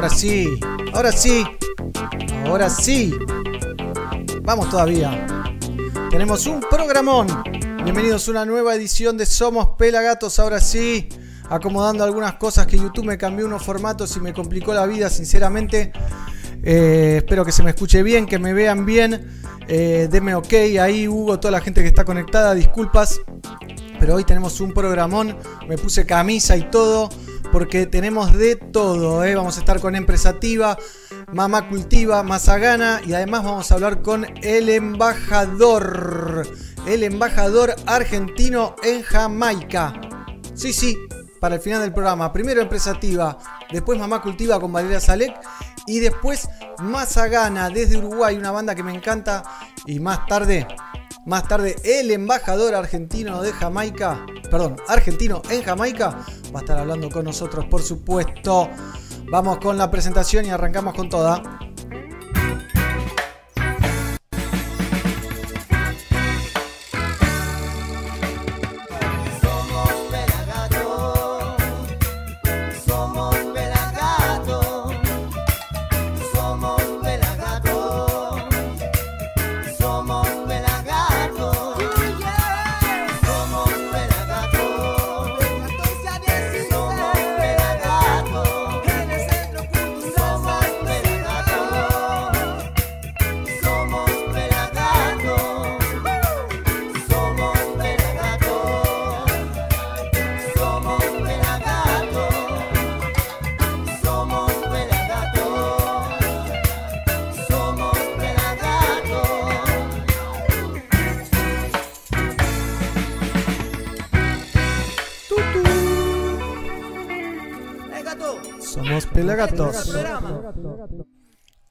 Ahora sí, ahora sí, ahora sí. Vamos todavía. Tenemos un programón. Bienvenidos a una nueva edición de Somos Pelagatos. Ahora sí, acomodando algunas cosas que YouTube me cambió unos formatos y me complicó la vida, sinceramente. Eh, espero que se me escuche bien, que me vean bien. Eh, deme ok ahí, Hugo, toda la gente que está conectada. Disculpas, pero hoy tenemos un programón. Me puse camisa y todo porque tenemos de todo. ¿eh? Vamos a estar con Empresativa, Mamá Cultiva, Mazagana y además vamos a hablar con el embajador, el embajador argentino en Jamaica. Sí, sí, para el final del programa. Primero Empresativa, después Mamá Cultiva con Valeria Salek y después Mazagana desde Uruguay, una banda que me encanta y más tarde más tarde, el embajador argentino de Jamaica, perdón, argentino en Jamaica, va a estar hablando con nosotros, por supuesto. Vamos con la presentación y arrancamos con toda. Pelagatos.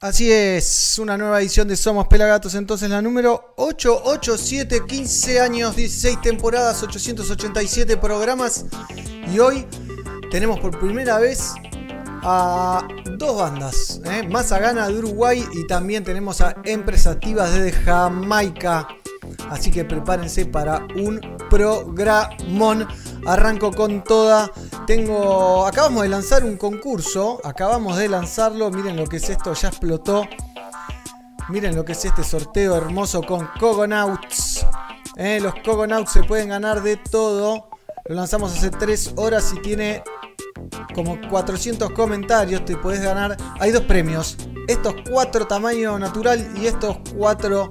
Así es, una nueva edición de Somos Pelagatos, entonces la número 887, 15 años, 16 temporadas, 887 programas y hoy tenemos por primera vez a dos bandas, ¿eh? Mazagana de Uruguay y también tenemos a Empresativas desde Jamaica. Así que prepárense para un programón. Arranco con toda. Tengo. Acabamos de lanzar un concurso. Acabamos de lanzarlo. Miren lo que es esto. Ya explotó. Miren lo que es este sorteo hermoso con Cogonauts. Eh, los Cogonauts se pueden ganar de todo. Lo lanzamos hace 3 horas y tiene como 400 comentarios. Te puedes ganar. Hay dos premios. Estos cuatro tamaño natural y estos cuatro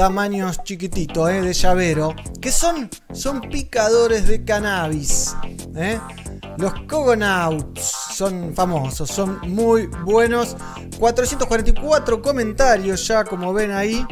tamaños chiquititos, eh, de llavero, que son, son picadores de cannabis. Eh. Los Cogonauts son famosos, son muy buenos. 444 comentarios ya, como ven ahí.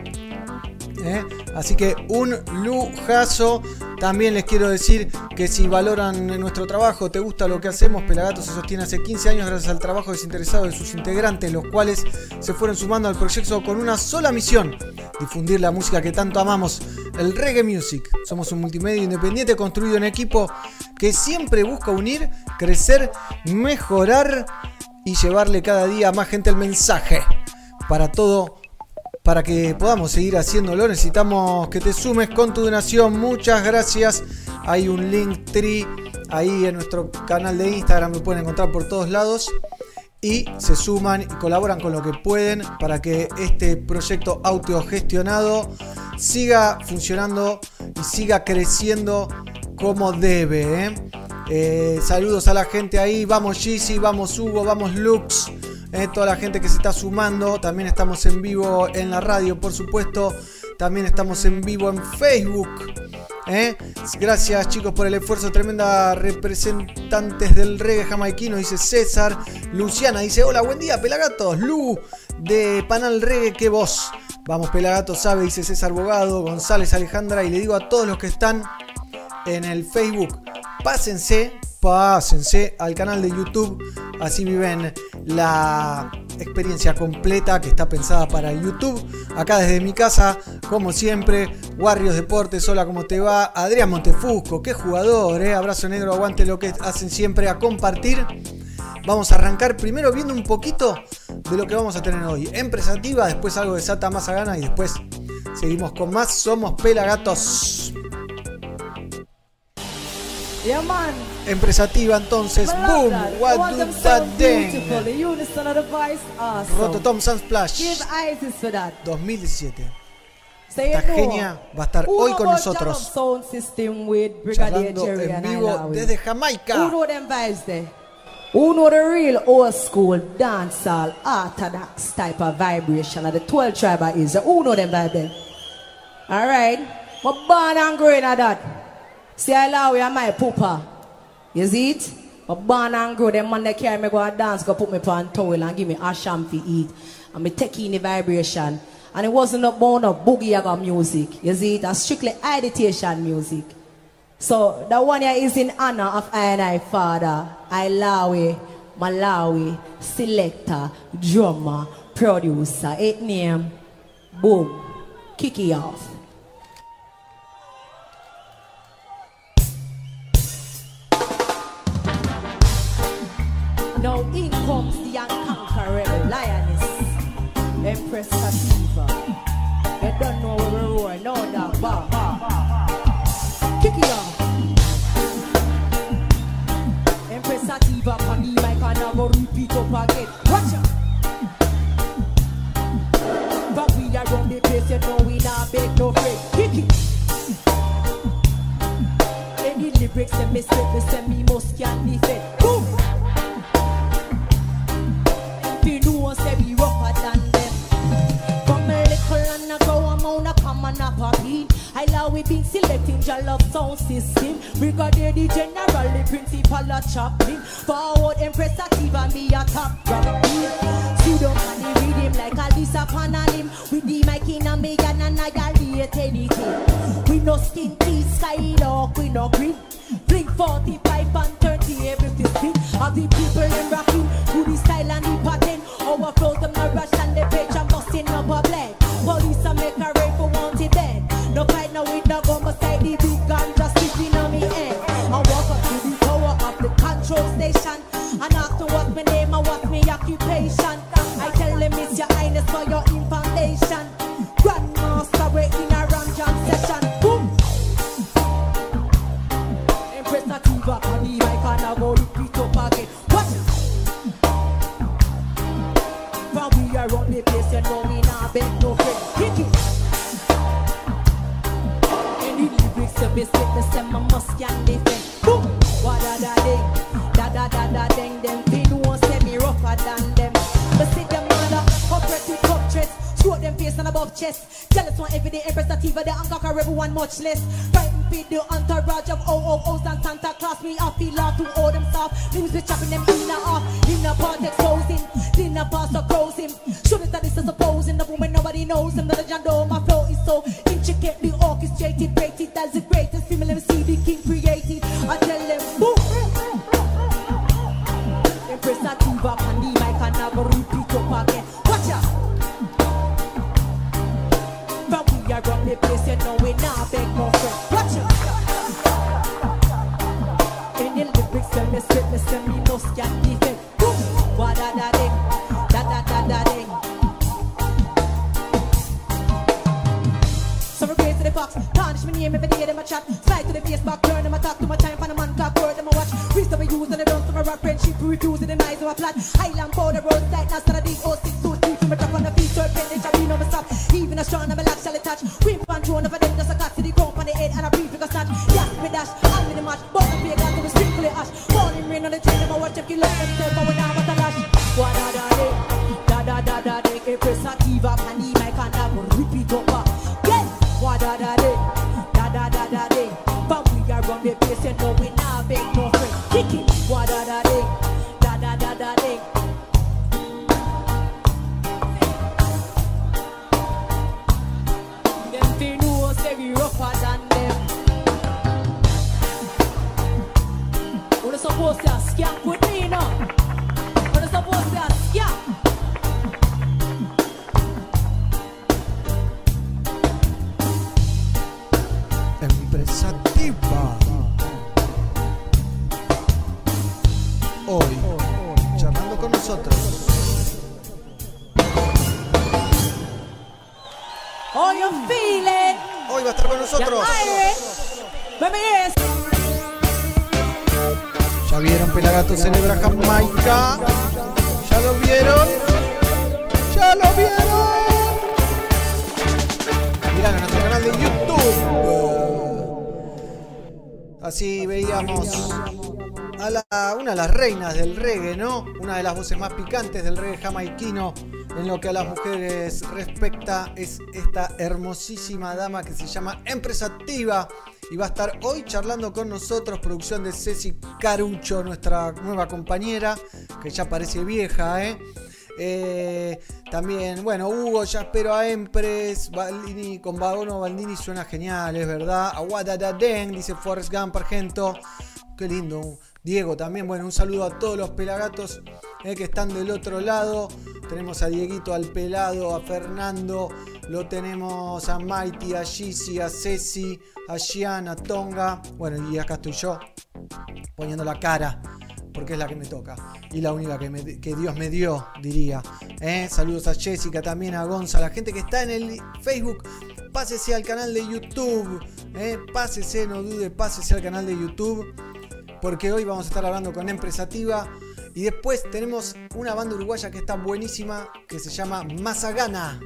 ¿Eh? Así que un lujazo. También les quiero decir que si valoran nuestro trabajo, te gusta lo que hacemos, Pelagato se sostiene hace 15 años gracias al trabajo desinteresado de sus integrantes, los cuales se fueron sumando al proyecto con una sola misión, difundir la música que tanto amamos, el reggae music. Somos un multimedia independiente construido en equipo que siempre busca unir, crecer, mejorar y llevarle cada día a más gente el mensaje para todo para que podamos seguir haciéndolo. Necesitamos que te sumes con tu donación. Muchas gracias. Hay un link tree ahí en nuestro canal de Instagram. Lo pueden encontrar por todos lados. Y se suman y colaboran con lo que pueden para que este proyecto autogestionado siga funcionando y siga creciendo como debe. ¿eh? Eh, saludos a la gente ahí. Vamos Gizzy, vamos Hugo, vamos Lux. Eh, toda la gente que se está sumando. También estamos en vivo en la radio, por supuesto. También estamos en vivo en Facebook. Eh. Gracias chicos por el esfuerzo. Tremenda representantes del reggae jamaiquino, dice César. Luciana dice, hola, buen día, Pelagatos. Lu de Panal Reggae, que vos. Vamos, Pelagatos, sabe, dice César Bogado, González Alejandra. Y le digo a todos los que están en el Facebook, pásense pásense al canal de YouTube, así viven la experiencia completa que está pensada para YouTube. Acá desde mi casa, como siempre, Warriors Deportes, hola, ¿cómo te va? Adrián Montefusco, qué jugador, ¿eh? abrazo negro, aguante lo que hacen siempre a compartir. Vamos a arrancar primero viendo un poquito de lo que vamos a tener hoy. Empresativa, después algo de Sata más a gana y después seguimos con más. Somos Pelagatos. Yeah, Empresativa entonces, boom, what do that dang. Rototom Sunsplash 2017. Esta genia va a estar hoy con nosotros. Charlando en vivo desde Jamaica. Who know the real old school dancehall orthodox type of vibration of the 12 tribe Israel? Who know them vibe Alright? I'm born and growing at that. See, I love you, my pooper. You see it? I'm born and grow. Them man they carry me go and dance, go put me on towel and give me a sham eat. And me take in the vibration. And it wasn't about no boogie yaga music. You see it? That's strictly meditation music. So the one here is in honor of I and I father, Malawi, selector, drummer, producer, it name, boom, kick it off. Now in comes the unconquerable lioness, Empress Sativa. You don't know where we roar, no dog, bar. Kick it off. Empress Sativa on the mic and I go repeat up again. Watch out. But we are on the place, you know we not beg no friend. Kick it. Any lyrics that me spit, me say me must can't defend. System. Brigadier the general, the principal of chopping. Forward Empress Sativa, me a top beat. See them on the rhythm like a Lisa Panalim. With the mic in a me and annihilate anything. We no skin teeth, skylock, we no green. Blink 45 and 30 every 15. Of the people in rocking, much less. Fighting with the entourage of OOOs and Santa Claus. Me off feel law to hold them soft. Limbs be chopping them reinas del reggae, ¿no? Una de las voces más picantes del reggae jamaiquino en lo que a las mujeres respecta es esta hermosísima dama que se llama Empresa Activa y va a estar hoy charlando con nosotros, producción de Ceci Carucho, nuestra nueva compañera, que ya parece vieja, ¿eh? Eh, también, bueno, Hugo, ya espero a Empres, Baldini, con Bagono Baldini suena genial, es verdad. Den, dice Forrest Gump, Argento. Qué lindo. Diego también, bueno, un saludo a todos los pelagatos eh, que están del otro lado. Tenemos a Dieguito, al pelado, a Fernando, lo tenemos a Mighty, a Gizzy, a Ceci, a Gian, a Tonga. Bueno, y acá estoy yo, poniendo la cara porque es la que me toca y la única que, Dios me dio, diría. ¿eh? Saludos a Jessica, también a Gonza, la gente que está en el Facebook. Pásese al canal de YouTube, ¿eh? pásese, no dude, pásese al canal de YouTube, porque hoy vamos a estar hablando con Empresativa. Y después tenemos una banda uruguaya que está buenísima, que se llama Mazagana.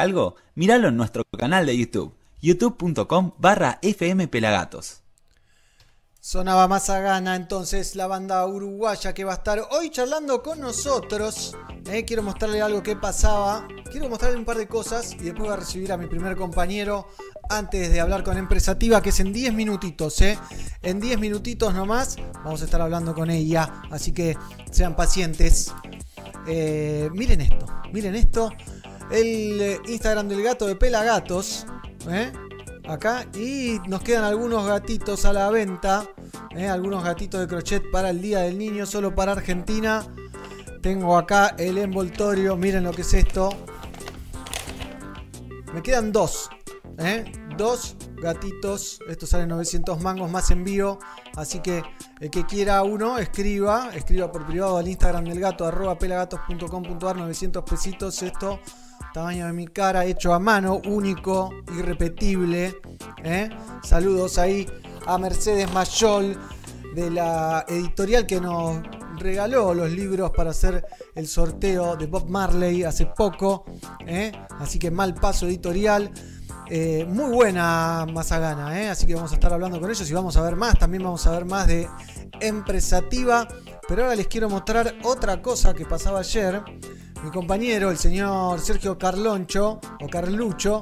Algo? Míralo en nuestro canal de YouTube, youtube.com barra fmpelagatos. Sonaba más a gana entonces la banda uruguaya que va a estar hoy charlando con nosotros. Eh, quiero mostrarle algo que pasaba. Quiero mostrarle un par de cosas y después voy a recibir a mi primer compañero antes de hablar con Empresativa, que es en 10 minutitos. Eh. En 10 minutitos nomás vamos a estar hablando con ella. Así que sean pacientes. Eh, miren esto, miren esto. El eh, Instagram del gato de Pelagatos. ¿eh? Acá. Y nos quedan algunos gatitos a la venta. ¿eh? Algunos gatitos de crochet para el Día del Niño, solo para Argentina. Tengo acá el envoltorio. Miren lo que es esto. Me quedan dos. ¿eh? Dos gatitos. Estos salen 900 mangos más envío. Así que el que quiera uno, escriba. Escriba por privado al Instagram del gato, arroba pelagatos.com.ar. 900 pesitos. Esto, tamaño de mi cara, hecho a mano, único, irrepetible. ¿eh? Saludos ahí a Mercedes Mayol de la editorial que nos regaló los libros para hacer el sorteo de Bob Marley hace poco. ¿eh? Así que mal paso editorial. Eh, muy buena Mazagana, ¿eh? así que vamos a estar hablando con ellos y vamos a ver más. También vamos a ver más de Empresativa. Pero ahora les quiero mostrar otra cosa que pasaba ayer. Mi compañero, el señor Sergio Carloncho o Carlucho,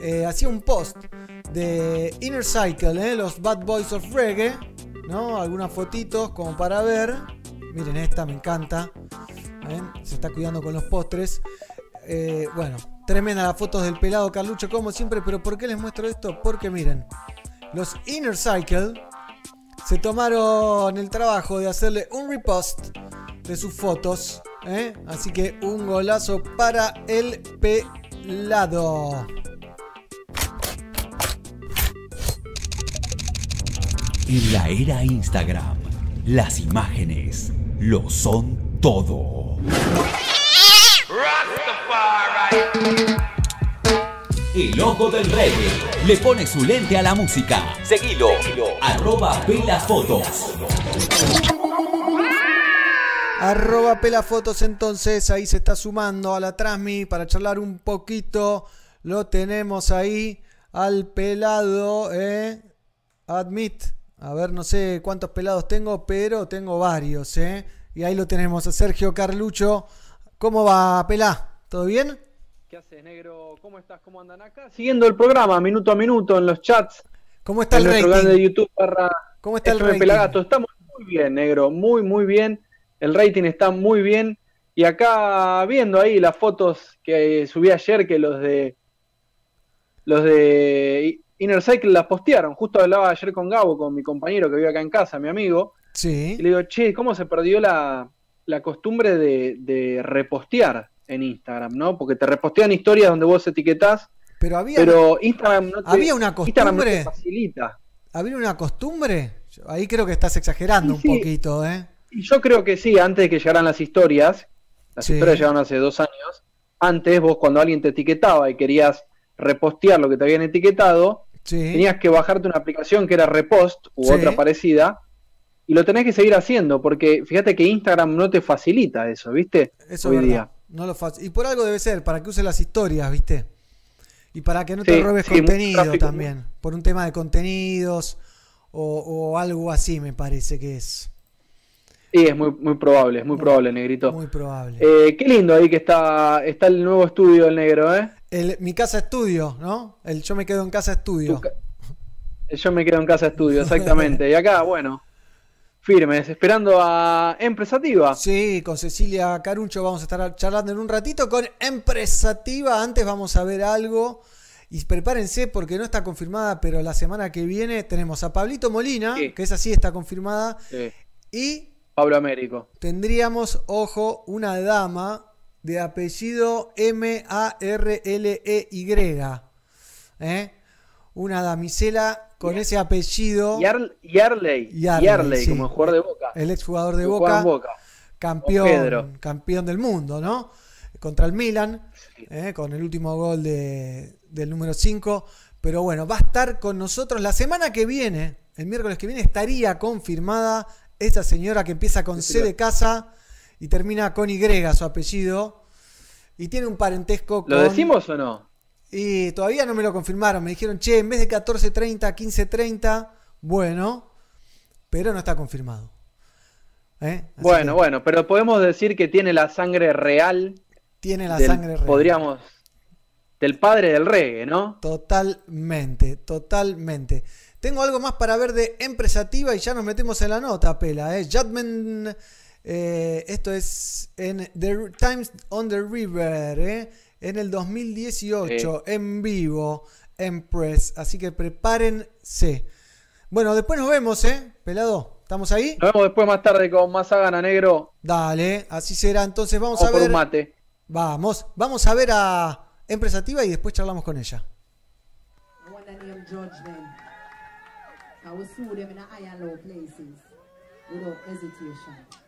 eh, hacía un post de Inner Cycle, ¿eh? los Bad Boys of Reggae. ¿no? Algunas fotitos como para ver. Miren esta, me encanta. ¿eh? Se está cuidando con los postres. Bueno, tremenda las fotos del pelado Carlucho como siempre, pero ¿por qué les muestro esto? Porque miren, los Inner Cycle se tomaron el trabajo de hacerle un repost de sus fotos. ¿Eh? Así que un golazo para el pelado. En la era Instagram, las imágenes lo son todo. El ojo del reggae le pone su lente a la música. Seguilo, arroba pelafotos. Arroba pelafotos entonces, ahí se está sumando a la Transmi para charlar un poquito. Lo tenemos ahí al pelado, ¿eh? Admit. A ver, no sé cuántos pelados tengo, pero tengo varios, ¿eh? Y ahí lo tenemos a Sergio Carlucho. ¿Cómo va, Pelá? ¿Todo bien? ¿Qué haces, negro? ¿Cómo estás? ¿Cómo andan acá? Siguiendo el programa minuto a minuto en los chats. ¿Cómo está en el nuestro canal de? YouTube barra ¿Cómo está el rating? Pelagato. Estamos muy bien, negro. Muy, muy bien. El rating está muy bien. Y acá viendo ahí las fotos que subí ayer, que los de los de Inner Cycle las postearon. Justo hablaba ayer con Gabo, con mi compañero que vive acá en casa, mi amigo. Sí. Y le digo, che, ¿cómo se perdió la, la costumbre de, de repostear en Instagram, no? Porque te repostean historias donde vos etiquetás, Pero había, pero Instagram no te, había una Instagram no te costumbre. facilita. había una costumbre. Ahí creo que estás exagerando Sí, un sí. poquito, ¿eh? Y yo creo que sí, antes de que llegaran las historias, las Sí. historias llegaron hace dos años, antes vos cuando alguien te etiquetaba y querías repostear lo que te habían etiquetado, Sí. tenías que bajarte una aplicación que era Repost u Sí. otra parecida, y lo tenés que seguir haciendo, porque fíjate que Instagram no te facilita eso, ¿viste? Eso Hoy día. No lo y por algo debe ser, para que uses las historias, ¿viste? Y para que no te robes contenido también. Por un tema de contenidos o, o algo así, me parece que es. Sí, es muy, muy probable, es muy probable, negrito. Muy probable. Eh, qué lindo ahí que está, está el nuevo estudio del negro, ¿eh? El- mi casa estudio, ¿no? El yo me quedo en casa estudio. Tu ca- Yo me quedo en casa estudio, exactamente. Y acá, bueno, firmes, esperando a Empresativa. Sí, con Cecilia Caruncho vamos a estar charlando en un ratito con Empresativa. Antes vamos a ver algo. Y prepárense porque no está confirmada, pero la semana que viene tenemos a Pablito Molina, Sí. que esa sí está confirmada. Sí, Y Pablo Américo. tendríamos, ojo, una dama de apellido M-A-R-L-E-Y. ¿eh? Una damisela con ese apellido. Yar- Yarley, Yarley, Yarley, sí. como el jugador de Boca. El exjugador de Boca, Boca. campeón, campeón del mundo, ¿no? Contra el Milan, ¿eh? con el último gol de- del número 5. Pero bueno, va a estar con nosotros la semana que viene, el miércoles que viene, estaría confirmada esta señora que empieza con C de casa y termina con Y su apellido. Y tiene un parentesco con. ¿Lo decimos o no? Y todavía no me lo confirmaron. Me dijeron, che, en vez de 14.30, 15.30, bueno, pero no está confirmado. ¿Eh? Bueno, que bueno, pero podemos decir que tiene la sangre real. Tiene la del- sangre real. Podríamos. Del padre del reggae, ¿no? Totalmente, totalmente. Tengo algo más para ver de Empresativa y ya nos metemos en la nota, pela. ¿eh? Judgment, eh, esto es en The Times on the River, ¿eh? en el 2018, en vivo, Empress. Así que prepárense. Bueno, después nos vemos, ¿eh? Pelado, ¿estamos ahí? Nos vemos después más tarde con más Gana Negro. Dale, así será. Entonces vamos Vamos a por ver. un mate. Vamos, vamos a ver a Empresativa y después charlamos con ella. I I will sue them in the high and low places without hesitation.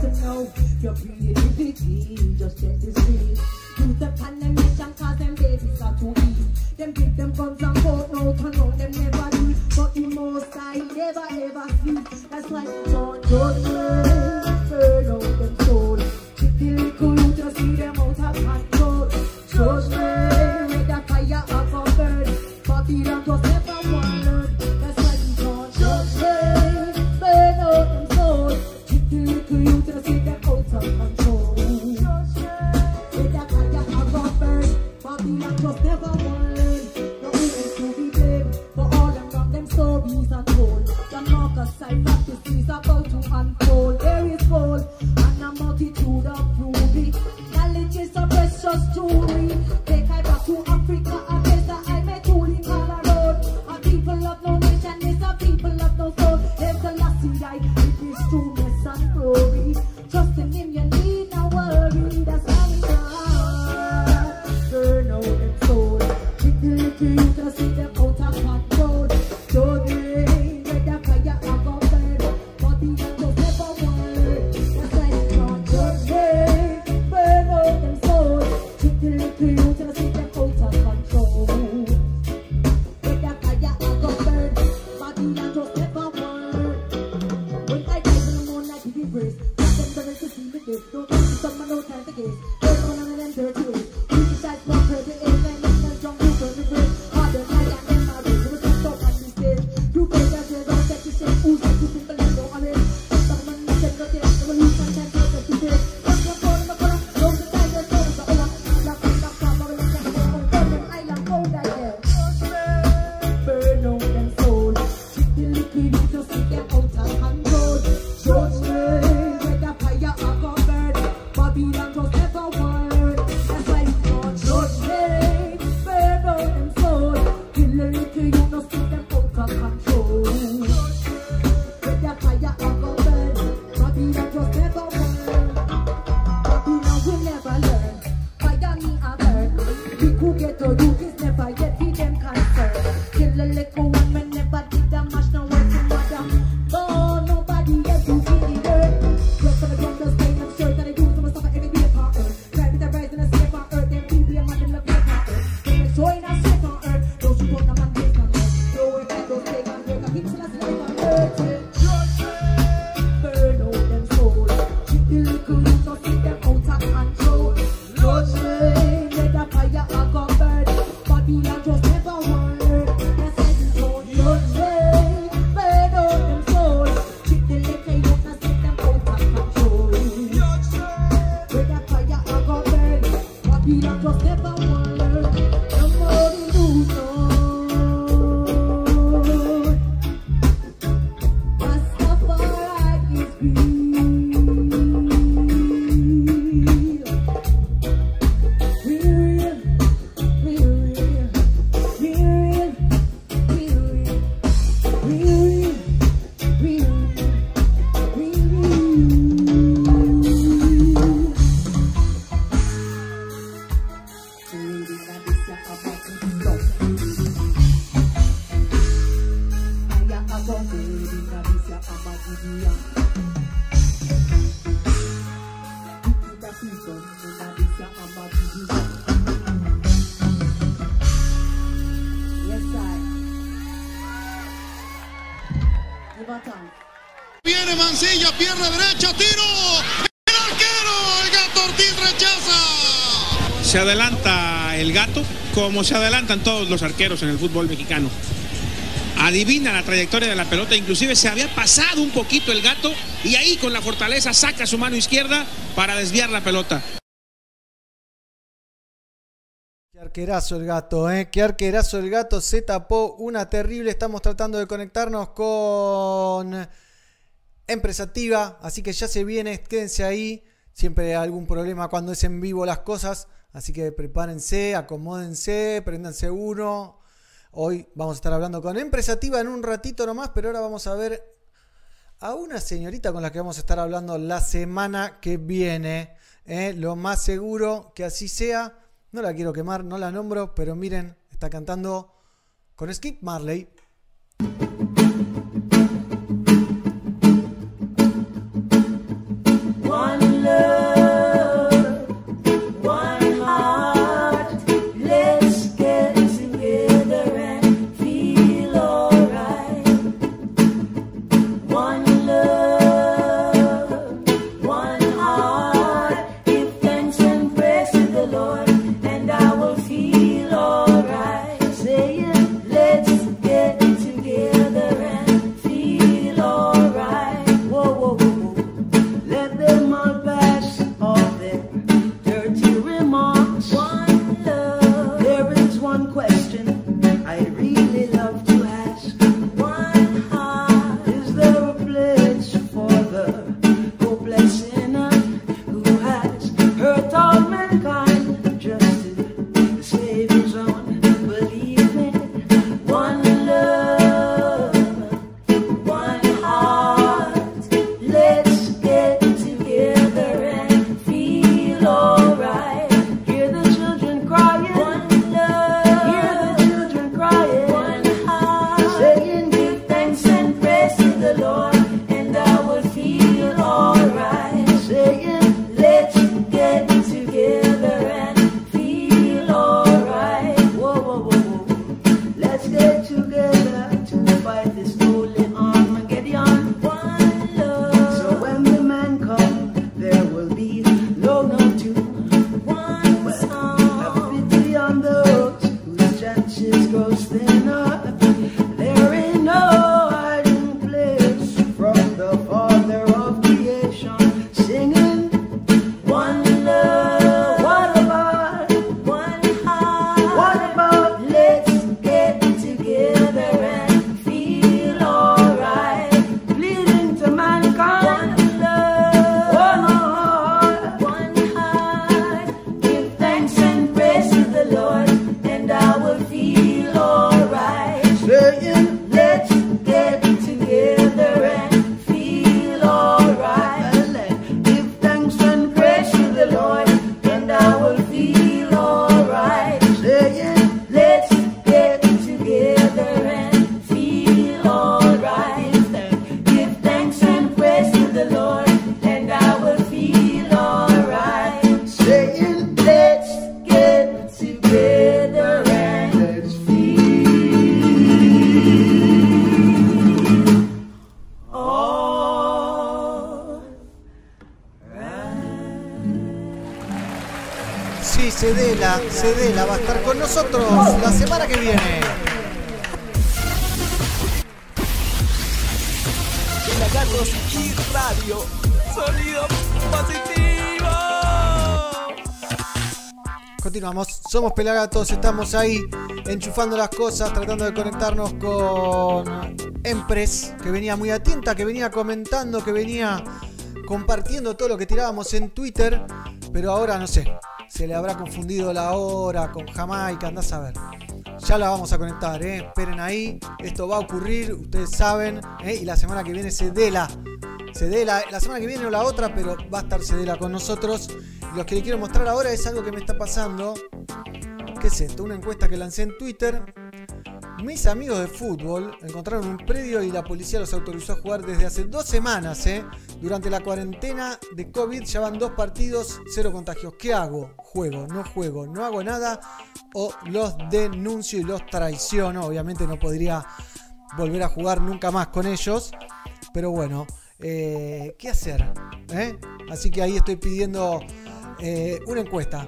Then listen now, your creativity just let this be. Use the condemnation cause them babies are too weak. Them give them guns and court now turn out them never do. But the most I never ever sleep. That's why John judgment burn out them soul. The little you just see them out of control. Judgment Se adelanta el gato como se adelantan todos los arqueros en el fútbol mexicano. Adivina la trayectoria de la pelota, inclusive se había pasado un poquito el gato y ahí con la fortaleza saca su mano izquierda para desviar la pelota. Qué arquerazo el gato, ¿eh? Qué arquerazo el gato. Se tapó una terrible. Estamos tratando de conectarnos con Empresativa. Así que ya se viene. Quédense ahí. Siempre hay algún problema cuando es en vivo las cosas. Así que prepárense, acomódense, préndanse uno. Hoy vamos a estar hablando con Empresativa en un ratito nomás. Pero ahora vamos a ver a una señorita con la que vamos a estar hablando la semana que viene. ¿eh? Lo más seguro que así sea. No la quiero quemar, no la nombro, pero miren, está cantando con Skip Marley. Pelagatos, estamos ahí enchufando las cosas, tratando de conectarnos con Empres, que venía muy atenta, que venía comentando, que venía compartiendo todo lo que tirábamos en Twitter, pero ahora no sé, se le habrá confundido la hora con Jamaica, andás a ver. Ya la vamos a conectar, ¿eh? esperen ahí, esto va a ocurrir, ustedes saben, ¿eh? y la semana que viene Cedela, Cedela, la semana que viene o la otra, pero va a estar Cedela con nosotros. Lo que les quiero mostrar ahora es algo que me está pasando. ¿Qué es esto? Una encuesta que lancé en Twitter. Mis amigos de fútbol encontraron un predio y la policía los autorizó a jugar desde hace dos semanas. ¿eh? Durante la cuarentena de COVID ya van dos partidos, cero contagios. ¿Qué hago? Juego, no juego, no hago nada o los denuncio y los traiciono. Obviamente no podría volver a jugar nunca más con ellos. Pero bueno, eh, ¿qué hacer? ¿Eh? Así que ahí estoy pidiendo eh, una encuesta.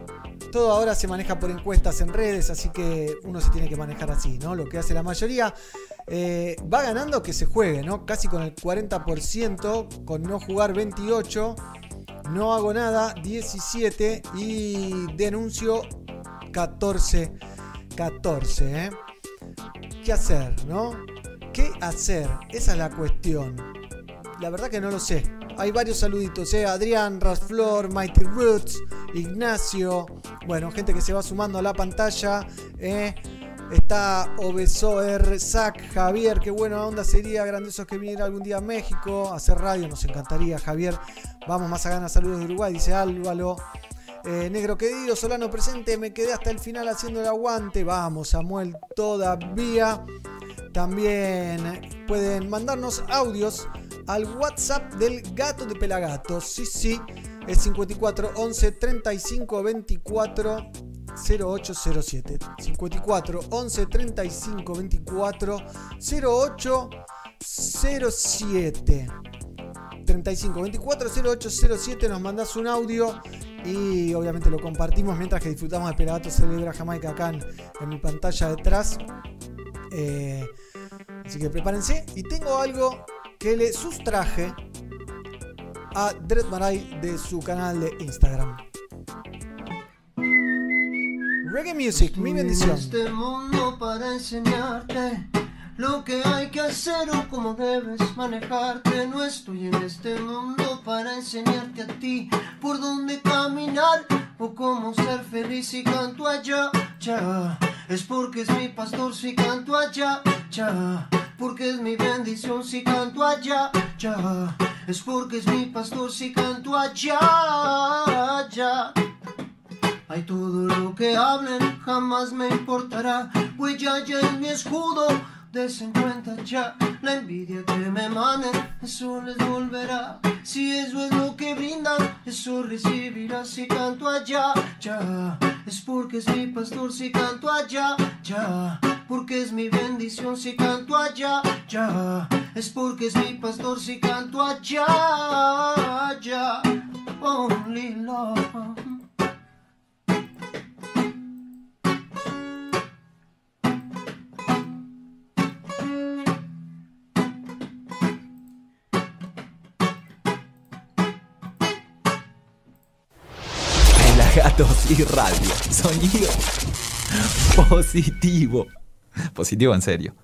Todo ahora se maneja por encuestas en redes, así que uno se tiene que manejar así, ¿no? Lo que hace la mayoría. eh, va ganando que se juegue, ¿no? Casi con el 40%, con no jugar 28, no hago nada 17 y denuncio 14. 14, ¿eh? ¿Qué hacer, no? ¿Qué hacer? Esa es la cuestión. La verdad que no lo sé. Hay varios saluditos, ¿eh? Adrián, Rasflor, Mighty Roots, Ignacio. Bueno, gente que se va sumando a la pantalla. ¿eh? Está Obesoer, Zac, Javier. Qué buena onda sería. Grandioso que viniera algún día a México a hacer radio. Nos encantaría, Javier. Vamos más a ganas. Saludos de Uruguay, dice Álvaro. Eh, negro querido, Solano presente, me quedé hasta el final haciendo el aguante. Vamos, Samuel, todavía. También pueden mandarnos audios al WhatsApp del gato de Pelagatos. Sí, sí, es 54 11 35 24 0807. 54 11 35 24 0807. 35 24 0807 nos mandas un audio y obviamente lo compartimos mientras que disfrutamos de Pelagato Celebra Jamaica acá en, en mi pantalla detrás. Eh, así que prepárense. Y tengo algo que le sustraje a Dread Marai de su canal de Instagram. Reggae Music, mi bendición. En este mundo para enseñarte lo que hay que hacer o cómo debes manejarte. No estoy en este mundo para enseñarte a ti por dónde caminar o cómo ser feliz si canto allá, ya. Es porque es mi pastor si canto allá, ya. Porque es mi bendición si canto allá, ya. Es porque es mi pastor si canto allá, ya. Hay todo lo que hablen, jamás me importará, ya ya es mi escudo. Desen cuenta ya la envidia que me manen, eso les volverá. Si eso es lo que brindan, eso recibirás si canto allá, ya. Es porque es mi pastor si canto allá, ya. Porque es mi bendición si canto allá, ya. Es porque es mi pastor si canto allá, ya. Only love. Pelagatos y radio. Sonido positivo. Positivo en serio.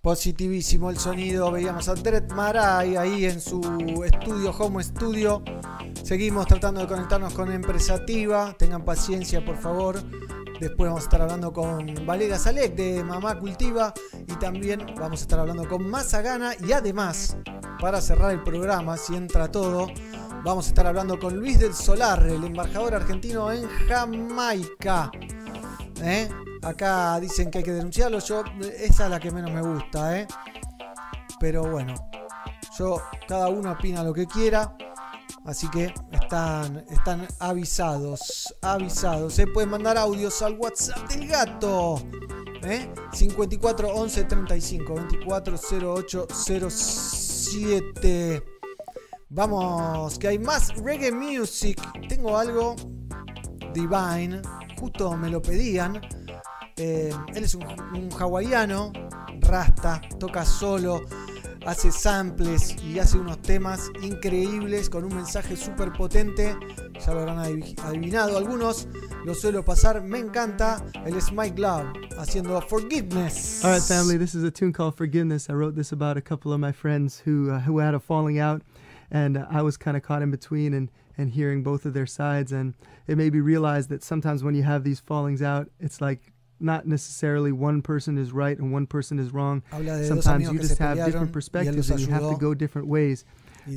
Positivísimo el sonido. Veíamos a Dred Maray ahí en su estudio, home studio. Seguimos tratando de conectarnos con Empresativa. Tengan paciencia, por favor. Después vamos a estar hablando con Valeria Salek de Mamá Cultiva. Y también vamos a estar hablando con Mazagana. Y además, para cerrar el programa, si entra todo, vamos a estar hablando con Luis del Solar, el embajador argentino en Jamaica. ¿Eh? Acá dicen que hay que denunciarlo. Yo, esa es la que menos me gusta, ¿eh? Pero bueno, yo, cada uno opina lo que quiera. Así que están, están avisados. Avisados. Se pueden mandar audios al WhatsApp del gato. ¿eh? 54 11 35 24 08 07. Vamos, que hay más reggae music. Tengo algo Divine. Justo me lo pedían. Eh, él es un, hawaiano, rasta, toca solo, hace samples y hace unos temas increíbles con un mensaje súper potente. Ya lo habrán adiv- adivinado algunos. Lo suelo pasar, me encanta. Él es Mike Love haciendo Forgiveness. All right, family. This is a tune called "Forgiveness." I wrote this about a couple of my friends who uh, who had a falling out, and I was kind of caught in between and and hearing both of their sides, and it made me realize that sometimes when you have these fallings out, it's like not necessarily one person is right and one person is wrong. Habla de dos Sometimes you just have different perspectives, and you have to go different ways.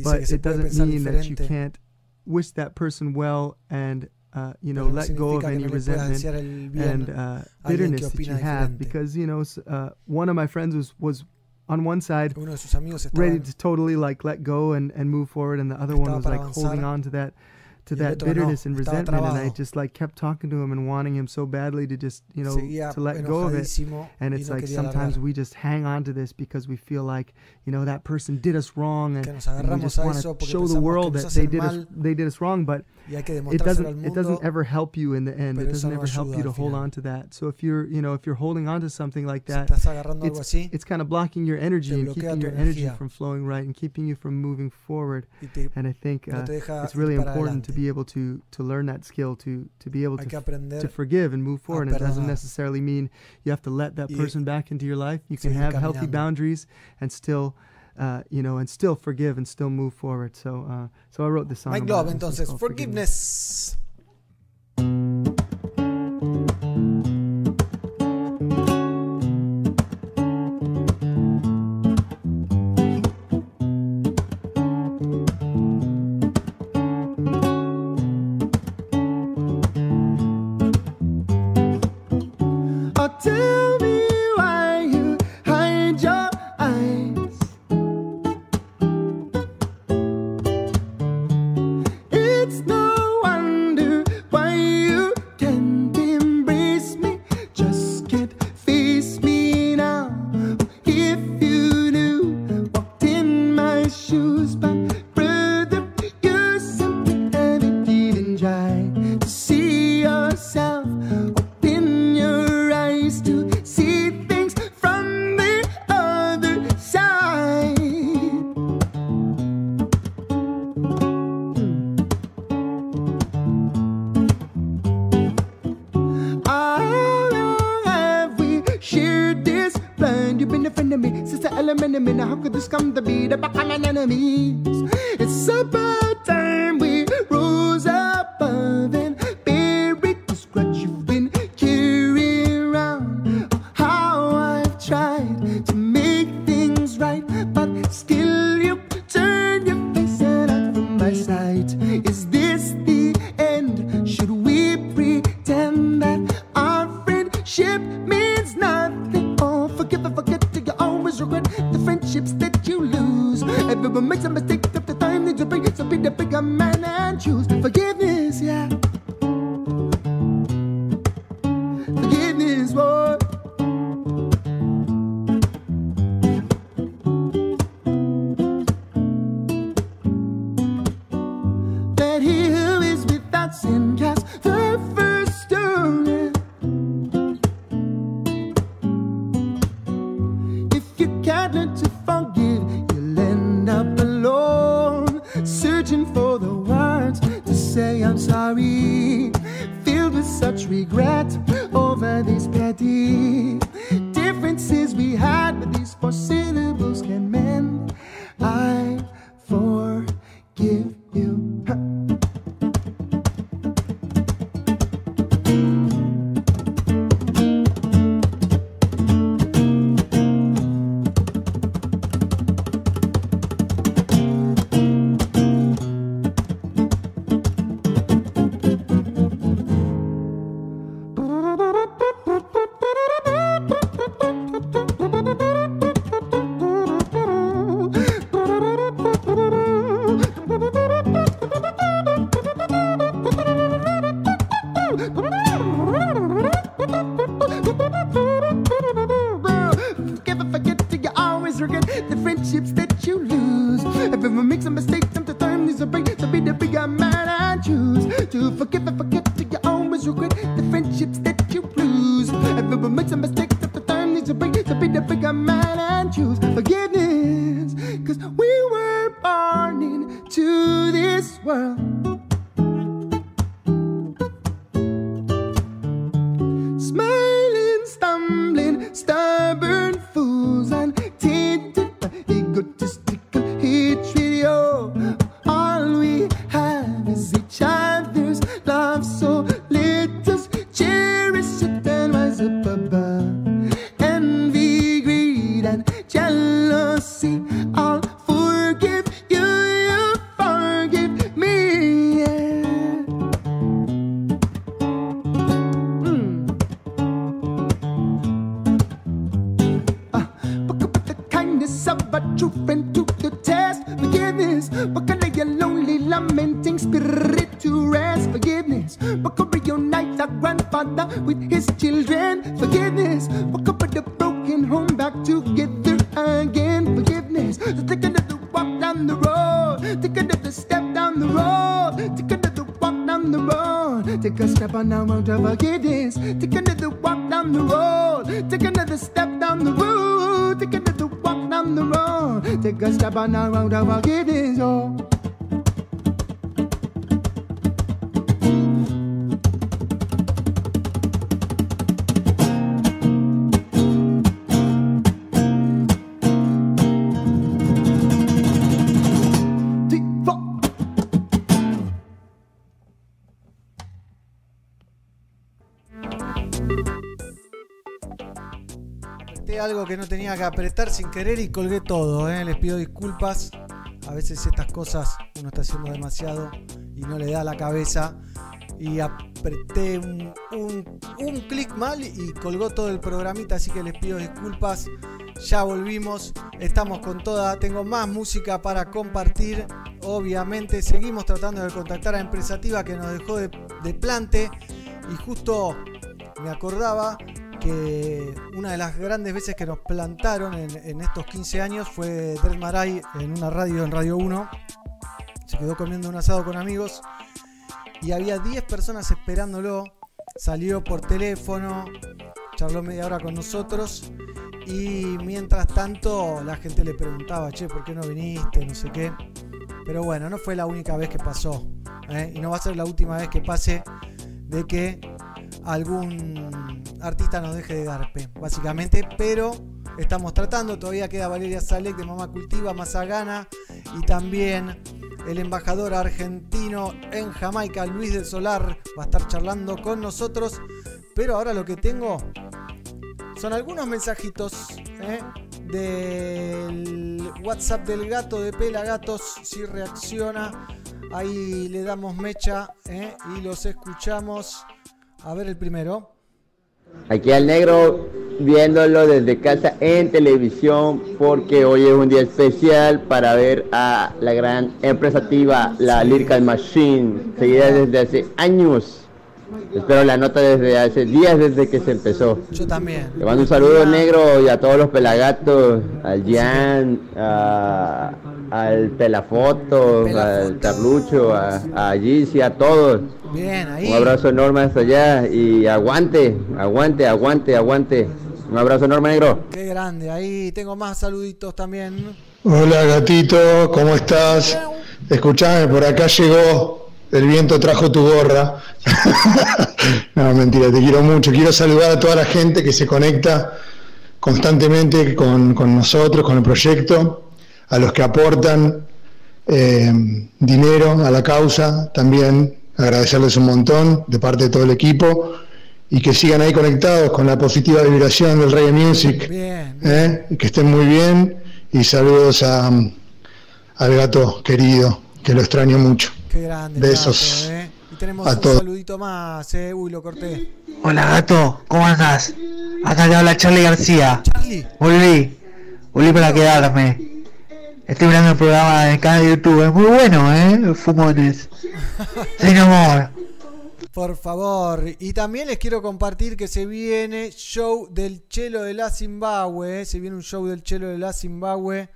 But it doesn't mean that you can't wish that person well and uh, you know let go of any no le puedas resentment desear el bien and uh, bitterness that you have because you know uh, one of my friends was was on one side Uno de sus amigos ready to totally like let go and, and move forward and the other one was like holding on to that to that otro no, bitterness and resentment and I just like kept talking to him and wanting him so badly to just you know to let go of it. and it's like sometimes we just hang on to this because we feel like you know that person did us wrong and, and we just want to show the world that they did us they did us wrong but y hay que it doesn't al it doesn't ever help you in the end. it doesn't no ever help you to hold on to that. So if you're you know if you're holding on to something like that algo it's, así, it's kind of blocking your energy and keeping your energy energía. from flowing right and keeping you from moving forward. Te- and I think uh, it's really important to be able to to learn that skill to to be able Hay to que f- aprender to forgive and move forward. And it doesn't necessarily mean you have to let that person back into your life. You can have healthy boundaries and still uh, you know and still forgive and still move forward so uh, so I wrote this song Mike about Love, it. Entonces, called Forgiveness. Que no tenía que apretar sin querer y colgué todo. ¿eh? Les pido disculpas. A veces estas cosas uno está haciendo demasiado y no le da la cabeza. Y apreté un, un- un clic mal y colgó todo el programita, así que les pido disculpas. Ya volvimos, estamos con toda. Tengo más música para compartir. Obviamente, seguimos tratando de contactar a Empresativa que nos dejó de, de plante. Y justo me acordaba que una de las grandes veces que nos plantaron en, estos 15 años fue Dred Maray en una radio, en Radio 1. Se quedó comiendo un asado con amigos y había 10 personas esperándolo. Salió por teléfono, charló media hora con nosotros y mientras tanto la gente le preguntaba, che, ¿por qué no viniste? No sé qué. Pero bueno, no fue la única vez que pasó ¿eh? y no va a ser la última vez que pase de que algún artista nos deje de garpe, básicamente, pero estamos tratando, todavía queda Valeria Salek de Mamá Cultiva, Mazagana y también el embajador argentino en Jamaica, Luis del Solar, va a estar charlando con nosotros, pero ahora lo que tengo son algunos mensajitos ¿eh? del WhatsApp del gato de Pelagatos, si reacciona, ahí le damos mecha ¿eh? y los escuchamos. A ver el primero. Aquí al negro viéndolo desde casa en televisión porque hoy es un día especial para ver a la gran empresativa, la Lyrical Machine, seguida desde hace años. Espero la nota desde hace días desde que se empezó. Yo también. Le mando un saludo negro y a todos los pelagatos, al Jan, a- al Pelafoto, al Carlucho, a, a Gizzy, a todos. Bien, ahí. Un abrazo enorme hasta allá y aguante, aguante, aguante, aguante. Un abrazo enorme negro. Qué grande, ahí tengo más saluditos también. Hola gatito, ¿cómo estás? Escuchame, por acá llegó, el viento trajo tu gorra. no, mentira, te quiero mucho. Quiero saludar a toda la gente que se conecta constantemente con, con nosotros, con el proyecto, a los que aportan eh, dinero a la causa, también agradecerles un montón de parte de todo el equipo y que sigan ahí conectados con la positiva vibración del Reggae Music. ¿eh? Que estén muy bien y saludos a, al gato querido, que lo extraño mucho. Qué grande. Besos. gato, ¿eh? Y tenemos a un todos. saludito más, eh. Uy, lo corté. Hola gato, ¿cómo andás? Acá te habla Charlie García. Volví, volví para quedarme. Estoy mirando el programa del canal de YouTube, es muy bueno, ¿eh? Fumones. Sin amor. Por favor. Y también les quiero compartir que se viene show del Chelo de la Zimbabue. eh. Se viene un show del Chelo de la Zimbabue.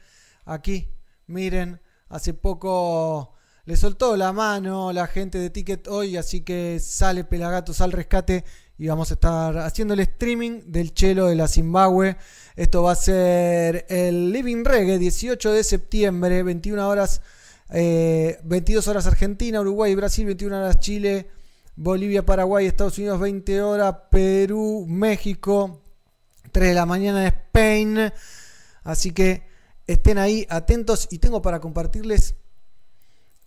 Aquí, miren, hace poco le soltó la mano la gente de Ticket hoy, así que sale Pelagatos al rescate y vamos a estar haciendo el streaming del chelo de la Zimbabue. Esto va a ser el Living Reggae, 18 de septiembre, 21 horas, eh, 22 horas Argentina, Uruguay, Brasil, 21 horas Chile, Bolivia, Paraguay, Estados Unidos, 20 horas, Perú, México, 3 de la mañana Spain. Así que estén ahí atentos y tengo para compartirles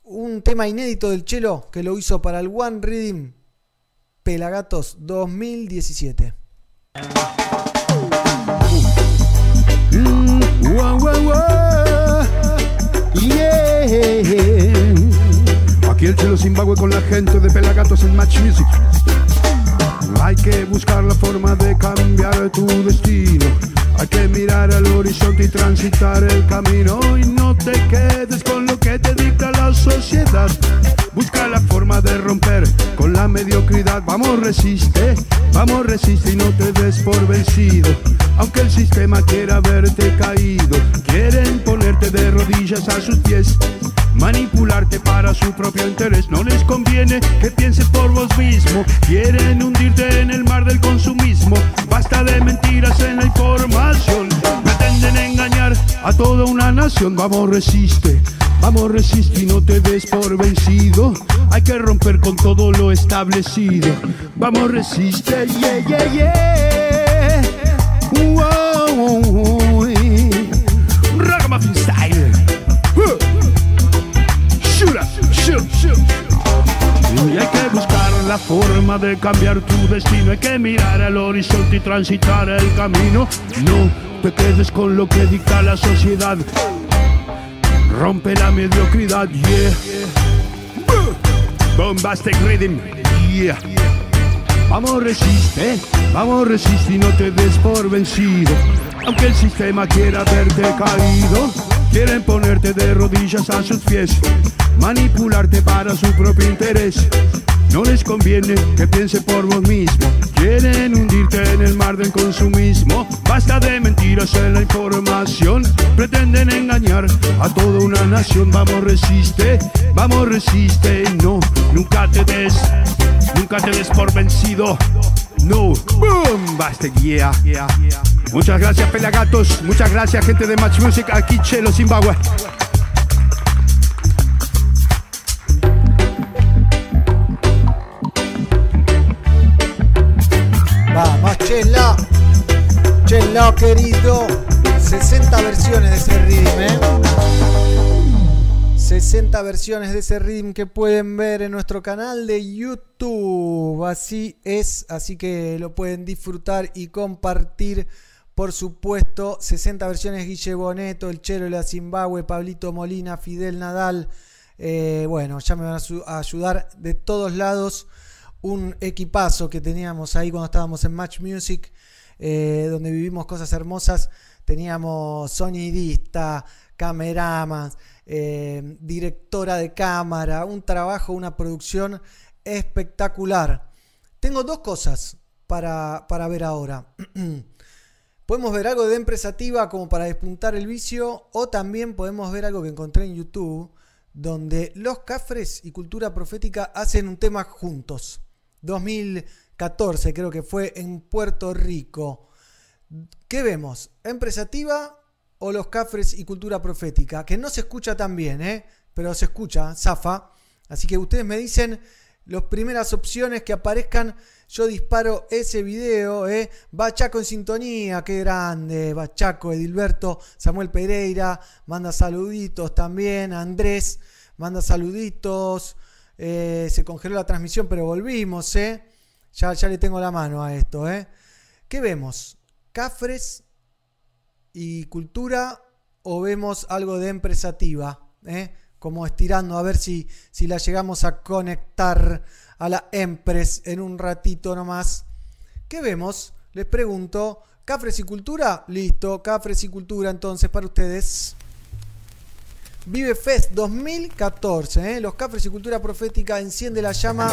un tema inédito del Chelo que lo hizo para el One Reading Pelagatos 2017. Mm, Wow, wow, wow. Yeah. Aquí el Chelo Zimbabue con la gente de Pelagatos en Match Music. Hay que buscar la forma de cambiar tu destino. Hay que mirar al horizonte y transitar el camino. Y no te quedes con lo que te dicta la sociedad. Busca la forma de romper con la mediocridad. Vamos, resiste, vamos, resiste y no te des por vencido. Aunque el sistema quiera verte caído, quieren ponerte de rodillas a sus pies. Manipularte para su propio interés no les conviene que pienses por vos mismo. Quieren hundirte en el mar del consumismo. Basta de mentiras en la información. Pretenden engañar a toda una nación. Vamos, resiste. Vamos, resiste y no te des por vencido. Hay que romper con todo lo establecido. Vamos, resiste. Yeah, yeah, yeah. Wow. La forma de cambiar tu destino. Hay que mirar al horizonte y transitar el camino. No te quedes con lo que dicta la sociedad. Rompe la mediocridad, yeah. Bombastic rhythm, yeah. Vamos, resiste, vamos, resiste y no te des por vencido. Aunque el sistema quiera verte caído, quieren ponerte de rodillas a sus pies, manipularte para su propio interés. No les conviene que piense por vos mismo. Quieren hundirte en el mar del consumismo. Basta de mentiras en la información. Pretenden engañar a toda una nación. Vamos, resiste, vamos, resiste. No, nunca te des, nunca te des por vencido. No, boom, basta, yeah. Muchas gracias, Pelagatos. Muchas gracias, gente de Match Music. Aquí, Chelo, Zimbabue. Vamos, Chelo. Chelo, querido. 60 versiones de ese rhythm, ¿eh? 60 versiones de ese rhythm que pueden ver en nuestro canal de YouTube. Así es, así que lo pueden disfrutar y compartir. Por supuesto, 60 versiones Guille Boneto, El Chero de la Zimbabue, Pablito Molina, Fidel Nadal. Eh, bueno, ya me van a ayudar de todos lados. Un equipazo que teníamos ahí cuando estábamos en Match Music, eh, donde vivimos cosas hermosas. Teníamos sonidista, cameramas, eh, directora de cámara, un trabajo, una producción espectacular. Tengo dos cosas para, para ver ahora. Podemos ver algo de empresativa como para despuntar el vicio o también podemos ver algo que encontré en YouTube donde los cafres y cultura profética hacen un tema juntos. 2014 creo que fue en Puerto Rico. ¿Qué vemos? ¿Empresativa o los cafres y cultura profética? Que no se escucha tan bien, ¿eh? pero se escucha, zafa. Así que ustedes me dicen las primeras opciones que aparezcan. Yo disparo ese video, ¿eh? Bachaco en sintonía, qué grande. Bachaco, Edilberto, Samuel Pereira, manda saluditos también. Andrés, manda saluditos. Eh, se congeló la transmisión, pero volvimos, ¿eh? Ya, ya le tengo la mano a esto, ¿eh? ¿Qué vemos? ¿Cafres y cultura o vemos algo de empresativa? ¿eh? Como estirando a ver si, si la llegamos a conectar a la Empres en un ratito nomás. ¿Qué vemos? Les pregunto. ¿Cafres y cultura? Listo, Cafres y cultura entonces para ustedes. Vive Fest 2014, ¿eh? los Cafres y Cultura Profética enciende la llama.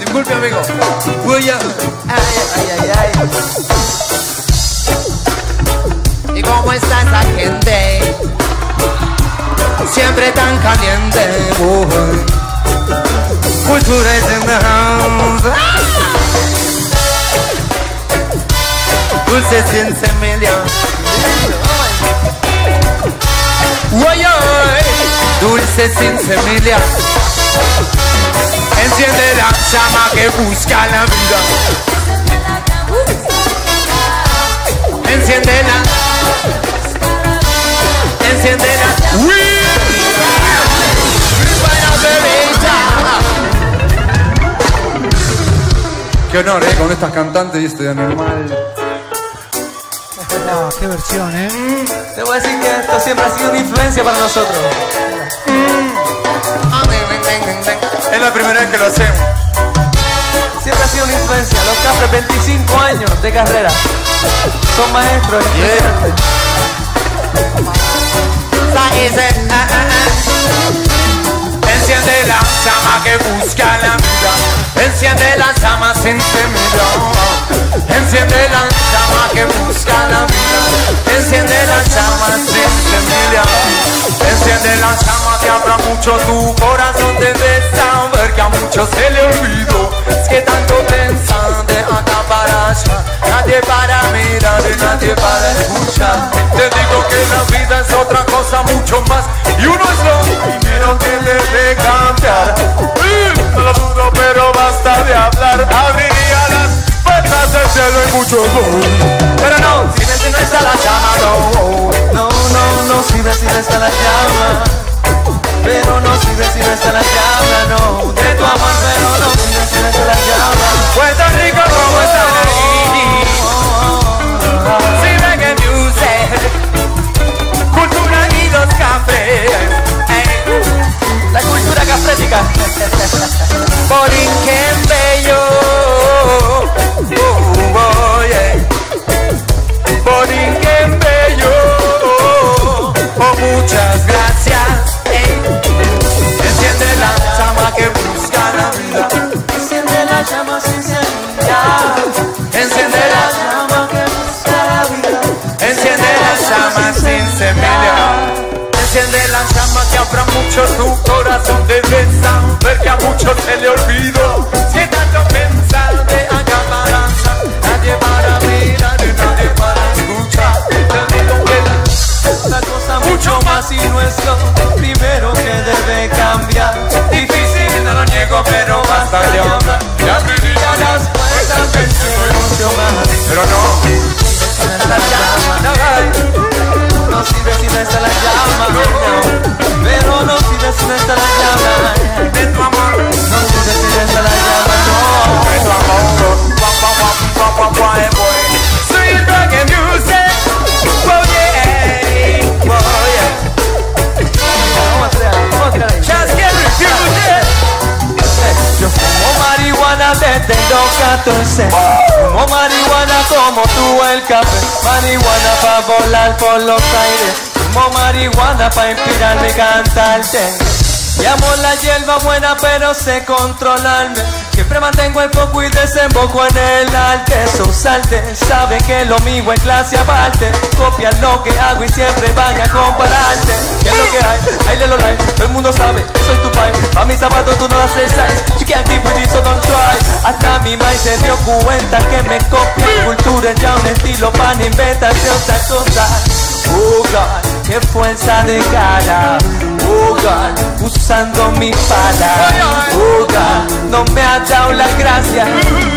Disculpe amigo. Ay, ay, ay, ¿Y cómo está esa gente? Siempre tan caliente. Oh, Cultura is in the house. Dulce sin semilla. Uy, uy, Dulce sin semilla. Enciende la llama que busca la vida. Enciende la. Enciende Qué honor, ¿eh? Con estas cantantes y este animal. Ah, qué versión, ¿eh? Te voy a decir que esto siempre ha sido una influencia para nosotros. Es la primera vez que lo hacemos. Siempre ha sido una influencia. Los cafres, 25 años de carrera. Son maestros. Enciende la llama que busca la vida. Enciende la llama sin semilla. Enciende la llama que busca la vida. Enciende la llama sin semilla. Enciende la llama que abra mucho tu corazón. Debes saber que a muchos se le olvidó. Es que tanto pensan de acá para allá. Nadie para mirar y nadie para escuchar. Te digo que la vida es otra cosa mucho más. Y uno es lo primero que debe cambiar. No lo dudo, pero basta de hablar. Abriría las puertas del cielo y muchos no. Pero no, si ves si no está la llama, no. No, no, no, si ves si no está la llama. Pero no sirve si no está la llama, no De tu amor, pero no sirve si no está la llama Puerto Rico, ¿cómo está Si reggae music Cultura y los cafés La cultura cafrética. Borinquen bello. Oh, oh. Borinquen bello. Oh, muchas gracias ey. Enciende la llama que busca la vida. Enciende la llama sin semilla Enciende la llama que busca la vida. Enciende la llama sin semilla Enciende la llama que abra mucho tu corazón Debes saber que a muchos se le olvidó Si tanto pensar de acá para Nadie para mirar nadie para escuchar Te digo que la una cosa mucho más y no es lo primero que debe cambiar. Difícil, no lo niego, pero basta de hablar. Ya abriría las puertas que mucho más. Pero no, la llama, no, sirve si no está la llama. Pero no sirve si no está la llama. De tu amor, no sirve si no está la llama. De tu amor, desde los 14 Fumo marihuana como tú el café. Marihuana pa' volar por los aires. Fumo marihuana pa' inspirarme y cantarte. Llamo la hierba buena pero sé controlarme Siempre mantengo el foco y desemboco en el arte. Son salte, saben que lo mío es clase aparte. Copian lo que hago y siempre van a compararte. ¿Qué es lo que hay? Hay de los live, todo el mundo sabe, soy tu pai A mis zapatos tú no haces size You can't keep with it, so don't try Hasta mi mai se dio cuenta que me copia. Cultura ya un estilo para inventarse otra cosa Oh God, qué fuerza de cara. Oh God, usando mi pala. Oh God, no me ha dado la gracia.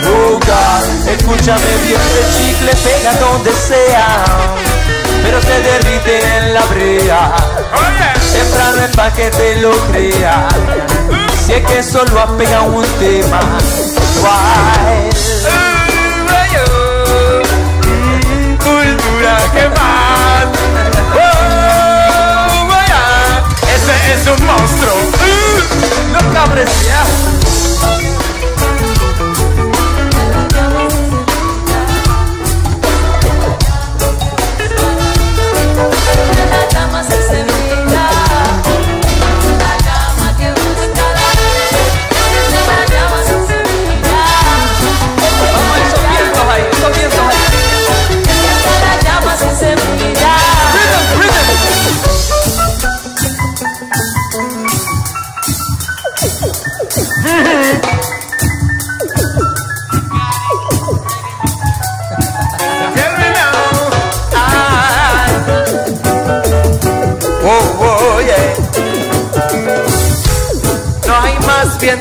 Oh God, escúchame bien, el chicle pega donde sea. Pero se derrite en la brea. Temprano es pa' que te lo crea. Si es que solo ha pegado un tema. Wild Cultura que más ese es un monstruo. Uh, no cabres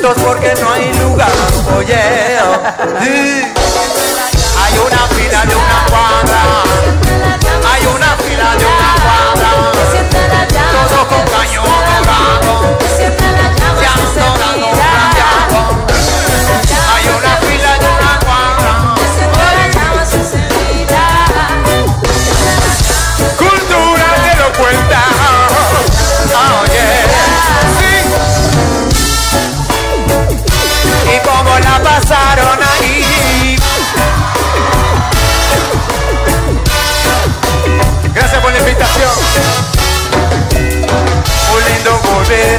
porque no hay lugar. Oye, hay una fila de una cuadra. Hay una fila de una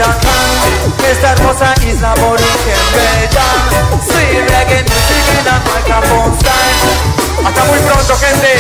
acá. Esta hermosa isla aborigen bella. Sí, reggae music y la marca Bonsai. Hasta muy pronto, gente.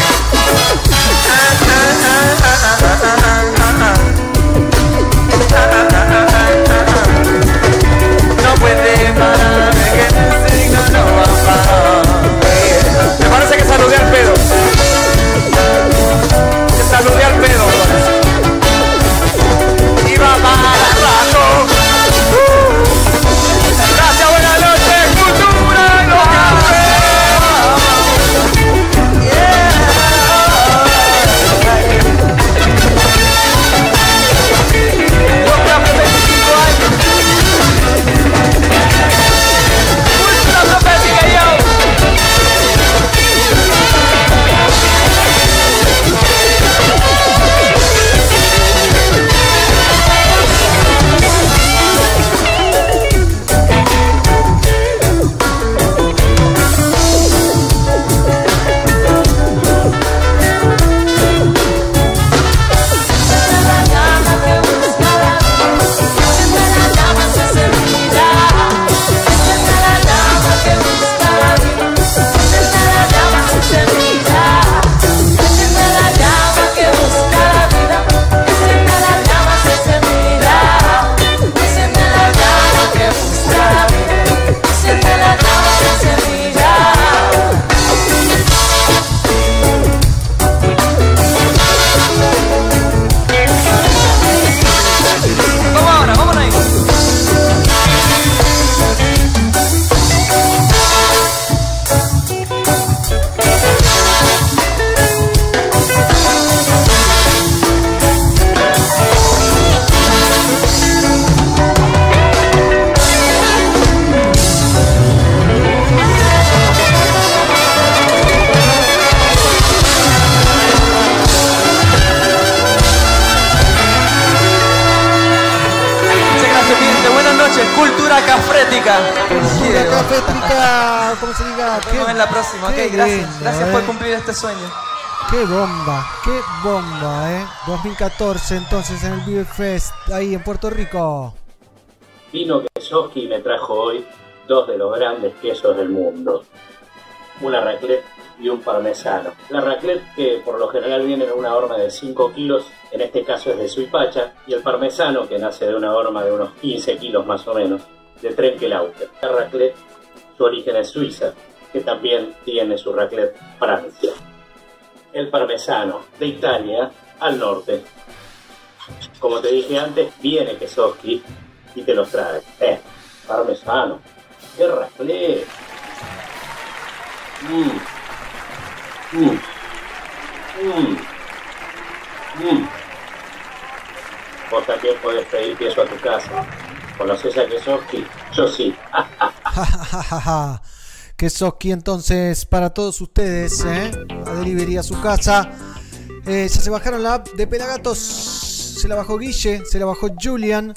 2014 entonces en el Vive Fest, ahí en Puerto Rico. Vino Kesoski me trajo hoy dos de los grandes quesos del mundo. Una raclette y un parmesano. La raclette que por lo general viene en una horma de 5 kilos, en este caso es de Suipacha, y el parmesano que nace de una horma de unos 15 kilos más o menos, de Trenkelauter. La raclette, su origen es Suiza, que también tiene su raclette Francia. El parmesano, de Italia al norte. Como te dije antes, viene Kesoski y te los trae. Eh, parmesano. ¡Qué raclette! Mm. Mm. Mm. Mm. Vos también podés pedir queso a tu casa. ¿Conoces a Kesoski? Yo sí. que Soski entonces para todos ustedes, ¿eh? A delivery a su casa. Eh, ya se bajaron la app de Pelagatos. Se la bajó Guille, se la bajó Julian.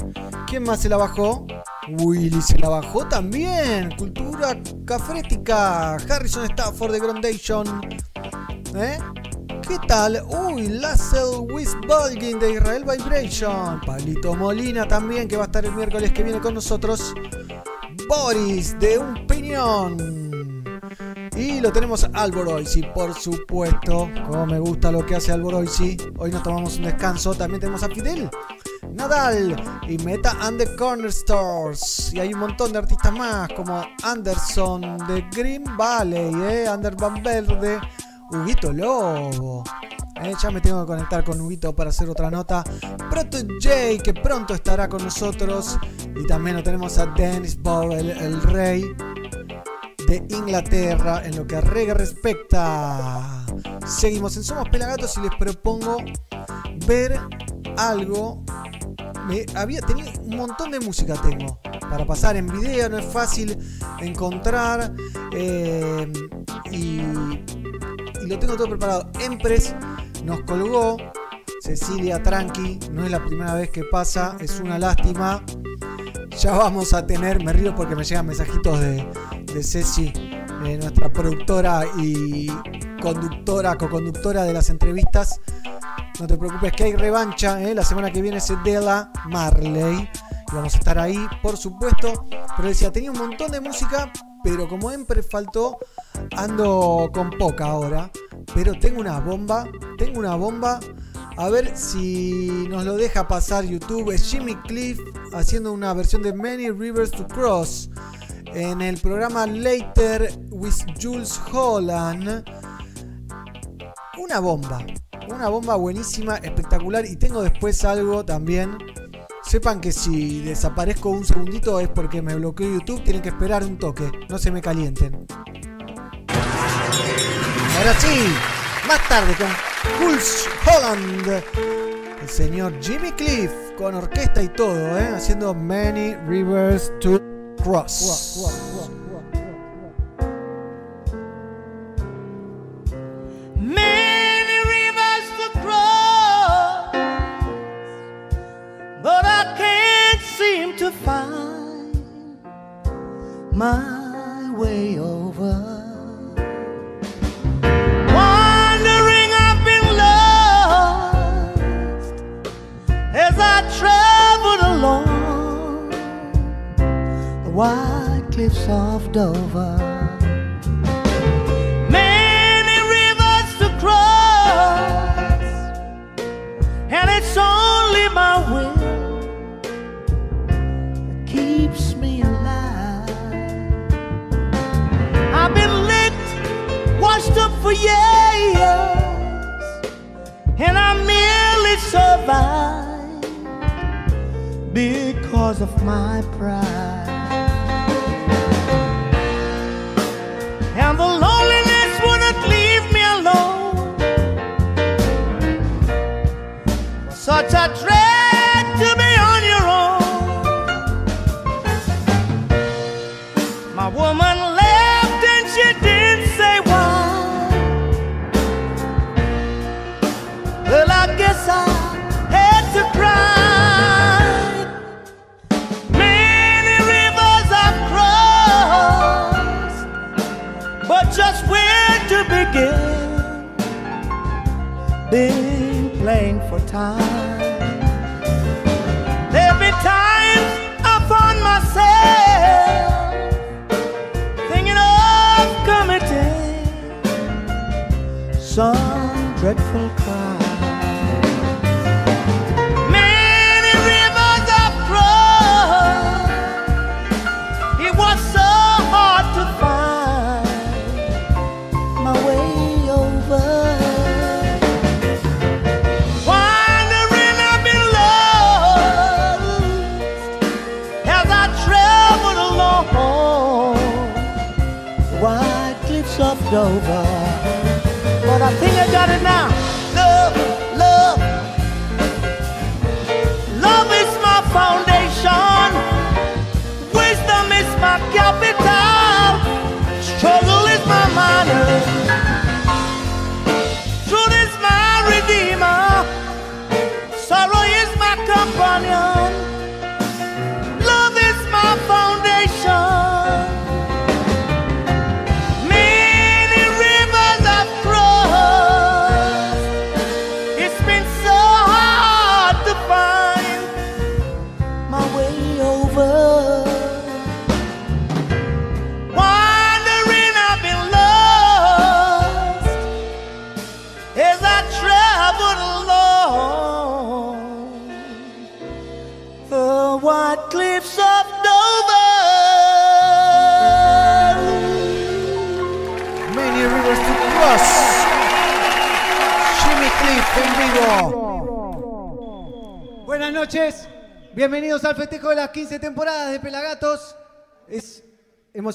¿Quién más se la bajó? Willy se la bajó también. Cultura cafrética. Harrison Stafford de Groundation. ¿Eh? ¿Qué tal? Uy, Lassell Wisbolgin de Israel Vibration. Palito Molina también, que va a estar el miércoles que viene con nosotros. Boris de Un Piñón. Y lo tenemos Alboroisi, por supuesto. Como me gusta lo que hace Alboroisi. Hoy nos tomamos un descanso. También tenemos a Fidel, Nadal y Meta and the Corner Stores. Y hay un montón de artistas más, como Anderson de Green Valley, ¿eh? Ander Van Verde, Huguito Lobo. Eh, ya me tengo que conectar con Huguito para hacer otra nota. Proto J, que pronto estará con nosotros. Y también lo tenemos a Dennis Bow, el rey de Inglaterra en lo que a reggae respecta. Seguimos en Somos Pelagatos y les propongo ver algo. Me había tenía un montón de música tengo para pasar en video, no es fácil encontrar eh, y, y lo tengo todo preparado. Empress nos colgó Cecilia Tranqui, no es la primera vez que pasa, es una lástima. Ya vamos a tener, me río porque me llegan mensajitos de, de Ceci, nuestra productora y conductora, co-conductora de las entrevistas. No te preocupes que hay revancha, eh, la semana que viene es Della Marley. Y vamos a estar ahí, por supuesto. Pero decía, tenía un montón de música, pero como siempre faltó, ando con poca ahora. Pero tengo una bomba, tengo una bomba. A ver si nos lo deja pasar YouTube. Es Jimmy Cliff haciendo una versión de Many Rivers to Cross en el programa Later with Jules Holland. Una bomba, una bomba buenísima, espectacular. Y tengo después algo también. Sepan que si desaparezco un segundito es porque me bloqueó YouTube. Tienen que esperar un toque, no se me calienten. Ahora sí, más tarde con Jules Holland. El señor Jimmy Cliff con orquesta y todo, ¿eh? haciendo Many Rivers to Cross. Many rivers to cross, but I can't seem to find my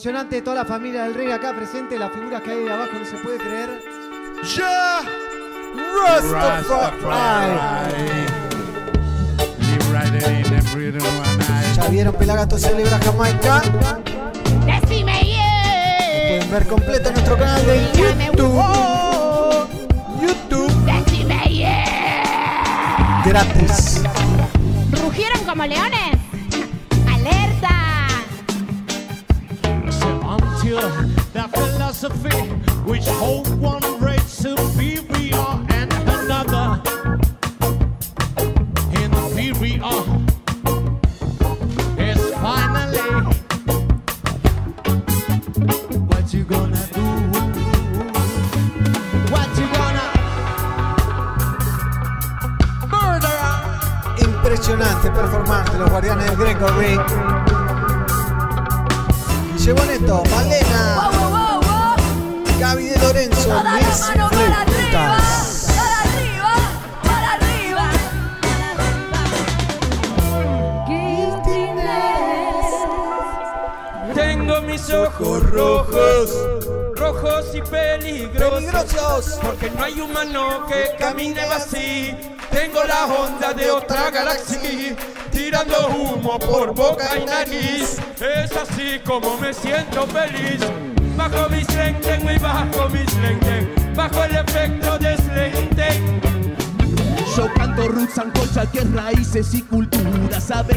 emocionante toda la familia del rey acá presente, las figuras que hay de abajo no se puede creer. ¡Ya! Ya vieron Pelagato celebra Jamaica. Decime yeah. Pueden ver completo en nuestro canal de YouTube. YouTube. Decime yeah. Gratis. ¿Rugieron como leones? Philosophy which hold one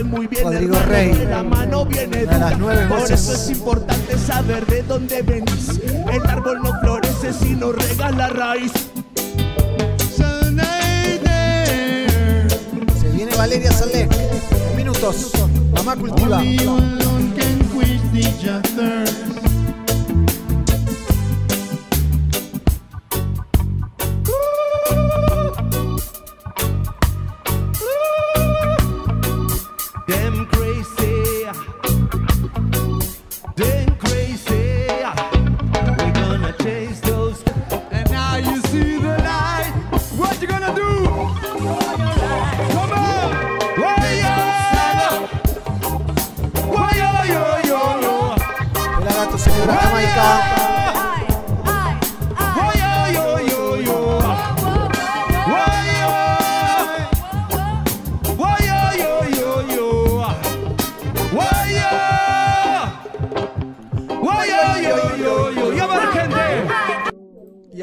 Sabe muy bien Rodrigo hermano, Rey. que la mano viene de las nueve Por voces. eso es importante saber de dónde venís. El árbol no florece si no regala raíz. Se viene Valeria Salek. Minutos. Mamá cultiva. day.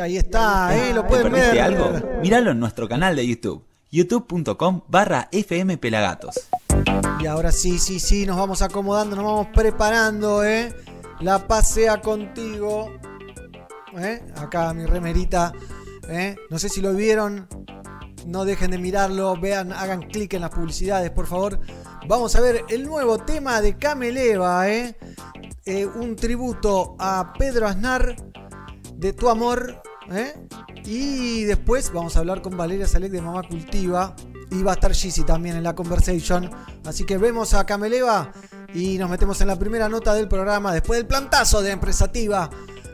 Ahí está, ¿eh? Lo ¿Te pueden ver. algo? Míralo en nuestro canal de YouTube, youtube.com barra FM Pelagatos. Y ahora sí, sí, sí, nos vamos acomodando, nos vamos preparando, ¿eh? La pasea contigo. ¿eh? Acá mi remerita. ¿eh? No sé si lo vieron. No dejen de mirarlo. Vean, hagan clic en las publicidades, por favor. Vamos a ver el nuevo tema de Cameleva, ¿eh? Eh, un tributo a Pedro Aznar de Tu Amor. ¿Eh? Y después vamos a hablar con Valeria Salek de Mamá Cultiva. Y va a estar Gizzy también en la conversation. Así que vemos a Cameleva y nos metemos en la primera nota del programa. Después del plantazo de Empresativa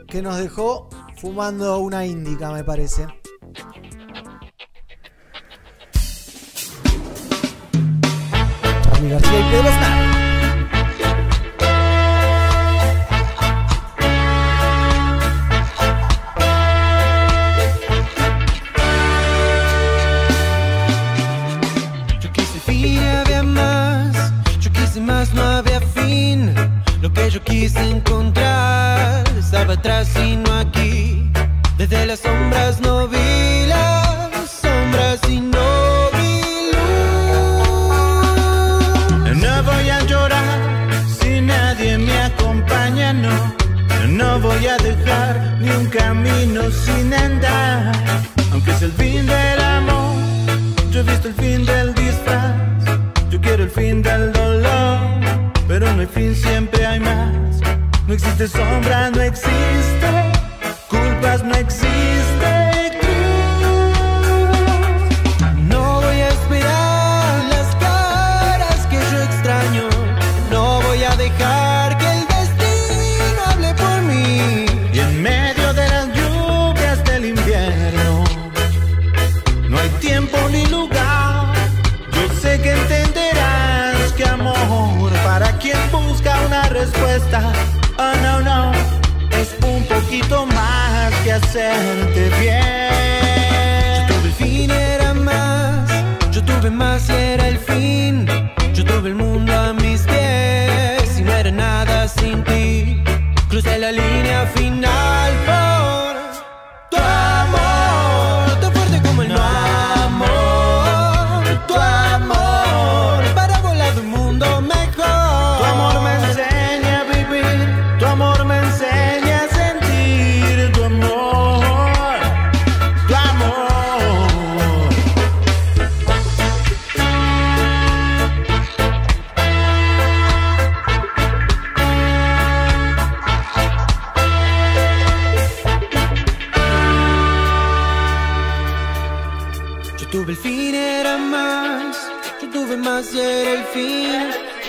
que nos dejó fumando una índica, me parece. Charly García yo quise encontrar estaba atrás y no aquí. Desde las sombras no vi las sombras y no vi luz. No voy a llorar si nadie me acompaña, no. No voy a dejar ni un camino sin andar. Aunque es el fin del amor, yo he visto el fin del disfraz. Yo quiero el fin del dolor, no hay fin, siempre hay más. No existe sombra, no existe hacerte bien.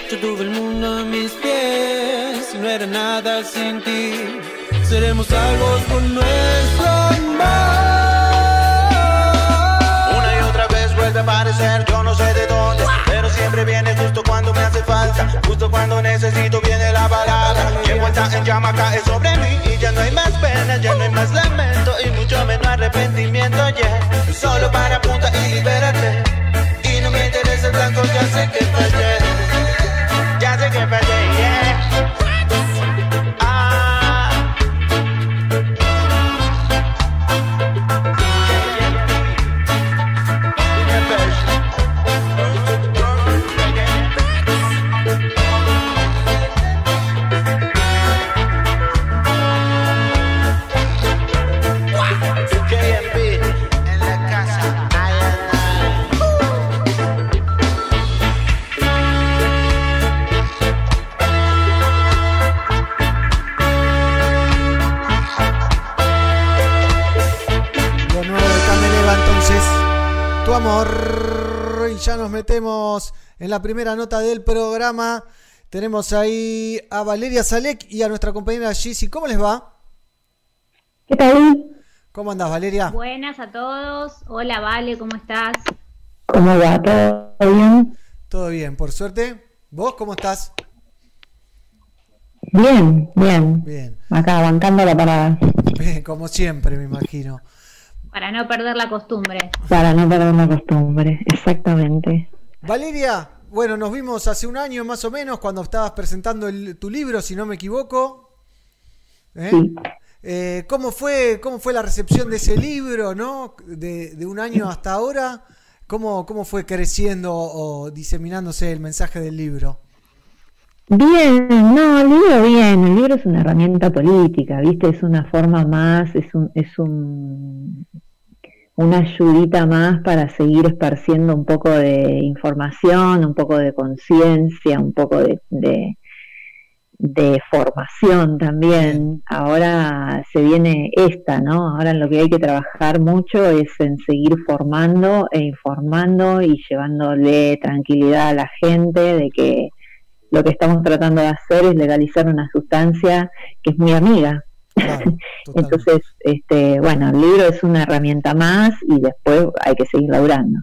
Yo tuve el mundo a mis pies no era nada sin ti. Seremos salvos con nuestro amor. Una y otra vez vuelve a aparecer, yo no sé de dónde, pero siempre viene justo cuando me hace falta, justo cuando necesito viene la palabra. Y envuelta en llama cae sobre mí y ya no hay más pena, ya no hay más lamento y mucho menos arrepentimiento, yeah. Solo para punta y libérate. Ya sé que fallé, ya sé que fallé, yeah. En la primera nota del programa. Tenemos ahí a Valeria Salek y a nuestra compañera Gizzy. ¿Cómo les va? ¿Qué tal? ¿Cómo andás, Valeria? Buenas a todos. Hola, Vale, ¿cómo estás? ¿Cómo va? ¿Todo bien? Todo bien, por suerte. ¿Vos cómo estás? Bien, bien. Bien. Acá, aguantando la parada. Bien, como siempre, me imagino. Para no perder la costumbre. Para no perder la costumbre, exactamente. Valeria, bueno, nos vimos hace un año más o menos cuando estabas presentando el- tu libro, si no me equivoco. ¿Eh? Eh, ¿cómo, fue, ¿Cómo fue la recepción de ese libro, no? De, de un año hasta ahora. ¿Cómo, ¿Cómo fue creciendo o diseminándose el mensaje del libro? Bien, no, el libro bien, el libro es una herramienta política, ¿viste? Es una forma más, es un, es un, una ayudita más para seguir esparciendo un poco de información, un poco de conciencia, un poco de, de, de formación también. Ahora se viene esta, ¿no? Ahora lo que hay que trabajar mucho es en seguir formando e informando y llevándole tranquilidad a la gente de que lo que estamos tratando de hacer es legalizar una sustancia que es muy amiga. Entonces, este, bueno, el libro es una herramienta más y después hay que seguir laburando.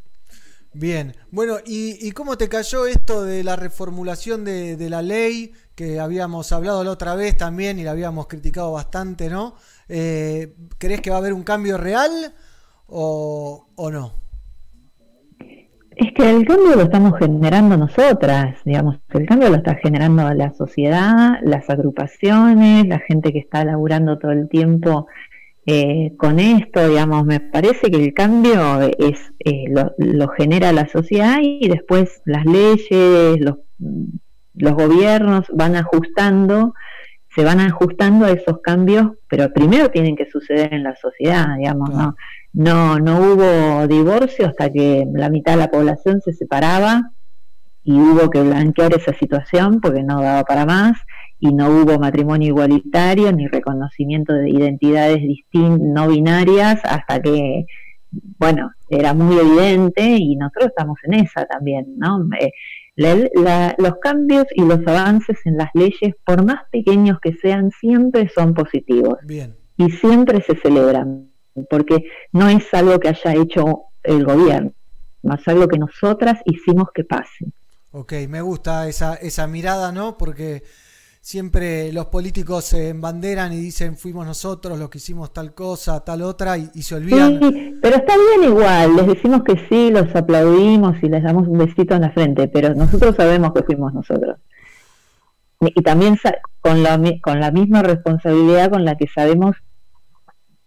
Bien, bueno, ¿y, y cómo te cayó esto de la reformulación de, de la ley que habíamos hablado la otra vez también y la habíamos criticado bastante, ¿no? Eh, ¿Crees que va a haber un cambio real o, o no? Es que el cambio lo estamos generando nosotras, digamos, el cambio lo está generando la sociedad, las agrupaciones, la gente que está laburando todo el tiempo eh, con esto, digamos, me parece que el cambio es eh, lo, lo genera la sociedad y después las leyes, los, los gobiernos van ajustando, se van ajustando a esos cambios, pero primero tienen que suceder en la sociedad, digamos, ¿no? No, no hubo divorcio hasta que la mitad de la población se separaba y hubo que blanquear esa situación porque no daba para más y no hubo matrimonio igualitario ni reconocimiento de identidades no binarias hasta que, bueno, era muy evidente y nosotros estamos en esa también, ¿no? Eh, la- la- los cambios y los avances en las leyes, por más pequeños que sean, siempre son positivos Bien. y siempre se celebran, porque no es algo que haya hecho el gobierno, es algo que nosotras hicimos que pase. Ok, me gusta esa, esa mirada, ¿no? Porque siempre los políticos se embanderan y dicen fuimos nosotros los que hicimos tal cosa, tal otra y, y se olvidan. Sí, pero está bien igual, les decimos que sí, los aplaudimos y les damos un besito en la frente, pero nosotros sabemos que fuimos nosotros. Y también con la, con la misma responsabilidad con la que sabemos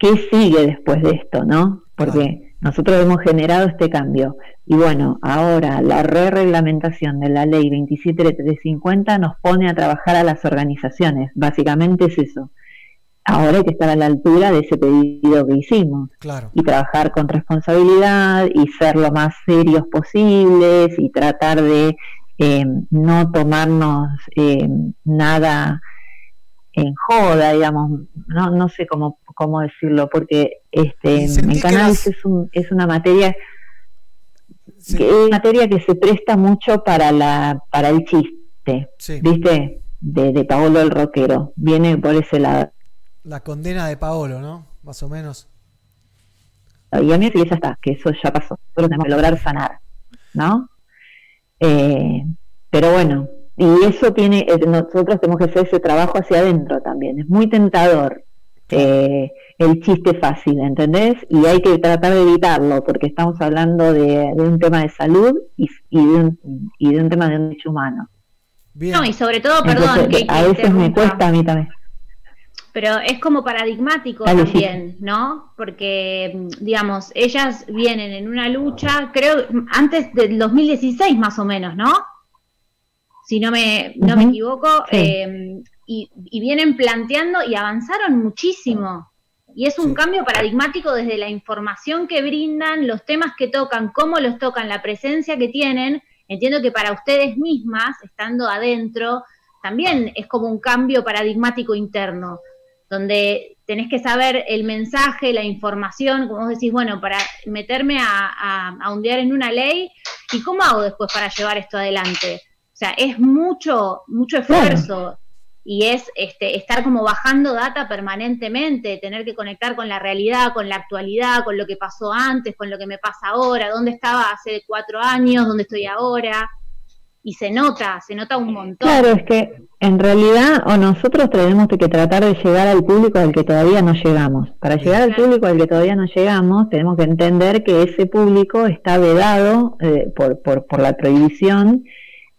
qué sigue después de esto, ¿no? Porque nosotros hemos generado este cambio. Y bueno, ahora la re-reglamentación de la ley 27350 nos pone a trabajar a las organizaciones. Básicamente es eso. Ahora hay que estar a la altura de ese pedido que hicimos Claro. y trabajar con responsabilidad y ser lo más serios posibles y tratar de eh, no tomarnos eh, nada en joda, digamos, no, no sé cómo, cómo decirlo, porque este cannabis las- es, un, es una materia que es una materia que se presta mucho para la para el chiste, Sí. ¿viste? De, de Paolo el rockero, viene por ese lado. La condena de Paolo, ¿no? Más o menos. Y a mí sí, ya está, que eso ya pasó. Nosotros tenemos que lograr sanar, ¿no? Eh, pero bueno, y eso tiene, eh, nosotros tenemos que hacer ese trabajo hacia adentro también. Es muy tentador eh, el chiste fácil, ¿entendés? Y hay que tratar de evitarlo, porque estamos hablando de, de un tema de salud y, y, de un, y de un tema de un derecho humano. No, y sobre todo, perdón, Entonces, que, a veces me cuesta a mí también. pero es como paradigmático Dale, sí. también, ¿no? Porque, digamos, ellas vienen en una lucha, creo, antes del 2016 más o menos, ¿no? Si no me, no me equivoco, Sí. eh, y, y vienen planteando y avanzaron muchísimo. Y es un cambio paradigmático desde la información que brindan, los temas que tocan, cómo los tocan, la presencia que tienen. Entiendo que para ustedes mismas, estando adentro, también es como un cambio paradigmático interno, donde tenés que saber el mensaje, la información, como vos decís, bueno, para meterme a, a, a ondear en una ley, ¿y cómo hago después para llevar esto adelante? O sea, es mucho, mucho esfuerzo y es este, estar como bajando data permanentemente, tener que conectar con la realidad, con la actualidad, con lo que pasó antes, con lo que me pasa ahora, dónde estaba hace cuatro años, dónde estoy ahora. Y se nota, se nota un montón. Claro, es que en realidad o nosotros tenemos que tratar de llegar al público al que todavía no llegamos. Para llegar al público al que todavía no llegamos, tenemos que entender que ese público está vedado eh, por, por, por la prohibición,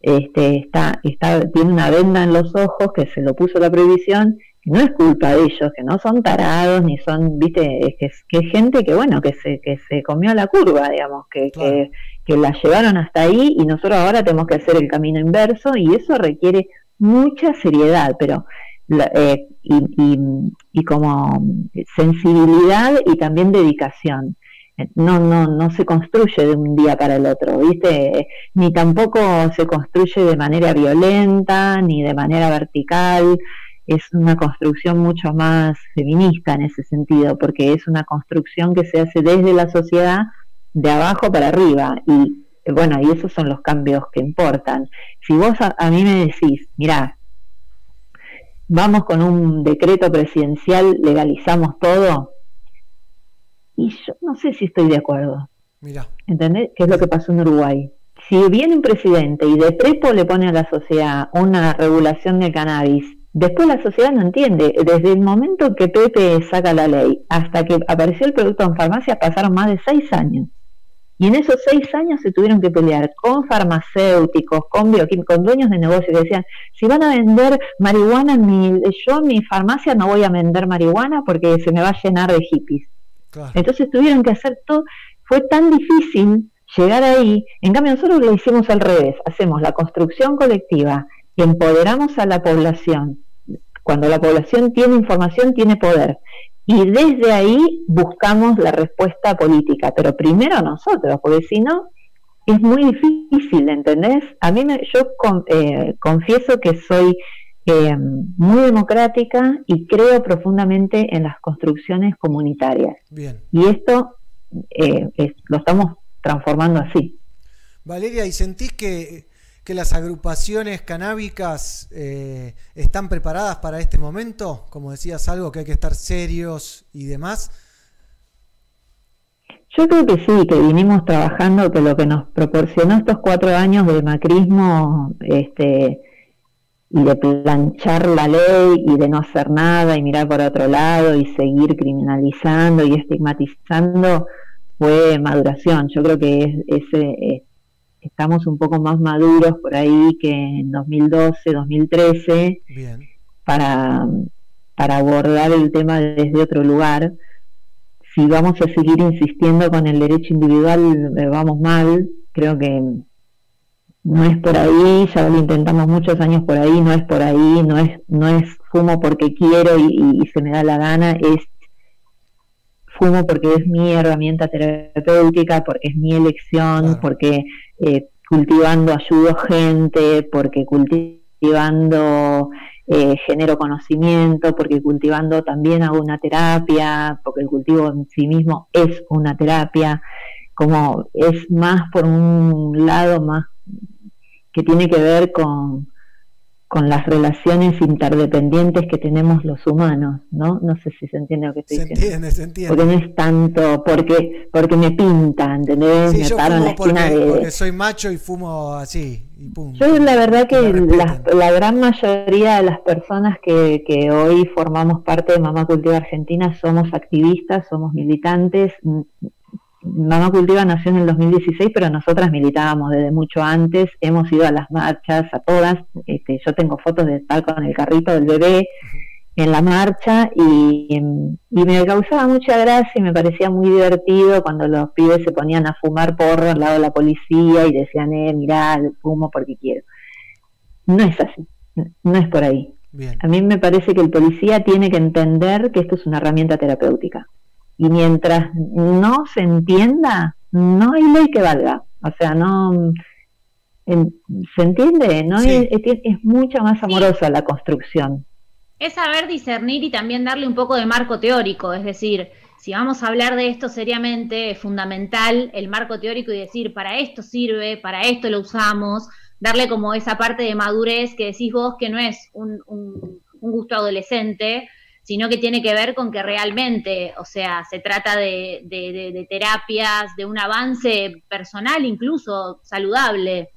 este, está, está, tiene una venda en los ojos que se lo puso la prohibición, que no es culpa de ellos, que no son tarados, ni son, viste, es que, es- que es gente que bueno, que se, que se comió la curva, digamos, que, que, que la llevaron hasta ahí y nosotros ahora tenemos que hacer el camino inverso y eso requiere mucha seriedad, pero eh, y, y, y como sensibilidad y también dedicación. No, no, no se construye de un día para el otro, ¿viste? Ni tampoco se construye de manera violenta, ni de manera vertical. Es una construcción mucho más feminista en ese sentido, porque es una construcción que se hace desde la sociedad de abajo para arriba. Y bueno, y esos son los cambios que importan. Si vos a, a mí me decís, mirá, vamos con un decreto presidencial, legalizamos todo, y yo no sé si estoy de acuerdo. Mira. ¿Entendés? ¿Qué es lo que pasó en Uruguay? Si viene un presidente y de prepo le pone a la sociedad una regulación del cannabis, después la sociedad no entiende. Desde el momento que Pepe saca la ley hasta que apareció el producto en farmacia pasaron más de seis años. Y en esos seis años se tuvieron que pelear con farmacéuticos, con bioquímicos, con dueños de negocios que decían, si van a vender marihuana, mi, yo en mi farmacia no voy a vender marihuana porque se me va a llenar de hippies. Entonces tuvieron que hacer todo, fue tan difícil llegar ahí, en cambio nosotros lo hicimos al revés, hacemos la construcción colectiva, empoderamos a la población, cuando la población tiene información tiene poder, y desde ahí buscamos la respuesta política, pero primero nosotros, porque si no es muy difícil, ¿entendés? A mí me, yo eh, confieso que soy eh, muy democrática y creo profundamente en las construcciones comunitarias. Bien. Y esto eh, es- lo estamos transformando así. Valeria, ¿y sentís que, que las agrupaciones canábicas eh, están preparadas para este momento? Como decías, algo que hay que estar serios y demás. Yo creo que sí, que vinimos trabajando, que lo que nos proporcionó estos cuatro años del macrismo, este, y de planchar la ley y de no hacer nada y mirar por otro lado y seguir criminalizando y estigmatizando fue maduración. Yo creo que es, ese, eh, estamos un poco más maduros por ahí que en 2012, 2013 para, para abordar el tema desde otro lugar. Si vamos a seguir insistiendo con el derecho individual, eh, vamos mal. Creo que no es por ahí, ya lo intentamos muchos años por ahí, no es por ahí, no es, no es fumo porque quiero y, se me da la gana, es fumo porque es mi herramienta terapéutica, porque es mi elección, porque eh, cultivando ayudo gente, porque cultivando eh, genero conocimiento, porque cultivando también hago una terapia, porque el cultivo en sí mismo es una terapia, como es más por un lado más que tiene que ver con, con las relaciones interdependientes que tenemos los humanos, ¿no? No sé si se entiende lo que estoy diciendo. Se entiende, se entiende. Porque no es tanto porque porque me pinta, ¿entendés? me paro en la esquina porque, de... porque soy macho y fumo así, y pum. Yo la verdad que la, la, gran mayoría de las personas que, que hoy formamos parte de Mamá Cultiva Argentina somos activistas, somos militantes, Mamá Cultiva nació en el 2016, pero nosotras militábamos desde mucho antes, hemos ido a las marchas, a todas, este, yo tengo fotos de estar con el carrito del bebé en la marcha y, me causaba mucha gracia y me parecía muy divertido cuando los pibes se ponían a fumar porro al lado de la policía y decían, eh, mirá, fumo porque quiero. No es así, no es por ahí. A mí me parece que el policía tiene que entender que esto es una herramienta terapéutica y mientras no se entienda, no hay ley que valga. O sea, no... ¿Se entiende? ¿no? Es, mucho más amorosa la construcción. Es saber discernir y también darle un poco de marco teórico, es decir, si vamos a hablar de esto seriamente, es fundamental el marco teórico y decir, para esto sirve, para esto lo usamos, darle como esa parte de madurez que decís vos que no es un, un gusto adolescente, sino que tiene que ver con que realmente, o sea, se trata de, de, terapias, de un avance personal, incluso saludable.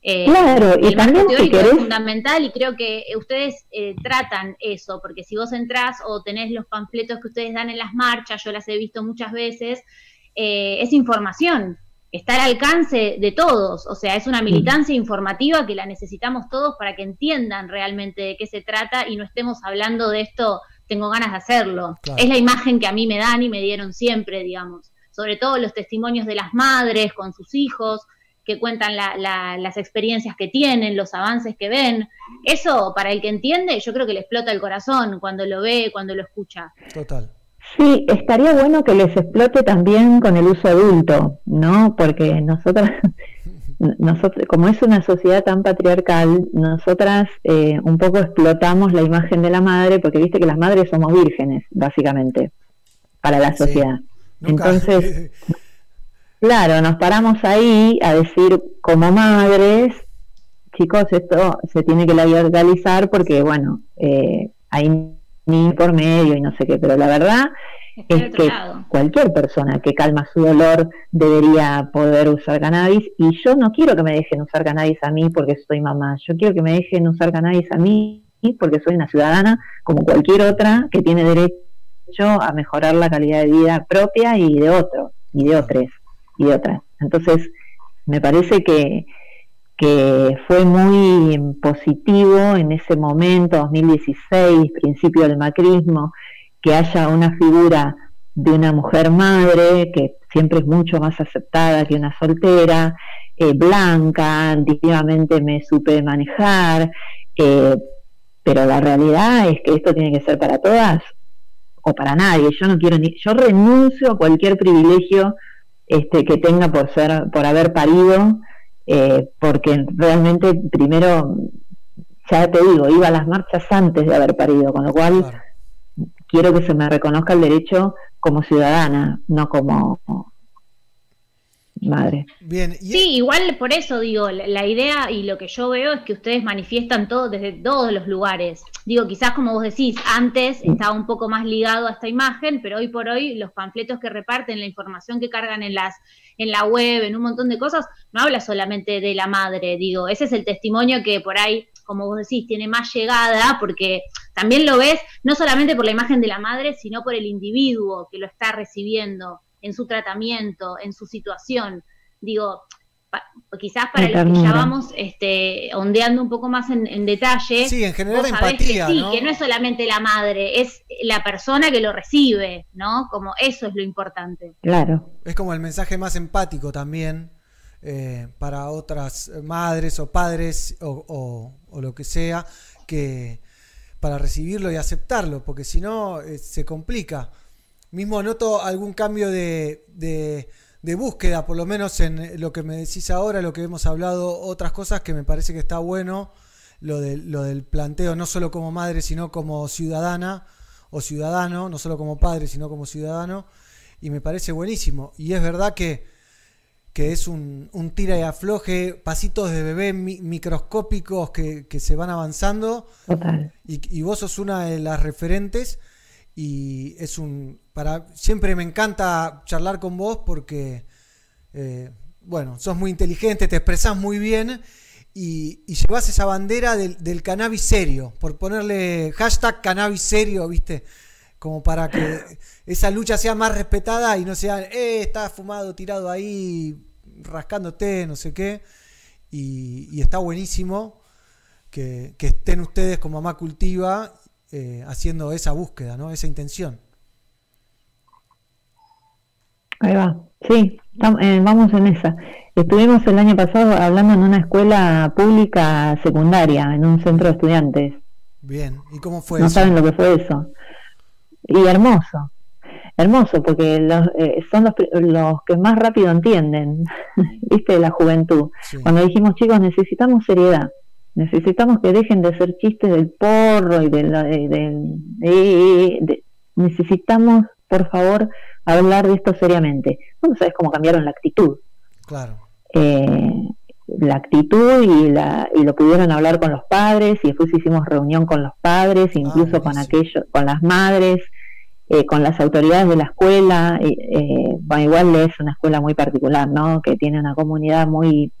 Eh, claro, y el también teórico es fundamental y creo que ustedes eh, tratan eso, porque si vos entrás o tenés los panfletos que ustedes dan en las marchas, yo las he visto muchas veces, eh, es información, está al alcance de todos, o sea, es una militancia informativa que la necesitamos todos para que entiendan realmente de qué se trata y no estemos hablando de esto tengo ganas de hacerlo. Es la imagen que a mí me dan y me dieron siempre, digamos. Sobre todo los testimonios de las madres con sus hijos, que cuentan las experiencias que tienen, los avances que ven. Eso, para el que entiende, yo creo que le explota el corazón cuando lo ve, cuando lo escucha. Total. Sí, estaría bueno que les explote también con el uso adulto, ¿no? Porque nosotros nosotros, como es una sociedad tan patriarcal, nosotras eh, un poco explotamos la imagen de la madre, porque viste que las madres somos vírgenes, básicamente, para la sociedad. Entonces, claro, nos paramos ahí a decir como madres, chicos, esto se tiene que legalizar porque, bueno, eh, hay ni por medio y no sé qué, pero la verdad es que cualquier persona que calma su dolor debería poder usar cannabis y yo no quiero que me dejen usar cannabis a mí porque soy mamá, yo quiero que me dejen usar cannabis a mí porque soy una ciudadana como cualquier otra que tiene derecho a mejorar la calidad de vida propia y de otros y de otros y de otras. Entonces, me parece que, que fue muy positivo en ese momento, 2016, principio del macrismo, que haya una figura de una mujer madre, que siempre es mucho más aceptada que una soltera, eh, blanca, definitivamente me supe manejar, eh, pero la realidad es que esto tiene que ser para todas o para nadie. Yo no quiero ni, yo renuncio a cualquier privilegio este, que tenga por ser, por haber parido, eh, porque realmente primero, ya te digo, iba a las marchas antes de haber parido, con lo cual quiero que se me reconozca el derecho como ciudadana, no como madre. Bien. Sí, igual por eso digo, la, idea y lo que yo veo es que ustedes manifiestan todo desde todos los lugares. Digo, quizás como vos decís, antes estaba un poco más ligado a esta imagen, pero hoy por hoy los panfletos que reparten, la información que cargan en las en la web, en un montón de cosas, no habla solamente de la madre, digo, ese es el testimonio que por ahí como vos decís, tiene más llegada, porque también lo ves no solamente por la imagen de la madre, sino por el individuo que lo está recibiendo en su tratamiento, en su situación. Digo, pa- quizás para los que ya vamos este, ondeando un poco más en, en detalle, Sí, en sabés empatía, que sí, ¿no? que no es solamente la madre, es la persona que lo recibe, ¿no? Como eso es lo importante. Claro. Es como el mensaje más empático también eh, para otras madres o padres o, lo que sea, que para recibirlo y aceptarlo, porque si no eh, se complica. Mismo noto algún cambio de, de- búsqueda, por lo menos en lo que me decís ahora, lo que hemos hablado, otras cosas que me parece que está bueno, lo, de- lo del planteo, no solo como madre, sino como ciudadana o ciudadano, no solo como padre, sino como ciudadano, y me parece buenísimo. Y es verdad que, que es un, un tira y afloje, pasitos de bebé mi- microscópicos que, que se van avanzando. Total. Y, y vos sos una de las referentes y es un para siempre me encanta charlar con vos porque eh, bueno sos muy inteligente te expresás muy bien y, y llevas esa bandera del, del cannabis serio por ponerle hashtag cannabis serio viste como para que esa lucha sea más respetada y no sea eh estás fumado tirado ahí rascándote no sé qué y, y está buenísimo que, que estén ustedes como Mamá Cultiva eh, haciendo esa búsqueda, ¿no? Esa intención. Ahí va. Sí, eh, vamos en esa. Estuvimos el año pasado hablando en una escuela pública secundaria, en un centro de estudiantes. Bien. ¿Y cómo fue no eso? saben lo que fue eso. Y hermoso, hermoso, porque los, eh, son los, los que más rápido entienden, viste, la juventud. Cuando dijimos, chicos, necesitamos seriedad, necesitamos que dejen de hacer chistes del porro y del... de- de- de- necesitamos, por favor, hablar de esto seriamente. Bueno, sabes cómo cambiaron la actitud. Claro. Eh, la actitud y, la, y lo pudieron hablar con los padres y después hicimos reunión con los padres, incluso con aquellos, con las madres, eh, con las autoridades de la escuela. eh, bueno, igual es una escuela muy particular, ¿no? Que tiene una comunidad muy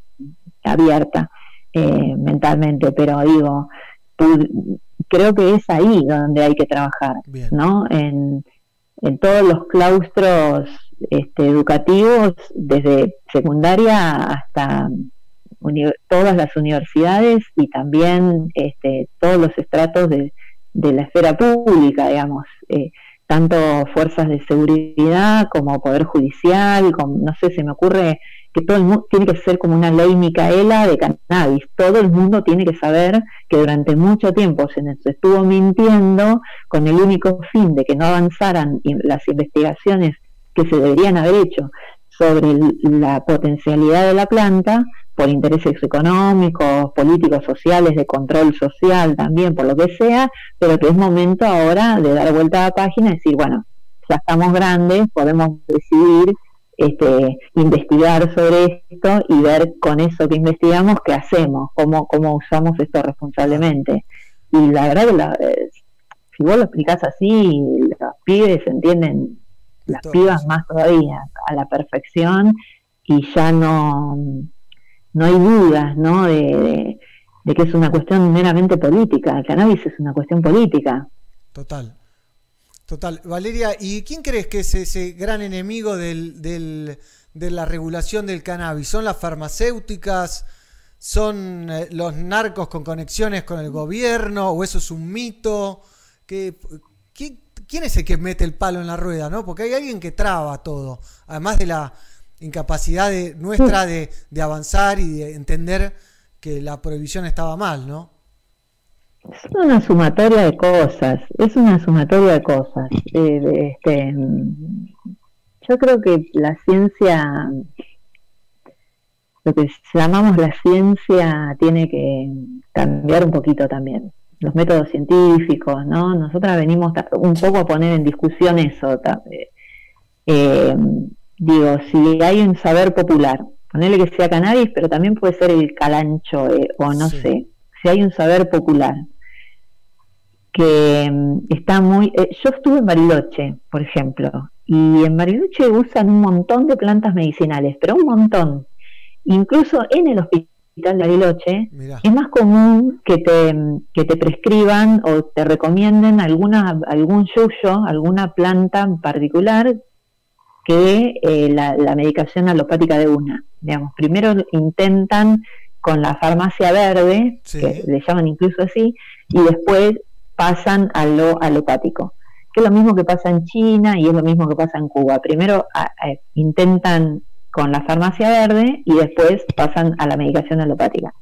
abierta eh, mentalmente, pero digo, creo que es ahí donde hay que trabajar, ¿no? En, en todos los claustros este, educativos, desde secundaria hasta todas las universidades y también este, todos los estratos de, de la esfera pública, digamos, eh, tanto fuerzas de seguridad como poder judicial, como, no sé, se me ocurre que todo el mundo tiene que ser como una ley Micaela de cannabis. Todo el mundo tiene que saber que durante mucho tiempo se nos estuvo mintiendo con el único fin de que no avanzaran las investigaciones que se deberían haber hecho sobre la potencialidad de la planta por intereses económicos, políticos, sociales, de control social también, por lo que sea, pero que es momento ahora de dar vuelta a la página y decir, bueno, ya estamos grandes, podemos decidir este, investigar sobre esto y ver con eso que investigamos qué hacemos, cómo, cómo usamos esto responsablemente. Y la verdad que la- eh, si vos lo explicás así, los pibes entienden, las pibas más todavía, a la perfección y ya no, no hay dudas ¿no? De, que es una cuestión meramente política. El cannabis es una cuestión política. Total. Total. Valeria, ¿y quién crees que es ese gran enemigo de la regulación del cannabis? ¿Son las farmacéuticas? ¿Son eh, los narcos con conexiones con el gobierno? ¿O eso es un mito? ¿Qué, quién, quién es el que mete el palo en la rueda? ¿no? Porque hay alguien que traba todo. Además de la incapacidad de, nuestra de, avanzar y de entender que la prohibición estaba mal, ¿no? Es una sumatoria de cosas, es una sumatoria de cosas. Eh, este, yo creo que la ciencia, lo que llamamos la ciencia, tiene que cambiar un poquito también. Los métodos científicos, ¿no? Nosotras venimos un poco a poner en discusión eso. eh, eh, digo, si hay un saber popular, ponerle que sea cannabis, pero también puede ser el calancho eh, o no sé, si hay un saber popular que mm, está muy... eh, yo estuve en Bariloche, por ejemplo, y en Bariloche usan un montón de plantas medicinales, pero un montón. Incluso en el hospital de Bariloche, es más común que te, que te prescriban o te recomienden alguna, algún yuyo, alguna planta en particular que eh, la, la medicación alopática de una. Digamos, primero intentan con la farmacia verde, que le llaman incluso así, y después pasan a lo alopático, que es lo mismo que pasa en China y es lo mismo que pasa en Cuba. Primero intentan con la farmacia verde y después pasan a la medicación alopática.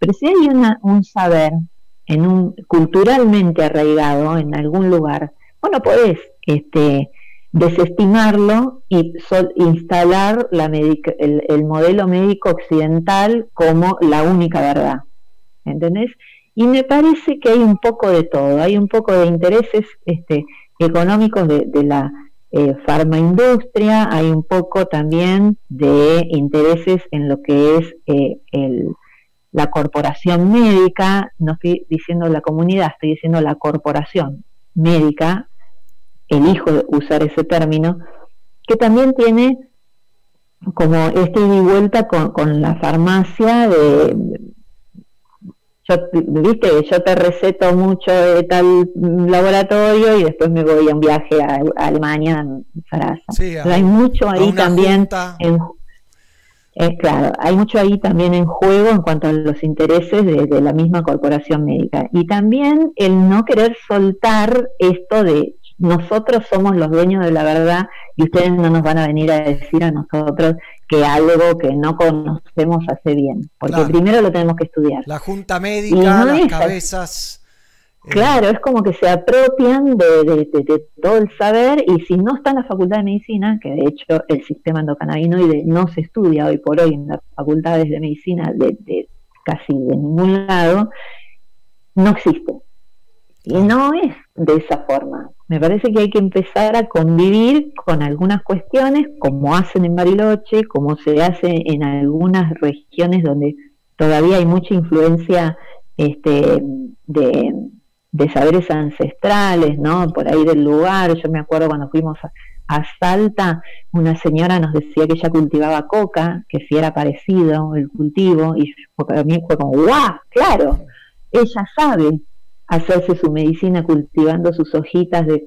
Pero si hay una, un saber en un culturalmente arraigado en algún lugar, bueno, podés este, desestimarlo y instalar la el, el, modelo médico occidental como la única verdad. ¿Entendés? Y me parece que hay un poco de todo, hay un poco de intereses este, económicos de, la eh, farmaindustria, hay un poco también de intereses en lo que es eh, el, la corporación médica, no estoy diciendo la comunidad, estoy diciendo la corporación médica elijo usar ese término, que también tiene como este ida y vuelta con, la farmacia de, yo, viste, yo te receto mucho de tal laboratorio y después me voy a un viaje a, Alemania, hay mucho ahí también en, eh, claro, hay mucho ahí también en juego en cuanto a los intereses de, de, la misma corporación médica. Y también el no querer soltar esto de nosotros somos los dueños de la verdad y ustedes no nos van a venir a decir a nosotros que algo que no conocemos hace bien, porque primero lo tenemos que estudiar. La junta médica, las cabezas. Eh, claro, es como que se apropian de, todo el saber y si no está en la Facultad de Medicina, que de hecho el sistema endocannabinoide no se estudia hoy por hoy en las facultades de medicina de casi de ningún lado, no existe. Y no es de esa forma. Me parece que hay que empezar a convivir con algunas cuestiones, como hacen en Bariloche, como se hace en algunas regiones donde todavía hay mucha influencia este, de, saberes ancestrales, ¿no? Por ahí del lugar. Yo me acuerdo cuando fuimos a, Salta, una señora nos decía que ella cultivaba coca, que si era parecido el cultivo, y para mí fue como, ¡guau! Claro, ella sabe hacerse su medicina cultivando sus hojitas de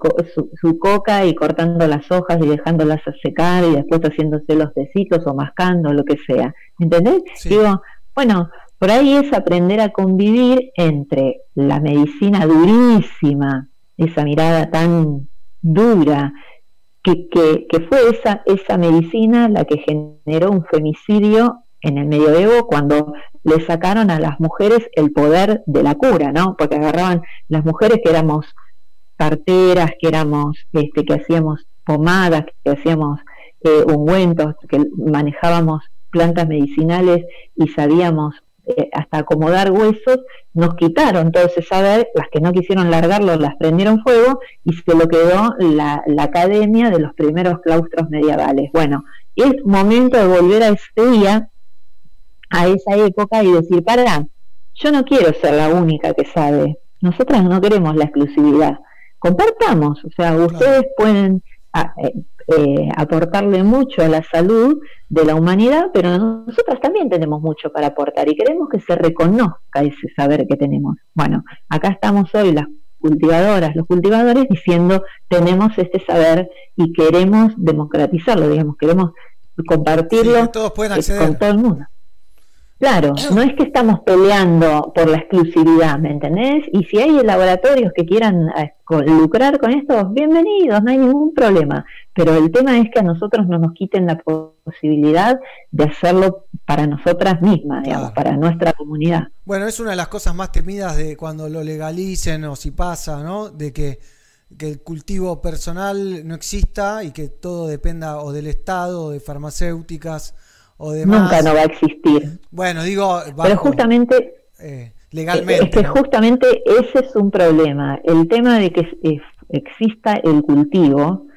su, coca y cortando las hojas y dejándolas a secar y después haciéndose los tecitos o mascando, lo que sea. ¿Entendés? Digo, bueno, por ahí es aprender a convivir entre la medicina durísima, esa mirada tan dura, que, que, que fue esa, esa medicina la que generó un femicidio en el medioevo cuando le sacaron a las mujeres el poder de la cura, ¿no? Porque agarraban las mujeres que éramos parteras, que éramos, este, que hacíamos pomadas, que hacíamos eh, ungüentos, que manejábamos plantas medicinales y sabíamos eh, hasta acomodar huesos, nos quitaron todo ese saber, las que no quisieron largarlo las prendieron fuego y se lo quedó la, la academia de los primeros claustros medievales. Bueno, es momento de volver a ese día a esa época y decir, para, yo no quiero ser la única que sabe, nosotras no queremos la exclusividad, compartamos, o sea, ustedes pueden eh, eh, aportarle mucho a la salud de la humanidad, pero nosotras también tenemos mucho para aportar y queremos que se reconozca ese saber que tenemos. Bueno, acá estamos hoy las cultivadoras, los cultivadores diciendo tenemos este saber y queremos democratizarlo, digamos, queremos compartirlo con todo el mundo. Claro, no es que estamos peleando por la exclusividad, ¿me entendés? Y si hay laboratorios que quieran eh, lucrar con esto, bienvenidos, no hay ningún problema. Pero el tema es que a nosotros no nos quiten la posibilidad de hacerlo para nosotras mismas, digamos, para nuestra comunidad. Bueno, es una de las cosas más temidas de cuando lo legalicen o si pasa, ¿no? De que, que el cultivo personal no exista y que todo dependa o del Estado o de farmacéuticas Nunca no va a existir. Bueno, digo, pero justamente eh, legalmente. Es que justamente ese es un problema. El tema de que exista el cultivo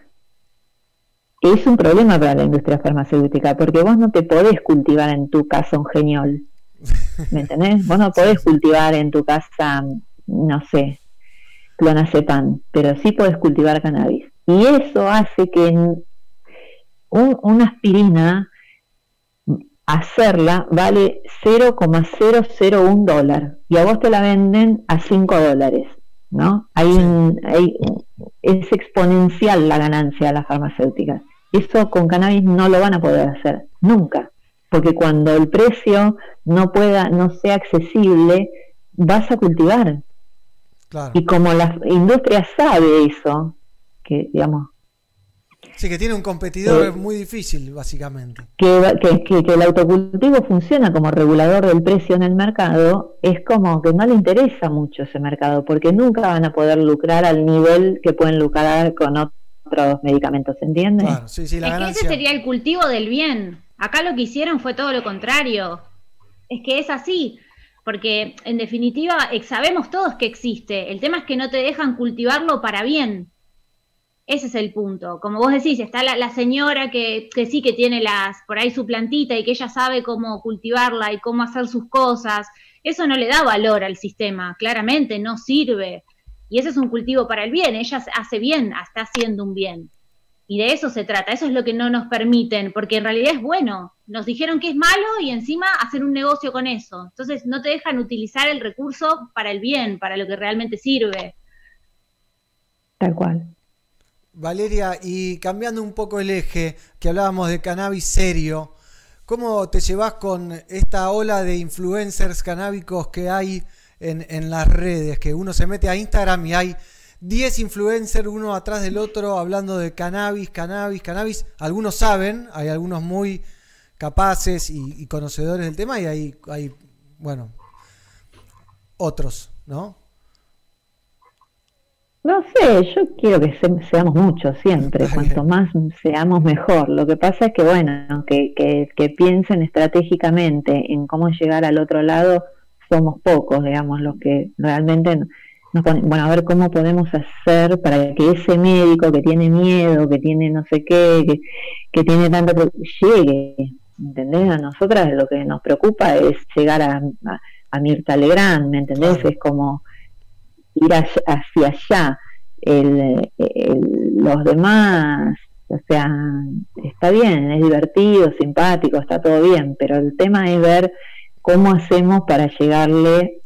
es un problema para la industria farmacéutica, porque vos no te podés cultivar en tu casa un geniol. ¿Me entendés? Vos no podés cultivar en tu casa, no sé, clonazepam, pero sí podés cultivar cannabis. Y eso hace que una aspirina hacerla vale 0,001 dólar y a vos te la venden a 5 dólares, ¿no? Hay un, hay, es exponencial la ganancia de las farmacéuticas. Eso con cannabis no lo van a poder hacer, nunca, porque cuando el precio no pueda, no sea accesible, vas a cultivar. Y como la industria sabe eso, que digamos, Sí, que tiene un competidor Eh, muy difícil, básicamente. que, que, que- que el autocultivo funciona como regulador del precio en el mercado, es como que no le interesa mucho ese mercado, porque nunca van a poder lucrar al nivel que pueden lucrar con otros medicamentos, ¿entiende? sí, sí, es que ese sería el cultivo del bien. Acá lo que hicieron fue todo lo contrario. Es que es así. Porque en definitiva eh, sabemos todos que existe. El tema es que no te dejan cultivarlo para bien. Ese es el punto. Como vos decís, está la, señora que, que sí que tiene las por ahí su plantita y que ella sabe cómo cultivarla y cómo hacer sus cosas. Eso no le da valor al sistema, claramente no sirve. Y ese es un cultivo para el bien. Ella hace bien, está haciendo un bien. Y de eso se trata, eso es lo que no nos permiten, porque en realidad es bueno. Nos dijeron que es malo y encima hacen un negocio con eso. Entonces no te dejan utilizar el recurso para el bien, para lo que realmente sirve. Tal cual. Valeria, y cambiando un poco el eje, que hablábamos de cannabis serio, ¿cómo te llevas con esta ola de influencers canábicos que hay en, en las redes? Que uno se mete a Instagram y hay 10 influencers uno atrás del otro hablando de cannabis, cannabis, cannabis. Algunos saben, hay algunos muy capaces y, y conocedores del tema y hay, hay, bueno, otros, ¿no? No sé, yo quiero que se- seamos muchos siempre, cuanto más seamos mejor. Lo que pasa es que, bueno, que, que, que piensen estratégicamente en cómo llegar al otro lado, somos pocos, digamos, los que realmente nos ponen, bueno, a ver cómo podemos hacer para que ese médico que tiene miedo, que tiene no sé qué, que, que tiene tanto, llegue, ¿entendés? A nosotras lo que nos preocupa es llegar a, a, a Mirta Legrand, ¿me entendés? Es como ir hacia, hacia allá. El, el- los demás, o sea, está bien, es divertido, simpático, está todo bien, pero el tema es ver cómo hacemos para llegarle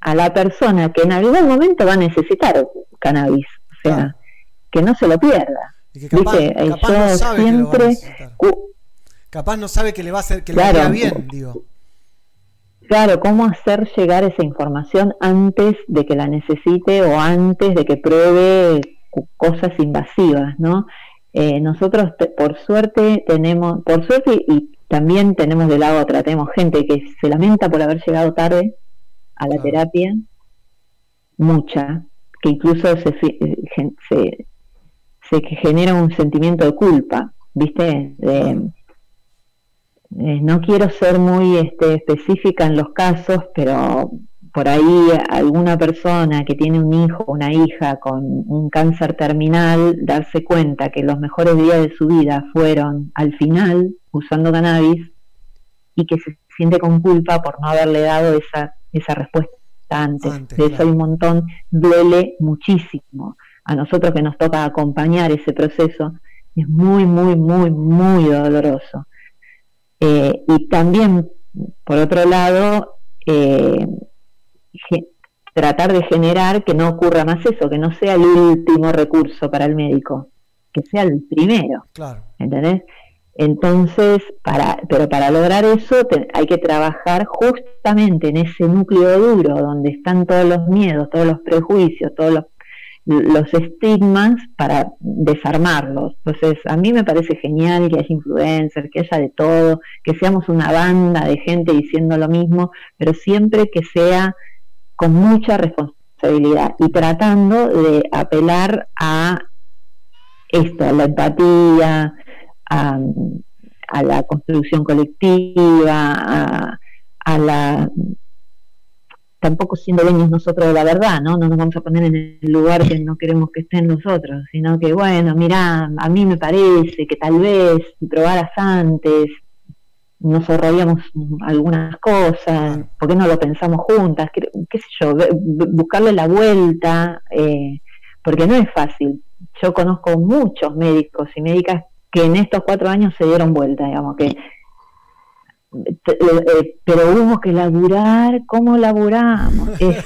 a la persona que en algún momento va a necesitar cannabis, o sea, que no se lo pierda. Y que capaz. Eh, capaz Yo no sabe que lo va a siempre. Capaz no sabe que le va a hacer, que Claro. le vaya bien, digo. Claro, cómo hacer llegar esa información antes de que la necesite o antes de que pruebe cosas invasivas, ¿no? Eh, nosotros, por suerte, tenemos, por suerte y también tenemos de la otra, tenemos gente que se lamenta por haber llegado tarde a la terapia, mucha, que incluso se, eh, se, se genera un sentimiento de culpa, ¿viste? De, eh, no quiero ser muy este, específica en los casos, pero por ahí alguna persona que tiene un hijo o una hija con un cáncer terminal, darse cuenta que los mejores días de su vida fueron al final usando cannabis y que se siente con culpa por no haberle dado esa, esa respuesta antes. de eso hay un montón, duele muchísimo. A nosotros que nos toca acompañar ese proceso, es muy, muy, muy, muy doloroso. Eh, y también, por otro lado, eh, tratar de generar que no ocurra más eso, que no sea el último recurso para el médico, que sea el primero. Claro. ¿Entendés? Entonces, para, pero para lograr eso te- hay que trabajar justamente en ese núcleo duro donde están todos los miedos, todos los prejuicios, todos los, los estigmas para desarmarlos. Entonces, a mí me parece genial que haya influencers, que haya de todo, que seamos una banda de gente diciendo lo mismo, pero siempre que sea con mucha responsabilidad y tratando de apelar a esto, a la empatía, a, a la construcción colectiva, a, a la tampoco siendo dueños nosotros de la verdad, ¿no? No nos vamos a poner en el lugar que no queremos que estén nosotros, sino que, bueno, mira, a mí me parece que tal vez si probaras antes, nos ahorraríamos algunas cosas, ¿por qué no lo pensamos juntas? ¿Qué, qué sé yo? buscarle la vuelta, eh, porque no es fácil. Yo conozco muchos médicos y médicas que en estos cuatro años se dieron vuelta, digamos, que pero hubo que laburar, ¿cómo laburamos? Es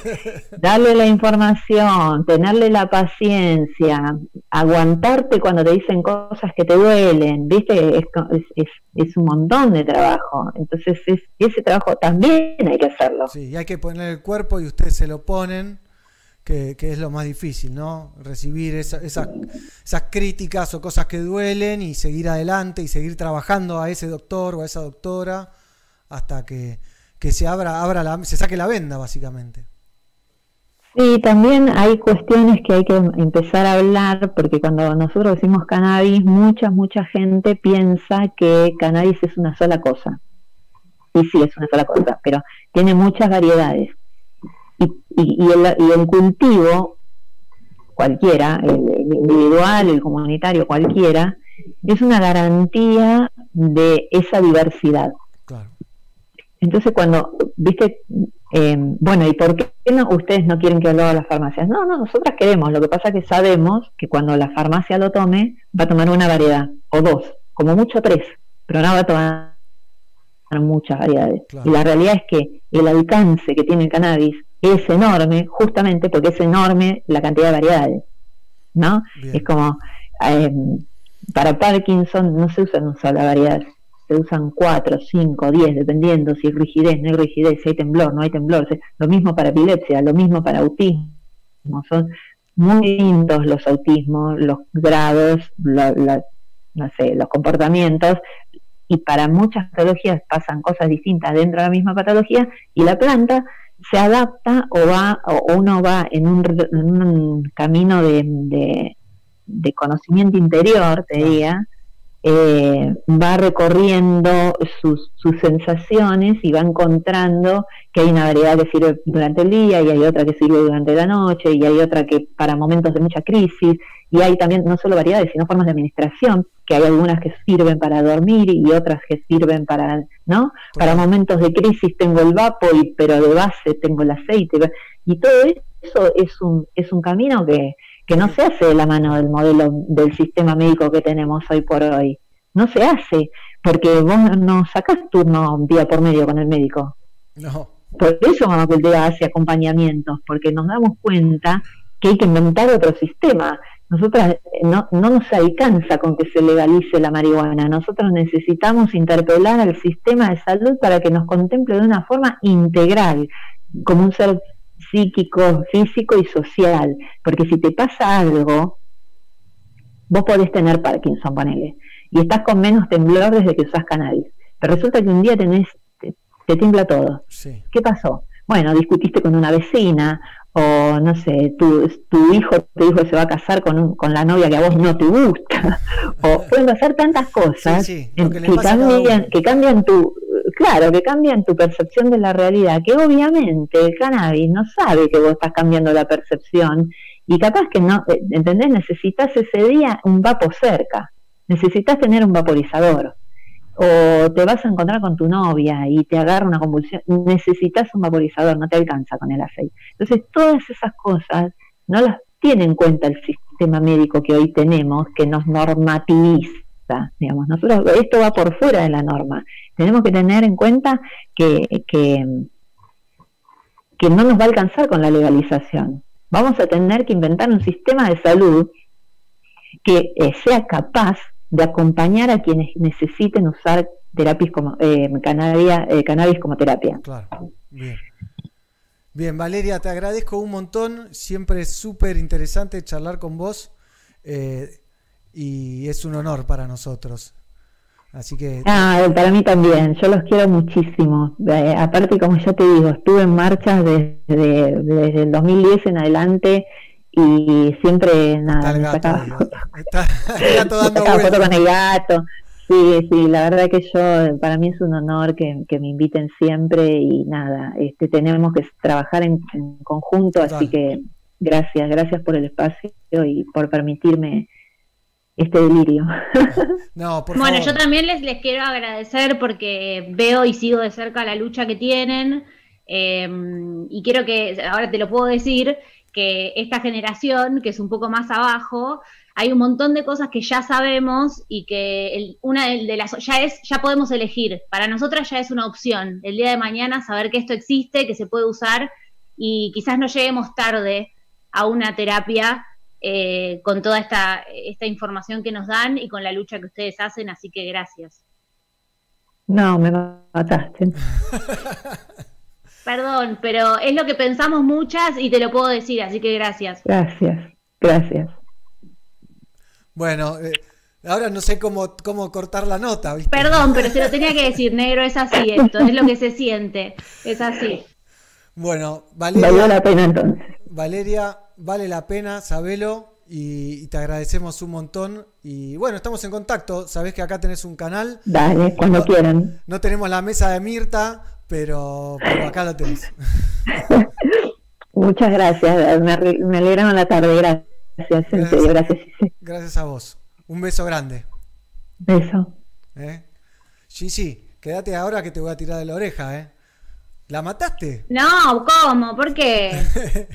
darle la información, tenerle la paciencia, aguantarte cuando te dicen cosas que te duelen, ¿viste? Es, es- es un montón de trabajo. Entonces, es, ese trabajo también hay que hacerlo. Sí, y hay que poner el cuerpo y ustedes se lo ponen, que, que es lo más difícil, ¿no? Recibir esa- esas, esas críticas o cosas que duelen y seguir adelante y seguir trabajando a ese doctor o a esa doctora hasta que, que se abra, abra la, se saque la venda, básicamente. Sí, también hay cuestiones que hay que empezar a hablar, porque cuando nosotros decimos cannabis, mucha, mucha gente piensa que cannabis es una sola cosa. Y sí, es una sola cosa, pero tiene muchas variedades. Y, y, y el, y el cultivo, cualquiera, el, el individual, el comunitario, cualquiera, es una garantía de esa diversidad. Entonces, cuando, viste, eh, bueno, ¿y por qué no, ustedes no quieren que lo hagan las farmacias? No, no, nosotras queremos. Lo que pasa es que sabemos que cuando la farmacia lo tome, va a tomar una variedad, o dos, como mucho tres, pero no va a tomar muchas variedades. Y la realidad es que el alcance que tiene el cannabis es enorme, justamente porque es enorme la cantidad de variedades. ¿No? Es como, eh, para Parkinson no se usan una sola variedad, se usan cuatro, cinco, diez, dependiendo si hay rigidez, no hay rigidez, si hay temblor, no hay temblor. Lo mismo para epilepsia, lo mismo para autismo. Son muy distintos los autismos, los grados, la- la- no sé, los comportamientos. Y para muchas patologías pasan cosas distintas dentro de la misma patología y la planta se adapta o va o uno va en un, en un camino de, de- de conocimiento interior, te diría, eh, va recorriendo sus, sus sensaciones y va encontrando que hay una variedad que sirve durante el día y hay otra que sirve durante la noche y hay otra que para momentos de mucha crisis y hay también no solo variedades sino formas de administración que hay algunas que sirven para dormir y otras que sirven para no para momentos de crisis tengo el vapo y pero de base tengo el aceite y todo eso es un es un camino que que no se hace de la mano del modelo del sistema médico que tenemos hoy por hoy. No se hace, porque vos no sacás turno día por medio con el médico. No. Por eso Mamá Cultura hace acompañamientos, porque nos damos cuenta que hay que inventar otro sistema. Nosotras eh, no, no nos alcanza con que se legalice la marihuana. Nosotros necesitamos interpelar al sistema de salud para que nos contemple de una forma integral, como un ser psíquico, físico y social. Porque si te pasa algo, vos podés tener Parkinson, ponele, y estás con menos temblor desde que usás cannabis. Pero resulta que un día tenés, te, te tiembla todo. ¿Qué pasó? Bueno, discutiste con una vecina, o no sé, tu, tu hijo te dijo que se va a casar con, un- con la novia que a vos no te gusta, o pueden pasar tantas cosas Sí, sí, que cambian, que cambian tu, claro, que cambian tu percepción de la realidad, que obviamente el cannabis no sabe que vos estás cambiando la percepción y capaz que no, eh, ¿entendés? Necesitas ese día un vapo cerca, necesitas tener un vaporizador o te vas a encontrar con tu novia y te agarra una convulsión, necesitas un vaporizador, no te alcanza con el aceite. Entonces, todas esas cosas no las tiene en cuenta el sistema médico que hoy tenemos, que nos normativiza, digamos. Nosotros, esto va por fuera de la norma. Tenemos que tener en cuenta que, que, que no nos va a alcanzar con la legalización. Vamos a tener que inventar un sistema de salud que eh, sea capaz de acompañar a quienes necesiten usar terapias como eh, cannabis, eh, cannabis como terapia. Claro, bien. Bien, Valeria, te agradezco un montón. Siempre es súper interesante charlar con vos. eh, y es un honor para nosotros. Así que Ah, para mí también, yo los quiero muchísimo. Eh, aparte, como ya te digo, estuve en marchas desde, desde el 2010 en adelante y siempre nada, me sacaba fotos. sacaba foto con el gato. Sí, sí, la verdad que yo, para mí es un honor que, que me inviten siempre y nada, este, tenemos que trabajar en, en conjunto, así que gracias, gracias por el espacio y por permitirme este delirio. No, por bueno, favor. yo también les, les quiero agradecer porque veo y sigo de cerca la lucha que tienen eh, y quiero que, ahora te lo puedo decir, que esta generación, que es un poco más abajo, hay un montón de cosas que ya sabemos y que el- una de, de las ya es ya podemos elegir. Para nosotras ya es una opción. El día de mañana saber que esto existe, que se puede usar y quizás no lleguemos tarde a una terapia eh, con toda esta, esta información que nos dan y con la lucha que ustedes hacen. Así que gracias. No, me mataste. Perdón, pero es lo que pensamos muchas y te lo puedo decir, así que gracias. Gracias, gracias. Bueno, eh, ahora no sé cómo, cómo cortar la nota, ¿viste? Perdón, pero se lo tenía que decir, negro, es así esto, es lo que se siente, es así. Bueno, Valeria. Valió la pena entonces. Valeria, vale la pena, sabelo. Y, y te agradecemos un montón. Y bueno, estamos en contacto. Sabés que acá tenés un canal. Dale, cuando No- quieran. No tenemos la mesa de Mirta, pero, pero acá lo tenés. Muchas gracias, me, me alegraron la tarde, gracias, en serio, gracias. Gracias a vos. Un beso grande. Beso. ¿eh? Gigi, quédate ahora que te voy a tirar de la oreja, ¿eh? ¿La mataste? No, ¿cómo? ¿Por qué?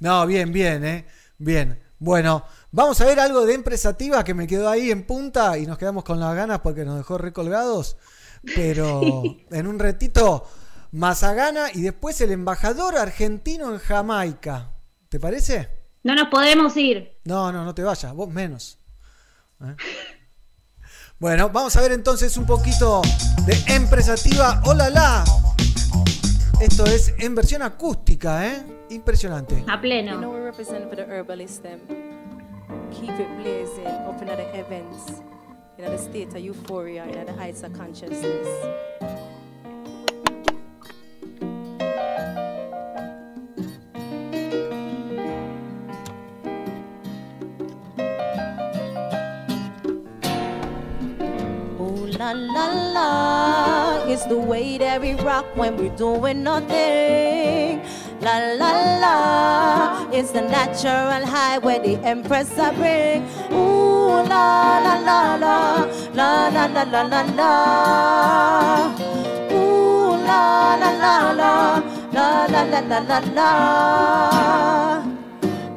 No, bien, bien, ¿eh? Bien. Bueno, vamos a ver algo de empresativa que me quedó ahí en punta y nos quedamos con las ganas porque nos dejó recolgados. Pero en un retito, Mazagana y después el embajador argentino en Jamaica. ¿Te parece? No nos podemos ir. No, no, no te vayas, vos menos. ¿Eh? Bueno, vamos a ver entonces un poquito de empresativa. ¡Hola, la! Esto es en versión acústica, ¿eh? Impresionante. A pleno. You know we represent for the herbalist them. Keep it blazing up in the heavens. In the state of euphoria, in the heights of consciousness. La la la, it's the way that we rock when we're doing nothing. La la la, it's the natural high where the empress I bring. Ooh la la la la, la la la la la la. Ooh la la la la, la la la la la la.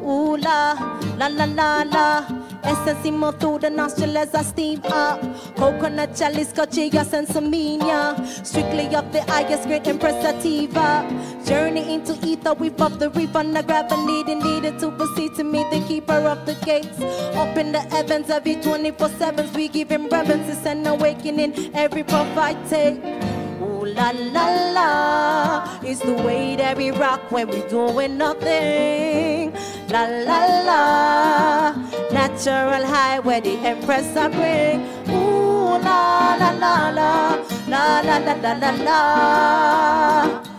Ooh la la la la la. Essence through the nostril as I steam up. Coconut chalice, cochilla, sensimilla. Strictly of the highest grade impressativa. Journey into ether, we up the reef on the grab and needed to proceed to meet the keeper of the gates. Up in the heavens, every 24 7s, we give him reverence and awakening every I take. Ooh la la la, it's the way that we rock when we're doing nothing. La la la, natural high where the empress I bring. Ooh la la la la, la la la la la la.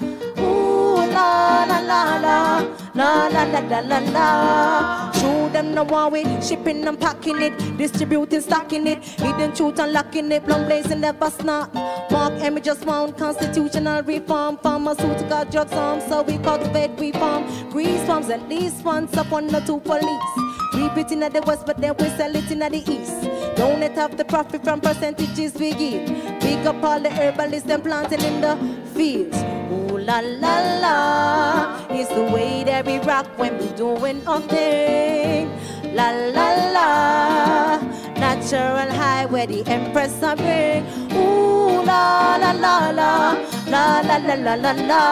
La la la la, la la la la la. Show them no one way, shipping and packing it, distributing, stocking it, hidden truth unlocking it, plum blazing never snap. Mark Emmy just want constitutional reform, pharmaceutical drugs arm, so we cultivate, we farm, grease farms at least once upon the two police. We beat in the west, but then we sell it in the east. Don't let have the profit from percentages we give. Big up all the herbalists and planting in the fields. Ooh la la la, it's the way that we rock when we doing nothing. La la la, natural high where the empress I bring. Ooh la la la la, la la la la la la.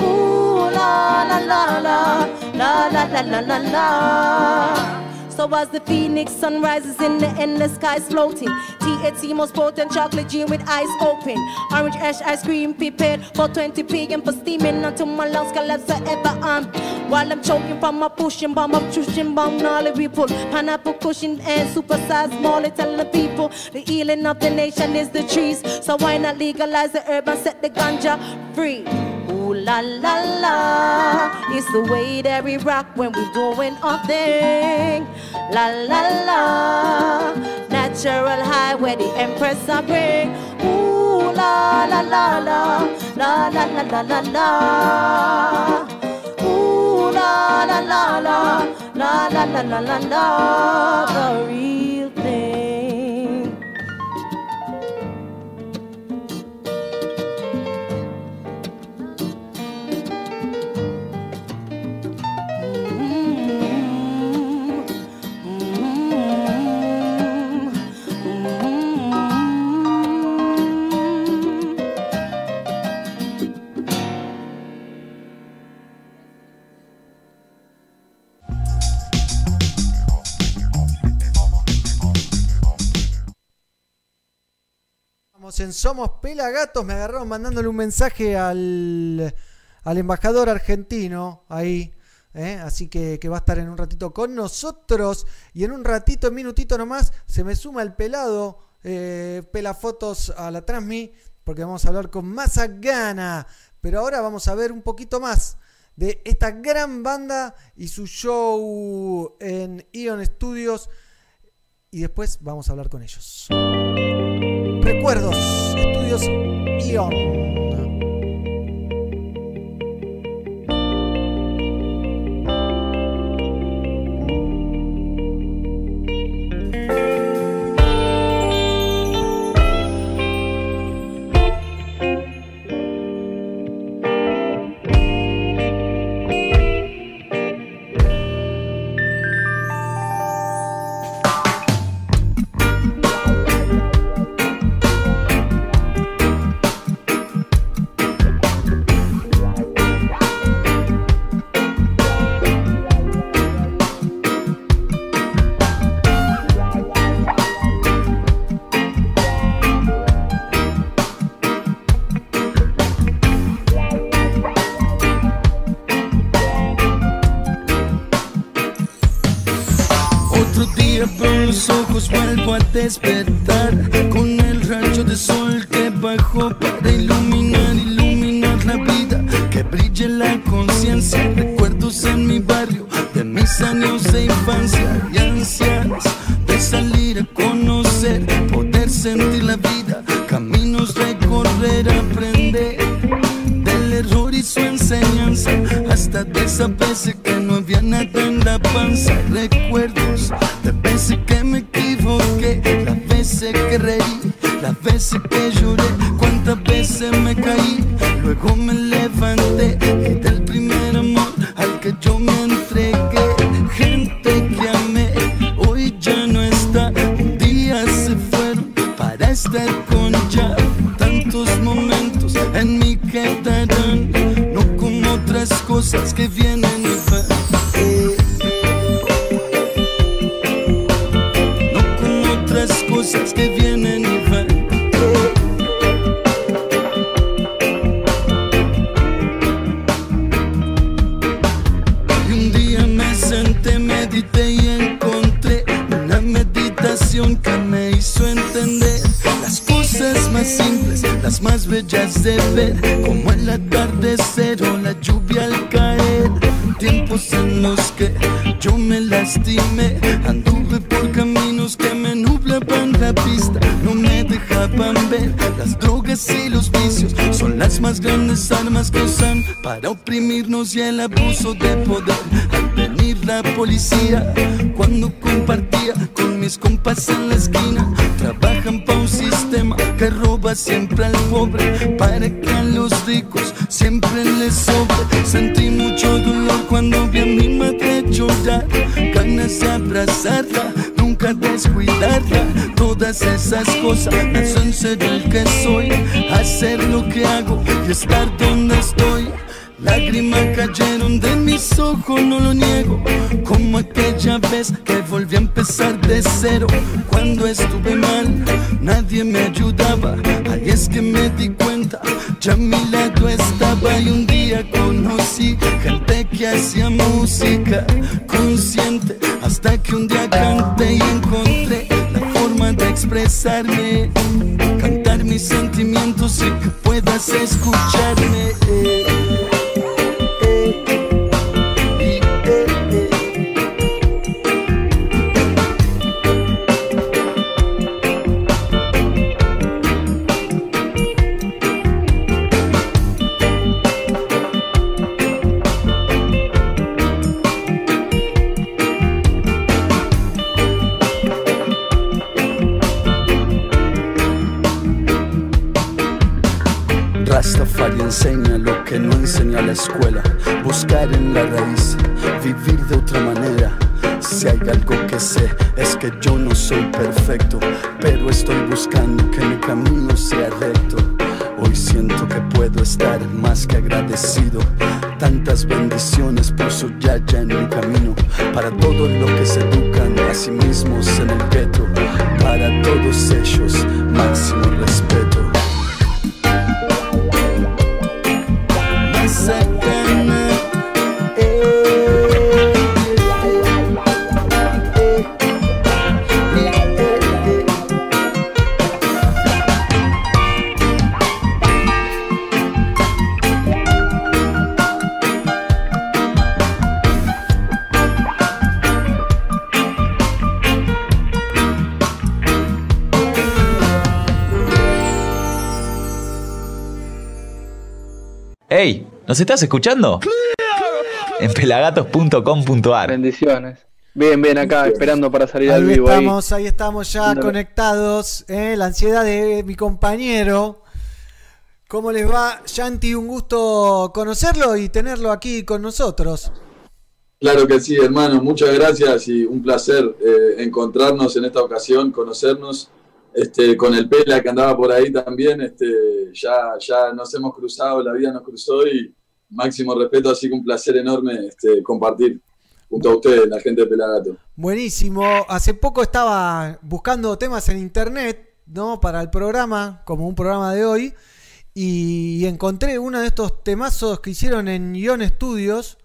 Ooh la la la la, la la la la la la. So as the phoenix sun rises in the endless skies floating, TAT most potent chocolate gin with eyes open. Orange ash ice cream prepared for 20 p.m. for steaming until my lungs collapse forever. Um, while I'm choking from my pushing bomb, obtrusion bomb, gnarly ripple, pineapple cushion and supersized molly. Telling the people the healing of the nation is the trees. So why not legalize the herb and set the ganja free? Ooh la la la, it's the way that we rock when we're doing our thing. La la la, natural high where the empress I bring. Ooh la la la la, la la la la la la. Ooh la la la la, la la la la la la, the En Somos Pelagatos. Me agarraron mandándole un mensaje al, al embajador argentino ahí. ¿eh? Así que, que va a estar en un ratito con nosotros. Y en un ratito, en minutito nomás, se me suma el pelado. Eh, pela fotos a la Transmi. Porque vamos a hablar con Masa Gana. Pero ahora vamos a ver un poquito más de esta gran banda y su show en Ion Studios. Y después vamos a hablar con ellos. Recuerdos, Estudios Ion. Vuelvo a senté, medité y encontré una meditación que me hizo entender las cosas más simples, las más bellas de ver, como el atardecer o la lluvia al caer. Tiempos en los que yo me lastimé, anduve por caminos que me nublaban la pista, no me dejaban ver. Las drogas y los vicios son las más grandes armas que usan para oprimirnos y el abuso de poder. La policía, cuando compartía con mis compas en la esquina, trabajan para un sistema que roba siempre al pobre, para que a los ricos siempre les sobre. Sentí mucho dolor cuando vi a mi madre llorar, ganas de abrazarla, nunca descuidarla. Todas esas cosas me hacen ser el que soy, hacer lo que hago y estar donde estoy. Lágrimas cayeron de mis ojos, no lo niego. Como aquella vez que volví a empezar de cero. Cuando estuve mal, nadie me ayudaba. Ahí es que me di cuenta, ya a mi lado estaba. Y un día conocí gente que hacía música consciente. Hasta que un día canté y encontré la forma de expresarme. Cantar mis sentimientos y que puedas escucharme. Vivir de otra manera. Si hay algo que sé, es que yo no soy perfecto, pero estoy buscando que mi camino sea recto. Hoy siento que puedo estar más que agradecido tantas bendiciones ¿nos estás escuchando? En pelagatos.com.ar. Bendiciones. Bien, bien, acá esperando para salir al Ahí vivo. ahí. estamos, ahí estamos ya Dándole. conectados. ¿eh? La ansiedad de mi compañero. ¿Cómo les va, Yanti? Un gusto conocerlo y tenerlo aquí con nosotros. Claro que sí, hermano. Muchas gracias y un placer eh, encontrarnos en esta ocasión, conocernos. Este, con el Pela que andaba por ahí también, este, ya, ya nos hemos cruzado, la vida nos cruzó y máximo respeto, así que un placer enorme este, compartir junto a ustedes, la gente de Pelagato. Buenísimo. Hace poco estaba buscando temas en internet, ¿no? Para el programa, como un programa de hoy. Y encontré uno de estos temazos que hicieron en Ion Studios.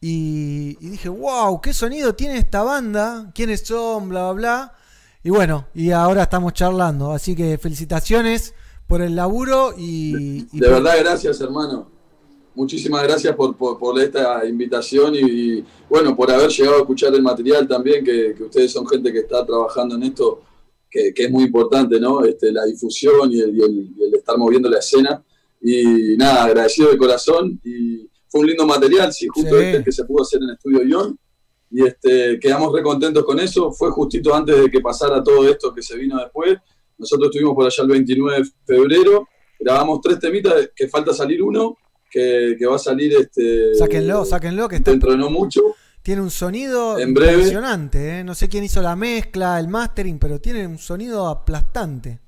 Y, y dije, wow, qué sonido tiene esta banda. ¿Quiénes son? Bla, bla, bla. Y bueno, y ahora estamos charlando. Así que felicitaciones por el laburo y... y De verdad, gracias, hermano. Muchísimas gracias por, por, por esta invitación y, y, bueno, por haber llegado a escuchar el material también, que, que ustedes son gente que está trabajando en esto, que, que es muy importante, ¿no? Este, la difusión y el, y el- y el estar moviendo la escena. Y nada, agradecido de corazón y fue un lindo material, sí, justo Sí. este que se pudo hacer en Estudio Ion. Y este, quedamos re contentos con eso. Fue justito antes de que pasara todo esto que se vino después. Nosotros estuvimos por allá el 29 de febrero, grabamos tres temitas, que falta salir uno, que, que va a salir este, Sáquenlo, sáquenlo, que está, dentro de no mucho. tiene un sonido En breve. impresionante. ¿eh? No sé quién hizo la mezcla, el mastering, pero tiene un sonido aplastante.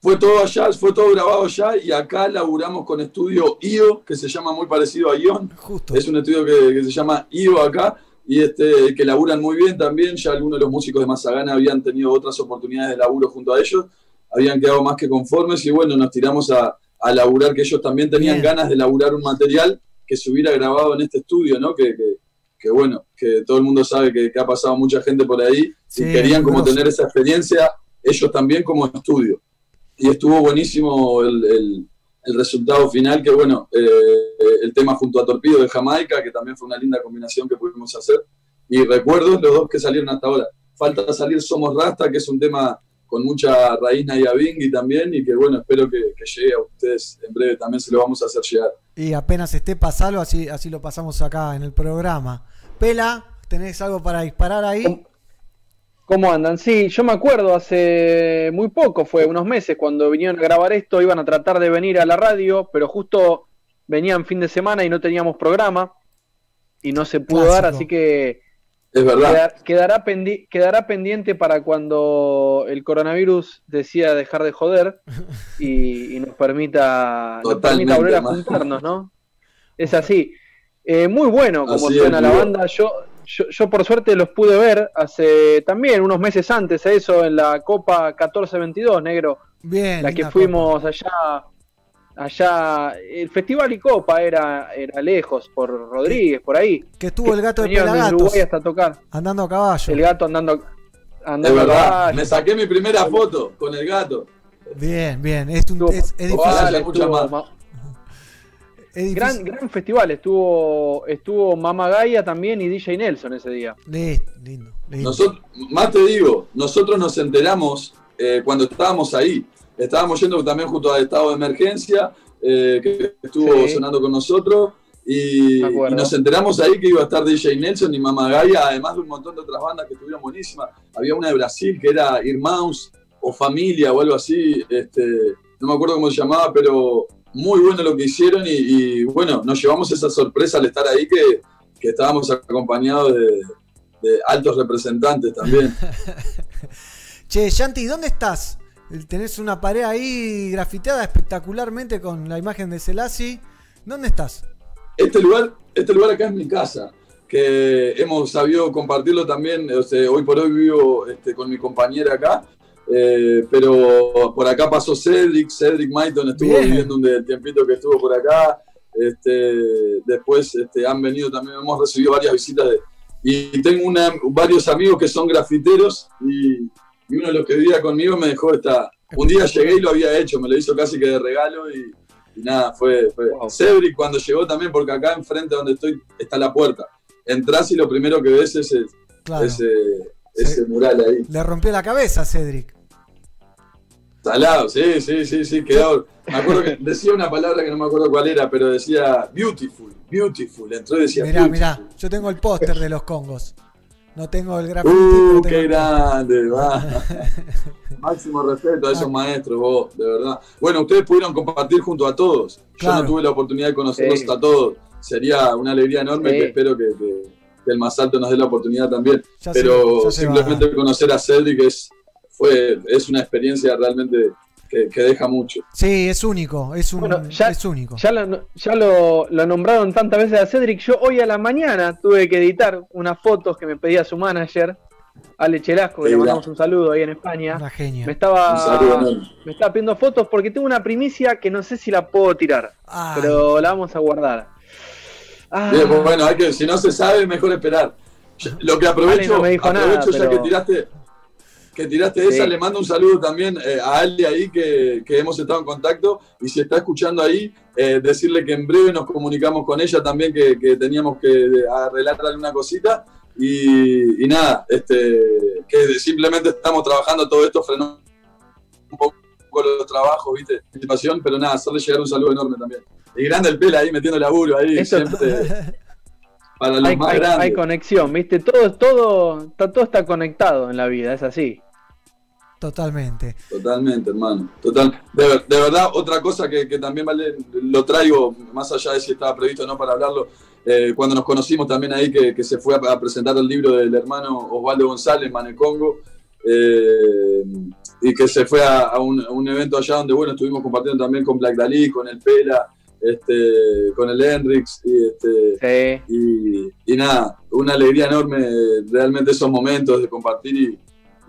Fue todo allá, fue todo grabado allá y acá laburamos con estudio IO, que se llama muy parecido a Ion. Es un estudio que, que se llama IO acá y este, que laburan muy bien también. Ya algunos de los músicos de Mazagana habían tenido otras oportunidades de laburo junto a ellos, habían quedado más que conformes y bueno, nos tiramos a, a laburar, que ellos también tenían Bien. ganas de laburar un material que se hubiera grabado en este estudio, ¿no? Que, que, que bueno, que todo el mundo sabe que, que ha pasado mucha gente por ahí Sí, y querían como tener esa experiencia ellos también como estudio y estuvo buenísimo el, el- el resultado final, que bueno, eh, el tema junto a Torpido de Jamaica, que también fue una linda combinación que pudimos hacer, y recuerdos los dos que salieron hasta ahora. Falta salir Somos Rasta, que es un tema con mucha raíz Nayabingui también, y que bueno, espero que, que llegue a ustedes en breve, también se lo vamos a hacer llegar. Y apenas esté pasalo, así, así lo pasamos acá en el programa. Pela, ¿tenés algo para disparar ahí? ¿Cómo andan? Sí, yo me acuerdo hace muy poco, fue unos meses, cuando vinieron a grabar esto, iban a tratar de venir a la radio, pero justo venían fin de semana y no teníamos programa y no se pudo dar, así que Es verdad. queda- quedará, pendi- quedará pendiente para cuando el coronavirus decida dejar de joder y, y nos permita, nos Totalmente, permita volver a juntarnos, ¿no? Es así. Eh, muy bueno como Así suena es, la banda. Yo, yo, yo por suerte los pude ver hace también unos meses antes a eso en la Copa 1422, negro. Bien. La que fuimos allá, allá, el Festival y Copa era, era lejos, por Rodríguez, por ahí. Que estuvo el gato de Pelagatos. Uruguay hasta tocar. Andando a caballo. El gato andando, andando a verdad, caballo. me saqué mi primera foto con el gato. Bien, bien. Es, un, es, difícil. haya muchas estuvo más. ma- Es difícil. Gran, gran festival, estuvo, estuvo Mama Gaia también y DJ Nelson ese día. Listo, lindo. lindo. Nosotros, más te digo, nosotros nos enteramos eh, cuando estábamos ahí. Estábamos yendo también junto al estado de emergencia, eh, que estuvo Sí. sonando con nosotros, y, nos enteramos ahí que iba a estar DJ Nelson y Mama Gaia, además de un montón de otras bandas que estuvieron buenísimas. Había una de Brasil que era Irmãos o Familia o algo así, este, no me acuerdo cómo se llamaba, pero muy bueno lo que hicieron y, y, bueno, nos llevamos esa sorpresa al estar ahí que, que estábamos acompañados de, de altos representantes también. Che, Yanti, ¿dónde estás? Tenés una pared ahí grafiteada espectacularmente con la imagen de Selassie. ¿Dónde estás? este lugar, este lugar acá es mi casa, que hemos sabido compartirlo también. o sea, hoy por hoy vivo este, con mi compañera acá, eh, pero por acá pasó Cedric, Cedric Maiton estuvo Bien. viviendo un de- tiempito que estuvo por acá. Este, después este, han venido también, hemos recibido varias visitas de- y tengo una, varios amigos que son grafiteros y, y uno de los que vivía conmigo me dejó esta. Un día llegué y lo había hecho, me lo hizo casi que de regalo y, y nada, fue, fue. Cedric cuando llegó también, porque acá enfrente donde estoy está la puerta. Entras y lo primero que ves es ese, Claro. ese, ese mural ahí. Le rompió la cabeza a Cedric. Salado, sí, sí, sí, sí, quedó. Me acuerdo que decía una palabra que no me acuerdo cuál era, pero decía beautiful, beautiful. Entró y decía Mirá, beautiful. mirá, yo tengo el póster de los Congos. No tengo el graffiti. Uh, pero qué grande, va. Máximo respeto a esos maestros, vos, de verdad. Bueno, ustedes pudieron compartir junto a todos. Yo no tuve la oportunidad de conocerlos Sí. a todos. Sería una alegría enorme Sí. que espero que, que- que el más alto nos dé la oportunidad también. Ya Pero se simplemente conocer a Cedric es, fue, es una experiencia realmente que, que deja mucho. Sí, es único, es, un, Bueno, ya- es único. Ya, lo, ya lo, lo nombraron tantas veces a Cedric. Yo hoy a la mañana tuve que editar unas fotos que me pedía su manager, Ale Chelasco, que le mandamos un saludo ahí en España. Una genia. Me Un saludo estaba, me estaba pidiendo fotos porque tengo una primicia que no sé si la puedo tirar, Ay. pero la vamos a guardar. Ah, Bien, pues bueno, hay que, si no se sabe, mejor esperar. Yo- Lo que aprovecho, Ale no me dijo aprovecho nada, ya pero- que tiraste, que tiraste Sí. esa, le mando un saludo también eh, a Ali ahí que, que hemos estado en contacto y si está escuchando ahí, eh, decirle que en breve nos comunicamos con ella también que, que teníamos que arreglarle alguna cosita y, y nada, este, que simplemente estamos trabajando todo esto, frenó un poco los trabajos, viste, anticipación, pero nada, hacerle llegar un saludo enorme también. Y grande el pela ahí metiendo laburo ahí, Eso- siempre para los hay, más hay- grandes. hay conexión, ¿viste? Todo, todo, está, todo está conectado en la vida, es así. Totalmente. Totalmente, hermano. Total. De, ver- de verdad, otra cosa que, que también vale, lo traigo, más allá de si estaba previsto o no para hablarlo, eh, cuando nos conocimos también ahí, que, que se fue a, a presentar el libro del hermano Osvaldo González, Manecongo, eh, y que se fue a, a un, a un evento allá donde, bueno, estuvimos compartiendo también con Black Dalí, con el Pela, este, con el Hendrix, y, este, y, y nada, una alegría enorme realmente esos momentos de compartir y,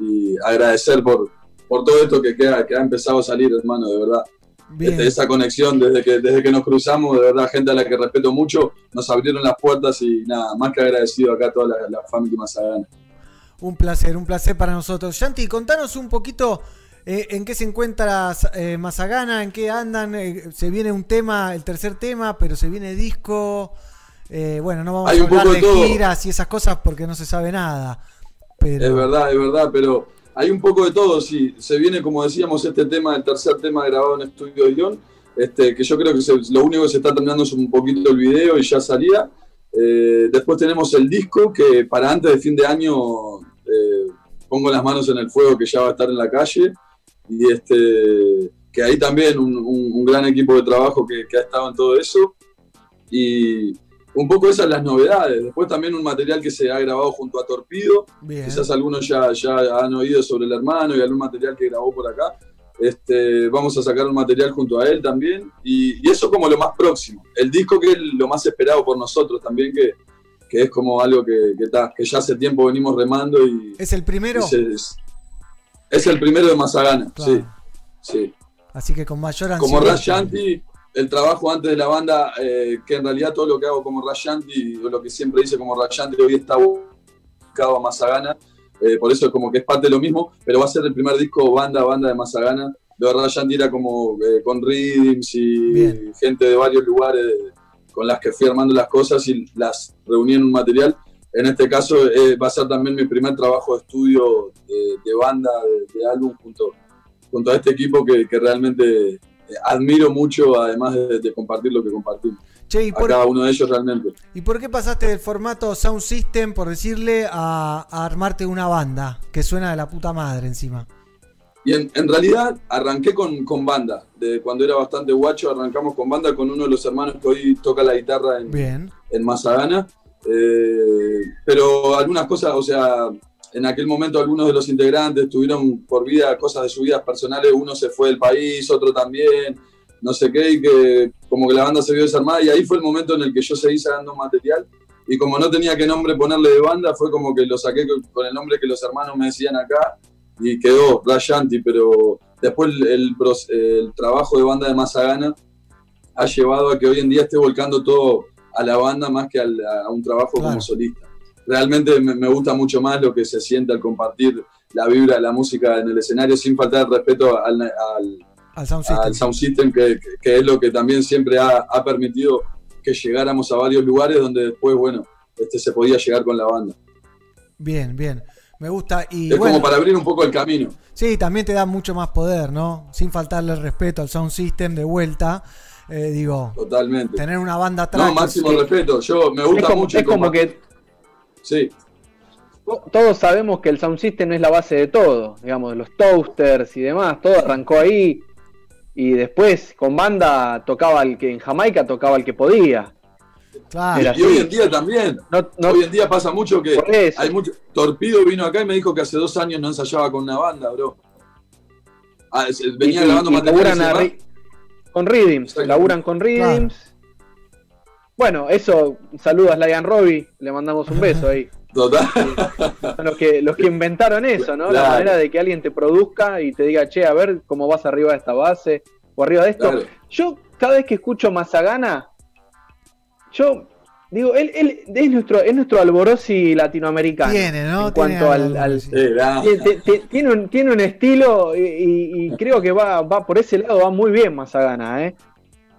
y agradecer por, por todo esto que, que ha, que ha empezado a salir, hermano, de verdad. Este, esa conexión desde que, desde que nos cruzamos, de verdad, gente a la que respeto mucho, nos abrieron las puertas y nada, más que agradecido acá a toda la, la familia Mazagana. Un placer, un placer para nosotros. Yanti, contanos un poquito eh, en qué se encuentra eh, Mazagana, en qué andan. eh, se viene un tema, el tercer tema, pero se viene disco. Bueno, no vamos Hay a hablar de de todo. giras y esas cosas porque no se sabe nada. Es verdad, es verdad, pero hay un poco de todo, sí. Se viene, como decíamos, este tema, el tercer tema grabado en estudio de guion, este, que yo creo que se- lo único que se está terminando es un poquito el video y ya salía. Eh, después tenemos el disco, que para antes de fin de año eh, pongo las manos en el fuego, que ya va a estar en la calle. Y este, que ahí también un gran equipo de trabajo que, que ha estado en todo eso. Y un poco esas las novedades. Después también un material que se ha grabado junto a Torpido. Bien. Quizás algunos ya, ya han oído sobre el hermano y algún material que grabó por acá. Este, vamos a sacar un material junto a él también. Y, y eso como lo más próximo. El disco que es lo más esperado por nosotros también, que, que es como algo que, que, ta, que ya hace tiempo venimos remando y ¿es el primero? es, es el primero de Mazagana, Claro. sí. sí. Así que con mayor Como ansiedad. Rash Yanti, el trabajo antes de la banda, eh, que en realidad todo lo que hago como Rash Yanti, o lo que siempre hice como Rash Yanti, hoy está ubicado a Mazagana, eh, por eso es como que es parte de lo mismo, pero va a ser el primer disco banda, banda de Mazagana. Lo de Rash Yanti era como eh, con rhythms y gente de varios lugares con las que fui armando las cosas y las reuní en un material. En este caso va a ser también mi primer trabajo de estudio de, de banda, de, de álbum, junto, junto a este equipo que, que realmente admiro mucho, además de, de compartir lo que compartimos. Che, ¿y a por, cada uno de ellos realmente. ¿y por qué pasaste del formato Sound System, por decirle, a, a armarte una banda que suena de la puta madre encima? Y en, en realidad arranqué con, con banda. De cuando era bastante guacho, arrancamos con banda con uno de los hermanos que hoy toca la guitarra en, Bien. en Mazagana. Eh, pero algunas cosas, o sea, en aquel momento algunos de los integrantes tuvieron por vida cosas de sus vidas personales. Uno se fue del país, otro también. no sé qué, y que como que la banda se vio desarmada, y ahí fue el momento en el que yo seguí sacando material, y como no tenía qué nombre ponerle de banda, fue como que lo saqué con- el nombre que los hermanos me decían acá, y quedó Rayanti, pero después el, trabajo de banda de Mazagana ha llevado a que hoy en día esté volcando todo a la banda más que a, un trabajo como solista. Realmente me, me gusta mucho más lo que se siente al compartir la vibra de la música en el escenario sin faltar el respeto al, al, Al sound system. al sound system, que, que- es lo que también siempre ha, ha permitido que llegáramos a varios lugares donde después, bueno, este, se podía llegar con la banda. Bien, bien. Me gusta. Y es bueno, como para abrir un poco el camino. Sí, también te da mucho más poder, ¿no? Sin faltarle el respeto al sound system de vuelta. Eh, digo, Totalmente. tener una banda atrás. No, máximo respeto. Yo me gusta Es como, mucho. es como que Sí. to- todos sabemos que el sound system es la base de todo, digamos, los toasters y demás, todo arrancó ahí y después con banda tocaba el que en Jamaica tocaba el que podía. Claro. Y hoy en día también. No- no- hoy en día pasa mucho que hay mucho. Torpido vino acá y me dijo que hace dos años no ensayaba con una banda, bro. Ah, venía Y- grabando y ri- con Rhythms, laburan con Rhythms. Bueno, eso, saludos a Lion Robbie, le mandamos un beso ahí. Total. Son los que, los que inventaron eso, ¿no? La manera de que alguien te produzca y te diga, che, a ver cómo vas arriba de esta base o arriba de esto. Claro. Yo, cada vez que escucho Mazagana, yo digo, él, él es nuestro, es nuestro Alborosi latinoamericano. Tiene, ¿no? En Tiene cuanto al, al- sí. Tiene, tiene un, tiene un estilo y, y- y creo que va, va por ese lado, va muy bien Mazagana, ¿eh?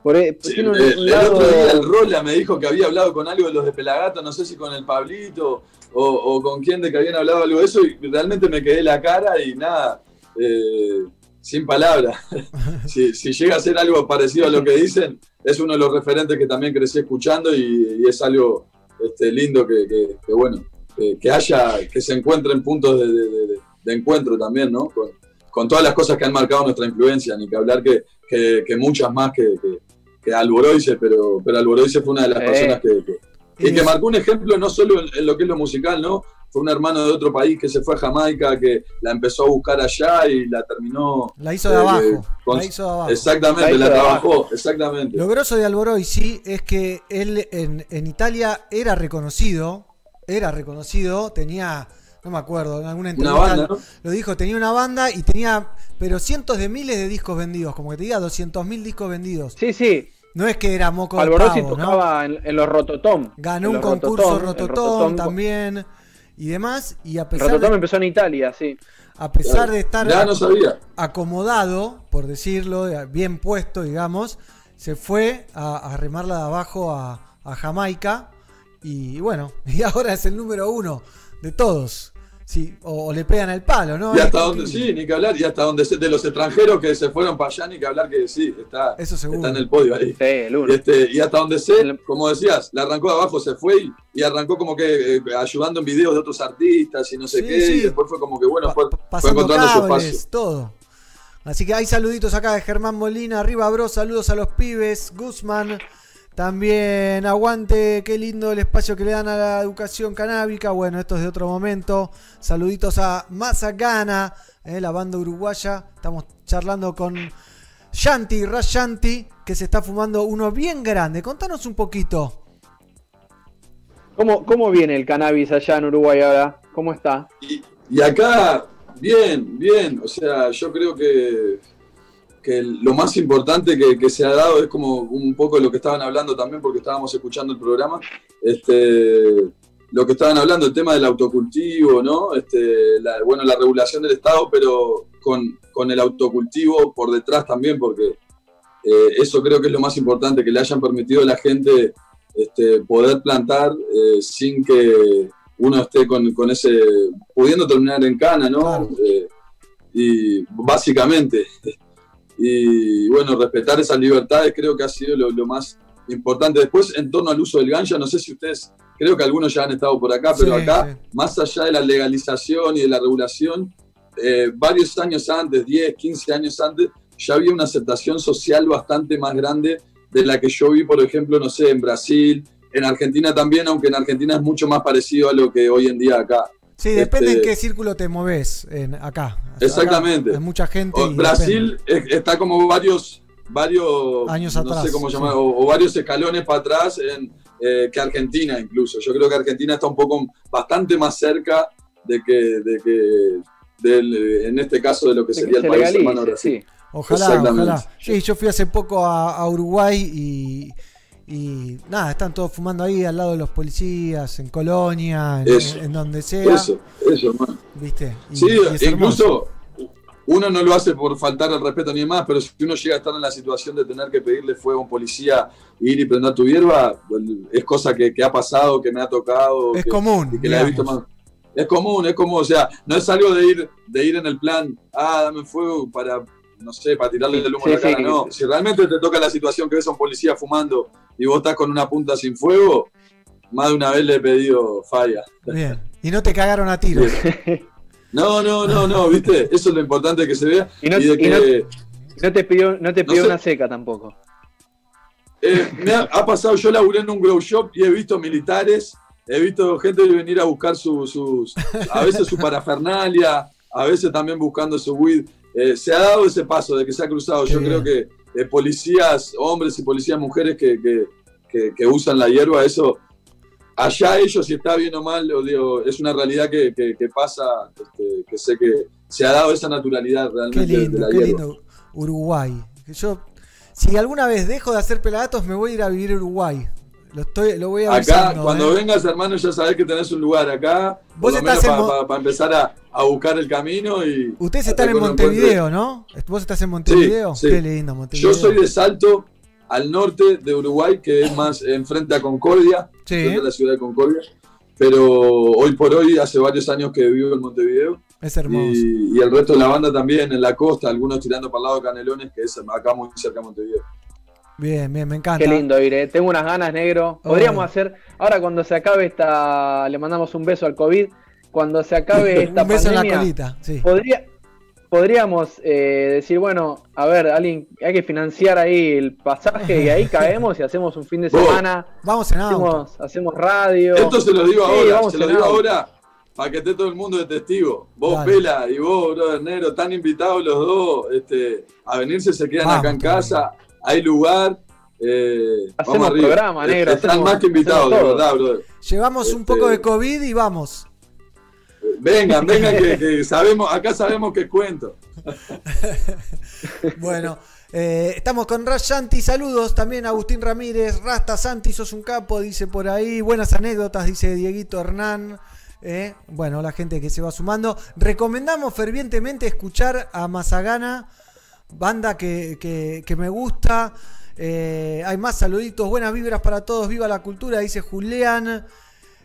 Por, e- Sí, tiene un, el, un el lado- otro día el Rola me dijo que había hablado con algo de los de Pelagato, no sé si con el Pablito o, o con quién de que habían hablado algo de eso y realmente me quedé la cara y nada, eh, sin palabras. si, si llega a ser algo parecido a lo que dicen, es uno de los referentes que también crecí escuchando y, y es algo este, lindo que, que- que, bueno, que, que haya, que se encuentren puntos de, de- de- de encuentro también, ¿no? Con, con todas las cosas que han marcado nuestra influencia, ni que hablar que muchas más que, que, Alboroice, pero, pero Alboroice fue una de las Eh. personas que, que- y que marcó un ejemplo no solo en, en lo que es lo musical, ¿no? Fue un hermano de otro país que se fue a Jamaica, que la empezó a buscar allá y la terminó. La hizo de eh, abajo, con- la hizo de abajo. Exactamente, La trabajó, exactamente. Lo grosso de Alboroisi es que él en, en Italia era reconocido, era reconocido, tenía, no me acuerdo, en alguna entrevista banda, ¿no? lo dijo, tenía una banda y tenía, pero cientos de miles de discos vendidos, como que te diga 200 mil discos vendidos. Sí, sí. No es que era moco de Alborosi pavo, ¿no? tocaba en, en los Rototom. Ganó un concurso Rototom, Rototón también y demás, y a pesar Rototom de, empezó en Italia, sí. a pesar de estar Ya no sabía. acomodado, por decirlo, bien puesto, digamos, se fue a, a remarla de abajo a, a Jamaica y bueno, y ahora es el número uno de todos. Sí, o, o le pegan al palo, ¿no? Y hasta donde, que- sí, ni que hablar, y hasta donde se- de los extranjeros que se fueron para allá, ni que hablar que sí, está, Eso seguro. está en el podio ahí. Y, este, y hasta donde sé, como decías, la arrancó de abajo, se fue y, y arrancó como que eh, ayudando en videos de otros artistas y no sé Sí, qué, sí. y después fue como que bueno, fue, encontrando su cables, espacio. todo. Así que hay saluditos acá de Germán Molina, arriba bro, saludos a los pibes, Guzmán, también aguante, qué lindo el espacio que le dan a la educación canábica, bueno, esto es de otro momento, saluditos a Mazagana, eh, la banda uruguaya, estamos charlando con Shanti, Rash Shanti, que se está fumando uno bien grande, contanos un poquito. ¿Cómo, ¿Cómo viene el cannabis allá en Uruguay ahora? ¿Cómo está? Y acá, bien, bien, o sea, yo creo que, que lo más importante que, que se ha dado es como un poco lo que estaban hablando también, porque estábamos escuchando el programa, este, lo que estaban hablando, el tema del autocultivo, ¿no? Este, la- bueno, la regulación del Estado, pero con, con el autocultivo por detrás también, porque eh, eso creo que es lo más importante, que le hayan permitido a la gente este, poder plantar eh, sin que uno esté con, con ese, pudiendo terminar en cana, ¿no? Eh, y básicamente, y bueno, respetar esas libertades creo que ha sido lo, lo más importante. Después, en torno al uso del ganja, no sé si ustedes, creo que algunos ya han estado por acá, pero Sí, acá, más allá de la legalización y de la regulación, eh, varios años antes, 10, 15 años antes, ya había una aceptación social bastante más grande de la que yo vi, por ejemplo, no sé, en Brasil, en Argentina también, aunque en Argentina es mucho más parecido a lo que hoy en día acá. Sí, depende en Este, qué círculo te moves en, acá. Exactamente. Acá hay mucha gente. O- y Brasil es- está como varios varios, Años no atrás, sé cómo sí. llamar, o, o varios escalones para atrás en, eh, que Argentina incluso. Yo creo que Argentina está un poco bastante más cerca de que, de que del, eh, en este caso de lo que De que sería el se país legalice, hermano Brasil. sí. Ojalá, Exactamente. ojalá. Sí, yo fui hace poco a, a Uruguay y, y nada, están todos fumando ahí al lado de los policías, en Colonia, en, Eso. en donde sea. Eso, eso, hermano. ¿Viste? Y- Sí, y incluso uno no lo hace por faltar al respeto ni más, pero si uno llega a estar en la situación de tener que pedirle fuego a un policía, ir y prender tu hierba, es cosa que, que ha pasado, que me ha tocado. Es que- común, que la he visto más. Es común, es común, o sea, no es algo de ir, de ir en el plan, ah, dame fuego para, no sé, para tirarle el humo Sí, a la cara, sí. no. Si realmente te toca la situación que ves a un policía fumando y vos estás con una punta sin fuego, más de una vez le he pedido falla. Bien. Y no te cagaron a tiros. No, no, no, no, viste, eso es lo importante que se vea. Y no, de y no- que, no te pidió, no te No pidió sé. una seca tampoco. eh, me ha, ha pasado, yo laburé en un grow shop y he visto militares, he visto gente venir a buscar su- sus, a veces su parafernalia, a veces también buscando su weed. Eh, se ha dado ese paso de que se ha cruzado. Yo Qué creo que eh, policías, hombres y policías mujeres que, que- que- que usan la hierba, eso, allá ellos, si está bien o mal, lo digo, es una realidad que, pasa, este, que sé que se ha dado esa naturalidad Qué realmente de lindo, la qué hierba. lindo. Uruguay. Yo, si alguna vez dejo de hacer pelagatos, me voy a ir a vivir a Uruguay. Lo, estoy, lo voy Acá, avisando. cuando ¿eh? vengas, hermano, ya sabés que tenés un lugar acá. Vos estás para empezar a, a buscar el camino y. Ustedes están en Montevideo, ¿no? ¿Vos estás en Montevideo? Sí, sí. Qué lindo, Montevideo. Yo soy de Salto, al norte de Uruguay, que es más enfrente a Concordia, Sí. frente a la ciudad de Concordia. Pero hoy por hoy, hace varios años que vivo en Montevideo. Es hermoso. Y, y el resto de la banda también en la costa, algunos tirando para el lado de Canelones, que es acá muy cerca de Montevideo. Bien, bien, me encanta. Qué lindo ir, eh. tengo unas ganas, negro. Oh. Podríamos hacer, ahora cuando se acabe esta, le mandamos un beso al COVID, cuando se acabe esta Un beso en la pandemia, colita, sí. podría, podríamos eh, decir, bueno, a ver, alguien, hay que financiar ahí el pasaje y ahí caemos y hacemos un fin de semana. Vamos en auto. hacemos, hacemos radio. Esto se lo digo Sí, ahora, vamos se lo digo auto. ahora para que esté todo el mundo de testigo. Vos, Dale. Pela, y vos, brother negro, están invitados los dos este, a venirse, se quedan Vamos, acá en casa, hay lugar. eh, Hacemos vamos arriba. programa, negro, Están hacemos- más que invitados, de verdad, brother. Llevamos un poco de COVID y vamos. Vengan, vengan, que, que sabemos, acá sabemos que cuento. Bueno, eh, estamos con Ras Santi, saludos también a Agustín Ramírez, Rasta Santi, sos un capo, dice por ahí, buenas anécdotas, dice Dieguito Hernán. eh, bueno, la gente que se va sumando. Recomendamos fervientemente escuchar a Mazagana, banda que, que- que me gusta. Eh, hay más saluditos, buenas vibras para todos, viva la cultura, dice Julián.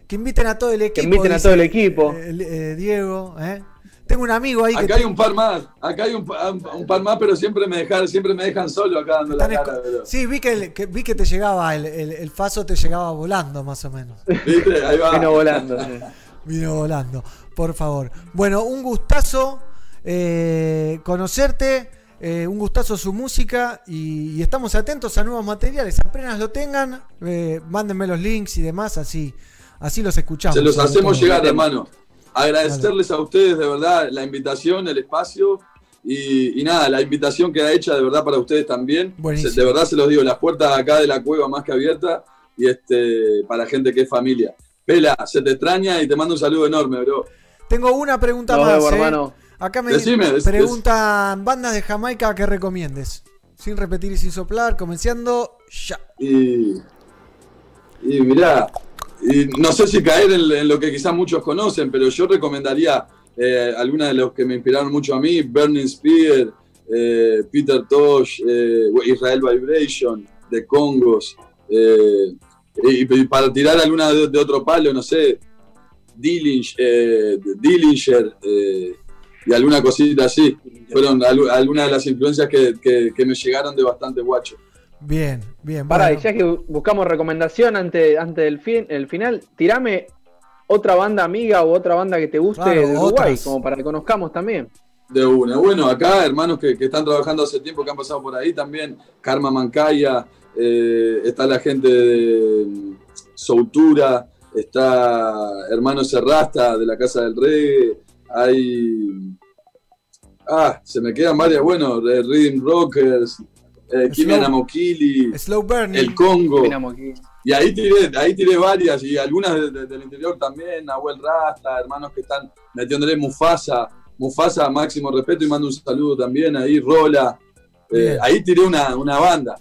Que inviten a todo el equipo. inviten a todo el equipo. eh, eh, Diego, eh. Tengo un amigo ahí que Acá hay un par más, acá hay un, pa- un par más, pero siempre me dejan, siempre me dejan solo acá dando la Están cara. pero- Sí, vi que, el- que- vi que te llegaba, el, el, el faso te llegaba volando más o menos. ¿Viste? Ahí va. Vino volando. Vino volando, por favor. Bueno, un gustazo eh, conocerte, eh, un gustazo su música y, y estamos atentos a nuevos materiales. Apenas lo tengan, eh, mándenme los links y demás, así, así los escuchamos. Se los hacemos llegar, hermano. Agradecerles a ustedes de verdad la invitación, el espacio y, y nada, la invitación queda hecha de verdad para ustedes también. Buenísimo. De verdad se los digo, las puertas acá de la cueva más que abiertas y este para gente que es familia. Pela, se te extraña y te mando un saludo enorme, bro. Tengo una pregunta Nos más. vemos, eh. hermano. Acá me Decime, preguntan bandas de Jamaica que recomiendes. Sin repetir y sin soplar, comenzando ya. Y, y mirá, y no sé si caer en, en lo que quizás muchos conocen, pero yo recomendaría eh, algunas de los que me inspiraron mucho a mí, Burning Spear, eh, Peter Tosh, eh, Israel Vibration, The Congos, eh, y, y para tirar alguna de, de otro palo, no sé, Dillinger, Dillinger y alguna cosita así. Fueron algu- algunas de las influencias que, que- que me llegaron de bastante guacho. Bien, bien. Pará, bueno. y ya que buscamos recomendación antes, antes del fin, el final, tirame otra banda amiga o otra banda que te guste Claro, de Uruguay, otras. como para que conozcamos también. De una. Bueno, acá hermanos que, que están trabajando hace tiempo, que han pasado por ahí también. Karma Mancaya, eh, está la gente de Soutura, está hermano Serrasta de la Casa del Reggae, hay... Ah, se me quedan varias, bueno, de Rhythm Rockers, eh, Kimi Slow- Anamokili, Slow Burning. el Congo. Y ahí tiré, ahí tiré varias, y algunas de- de- del interior también, Nahuel Rasta, hermanos que están metiéndole Mufasa, Mufasa, máximo respeto, y mando un saludo también ahí, Rola. Eh, ahí tiré una, una banda.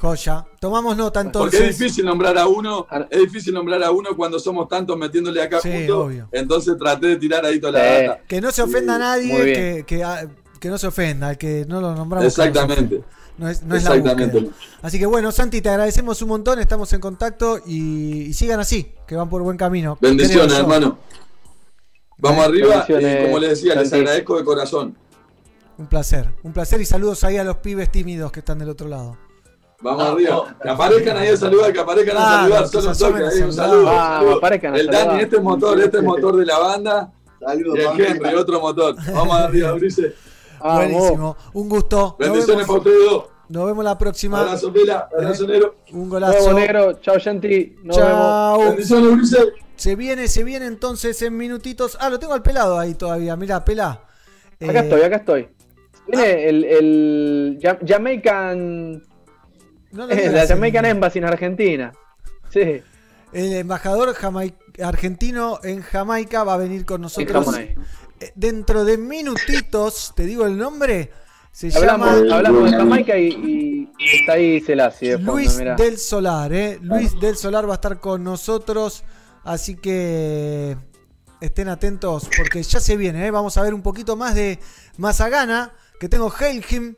Joya. Tomamos nota Porque entonces. es difícil nombrar a uno, es difícil nombrar a uno cuando somos tantos metiéndole acá Sí, juntos. obvio. Entonces traté de tirar ahí toda la Sí. data. Que no se ofenda a Muy nadie, bien. que, que, ah, que no se ofenda, el que no lo nombramos. Exactamente. No es, no es la. Así que bueno, Santi, te agradecemos un montón, estamos en contacto y, y sigan así, que van por buen camino. Bendiciones, hermano. Vamos arriba y como les decía, les agradezco de corazón. Un placer, un placer y saludos ahí a los pibes tímidos que están del otro lado. Vamos arriba. Que aparezcan ahí a saludar, que aparezcan a Ah, saludar. que Solo un toque a ahí, un saludar. saludo. Vamos, un saludo. aparezcan a El saludar. Dani, este es motor, este es motor de la banda. Saludos, Y el. Henry, otro motor. Vamos arriba, Ulises. Buenísimo, un gusto. Bendiciones para vemos, ustedes dos. nos vemos la próxima. Abrazo, Pela. Abrazo, Negro. Un Nuevo golazo. negro, chao Yanti, nos vemos. Bendiciones, Ulises. Se viene, se viene entonces en minutitos. Ah, lo tengo al pelado ahí todavía. Mirá, pelá. Acá Eh, estoy, acá estoy. Viene el, el Ja- Jamaican. No lo eh, la Jamaican Embassy en Argentina. Sí. El embajador jamai- argentino en Jamaica va a venir con nosotros eh, dentro de minutitos. Te digo el nombre. Se Hablamos, llama hablamos de Jamaica y, y está ahí Selassie de Luis del Solar. ¿eh? Luis del Solar va a estar con nosotros. Así que estén atentos porque ya se viene. ¿eh? Vamos a ver un poquito más de Mazagana. Que tengo Helgim.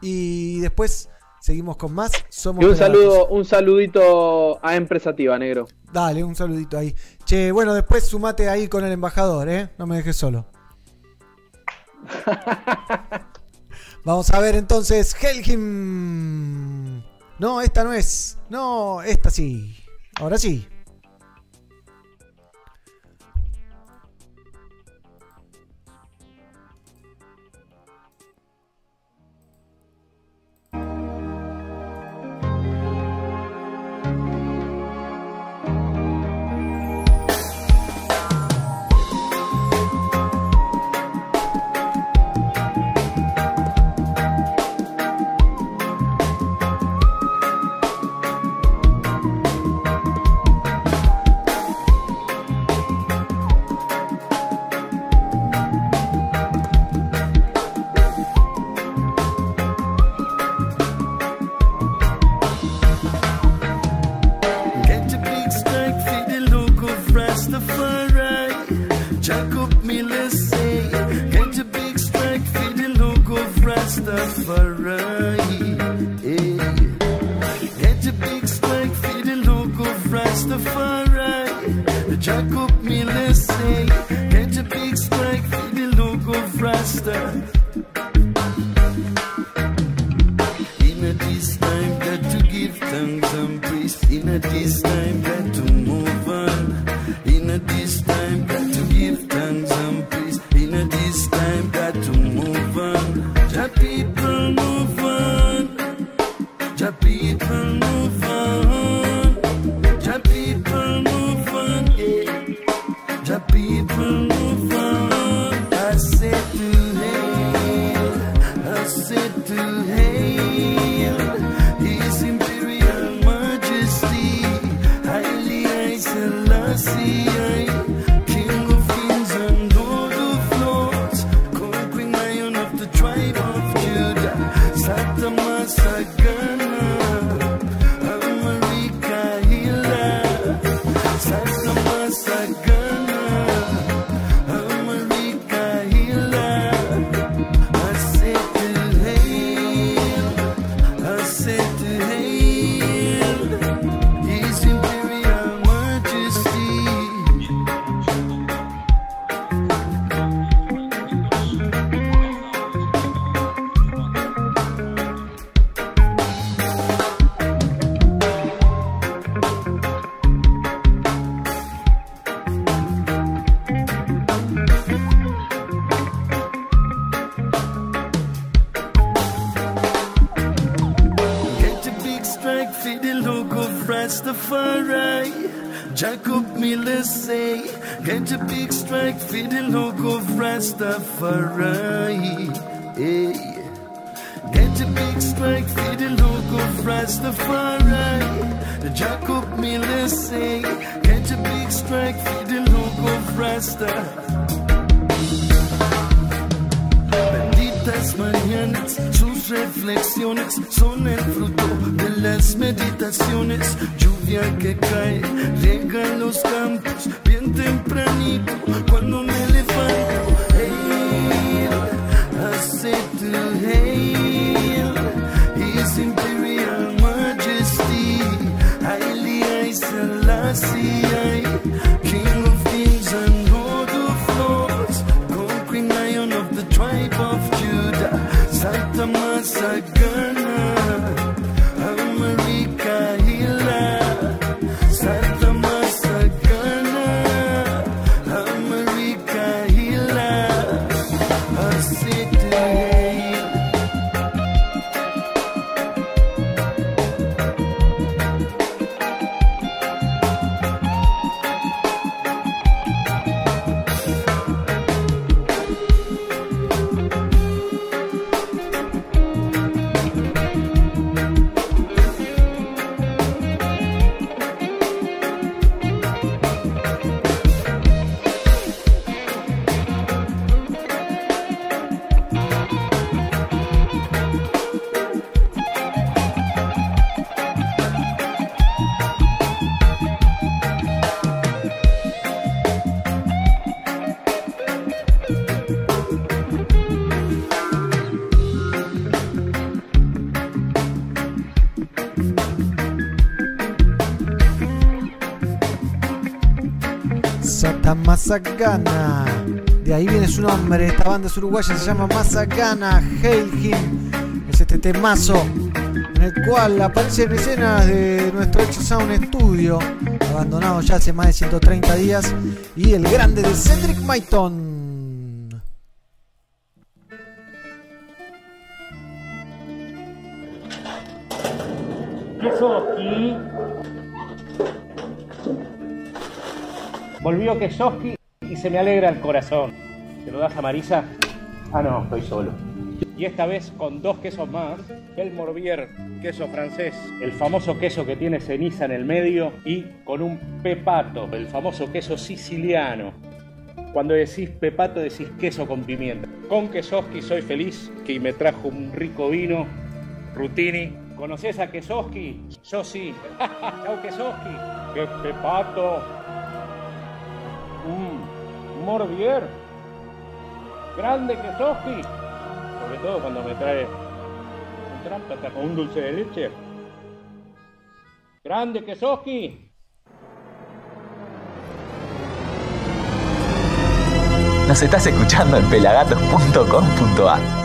Y después seguimos con más. Somos Y un saludo, un saludito a Empresativa, negro. Dale, un saludito ahí. Che, bueno, después sumate ahí con el embajador, ¿eh? No me dejes solo. Vamos a ver entonces, Helgim. No, esta no es. No, esta sí. Ahora sí. Get big strike for the of Rastafari. Jacob Miller say, get your big strike for the. In this time, got to give thanks and praise. In this time, got to move De ahí viene su nombre. Esta banda es uruguaya, se llama Mazagana. Hail Him. Es este temazo en el cual aparecen escenas de nuestro hecho Sound Studio, abandonado ya hace más de 130 días, y el grande de Cedric Maiton. Volvió Kesoski y se me alegra el corazón. ¿Te lo das a Marisa? Ah, no, estoy solo. Y esta vez con dos quesos más, el Morbier, queso francés, el famoso queso que tiene ceniza en el medio, y con un pepato, el famoso queso siciliano. Cuando decís pepato decís queso con pimienta. Con Kesoski soy feliz, que me trajo un rico vino, Rutini. ¿Conoces a Kesoski? Yo sí. Chau Kesoski. ¡Qué pepato! Morbier. Grande Kesoski. Sobre todo cuando me trae un trámpata con un dulce de leche. Grande Kesoski. Nos estás escuchando en pelagatos.com.ar.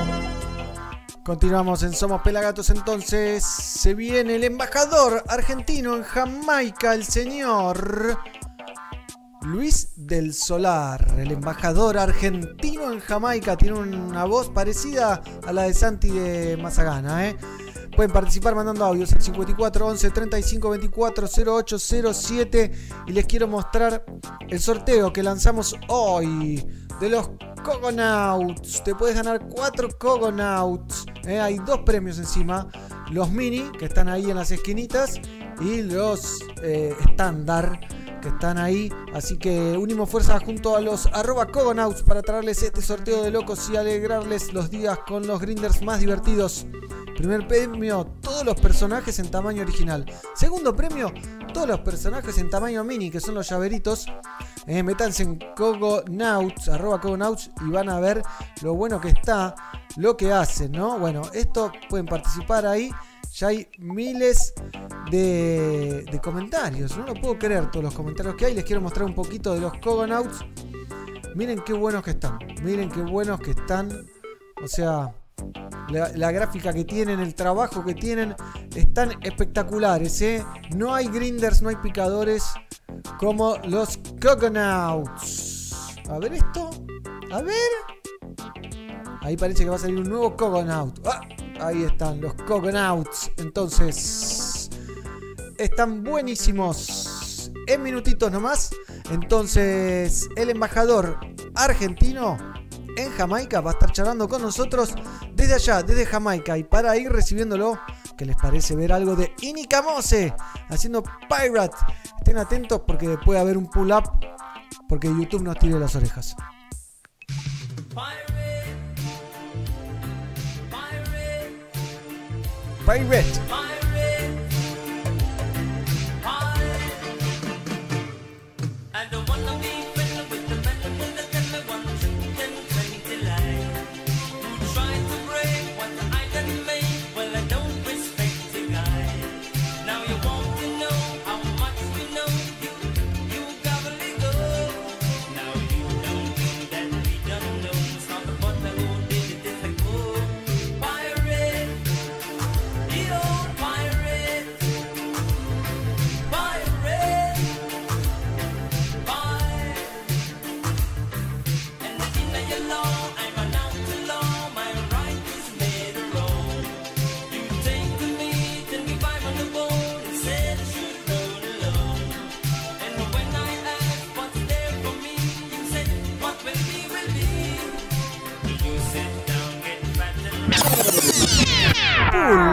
Continuamos en Somos Pelagatos entonces. Se viene el embajador argentino en Jamaica, el señor Luis del Solar. El embajador argentino en Jamaica tiene una voz parecida a la de Santi de Mazagana. ¿eh? Pueden participar mandando audios al 54 11 35 24 08 07 y les quiero mostrar el sorteo que lanzamos hoy de los Cogonauts. Te puedes ganar 4 Cogonauts. ¿eh? Hay dos premios encima. Los mini, que están ahí en las esquinitas, y los eh, estándar, que están ahí. Así que unimos fuerzas junto a los arroba Cogonauts para traerles este sorteo de locos y alegrarles los días con los grinders más divertidos. Primer premio, todos los personajes en tamaño original. Segundo premio, todos los personajes en tamaño mini, que son los llaveritos. Eh, métanse en Cogonauts, arroba Cogonauts, y van a ver lo bueno que está, lo que hacen, ¿no? Bueno, esto pueden participar ahí. Ya hay miles de, comentarios. No lo puedo creer todos los comentarios que hay. Les quiero mostrar un poquito de los Cogonauts. Miren qué buenos que están. Miren qué buenos que están. O sea, la, la gráfica que tienen, el trabajo que tienen, están espectaculares. ¿eh? No hay grinders, no hay picadores como los Cogonauts. A ver esto. A ver. Ahí parece que va a salir un nuevo Cogonaut. Ah, ahí están los Cogonauts. Entonces, están buenísimos. En minutitos nomás. Entonces, el embajador argentino en Jamaica va a estar charlando con nosotros desde allá, desde Jamaica. Y para ir recibiéndolo, ¿qué les parece ver algo de Inika Mose haciendo Pirate? Estén atentos porque puede haber un pull-up porque YouTube nos tire las orejas. Pirate. I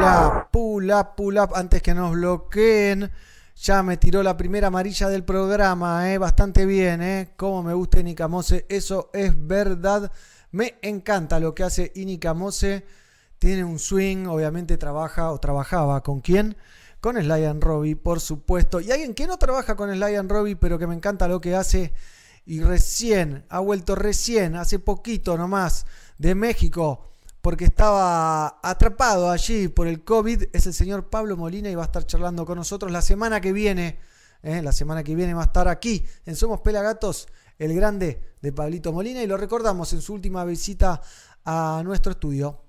up, pull up, pull up. Antes que nos bloqueen. Ya me tiró la primera amarilla del programa, ¿eh? bastante bien, ¿eh? Como me gusta Inika Mose, eso es verdad. Me encanta lo que hace Inika Mose. Tiene un swing, obviamente trabaja o trabajaba con quién? Con Sly and Robbie, por supuesto. Y alguien que no trabaja con Sly and Robbie, pero que me encanta lo que hace. Y recién, ha vuelto recién, hace poquito nomás, de México porque estaba atrapado allí por el COVID, es el señor Pablo Molina y va a estar charlando con nosotros la semana que viene. ¿eh? La semana que viene va a estar aquí en Somos Pelagatos, el grande de Pablito Molina, y lo recordamos en su última visita a nuestro estudio.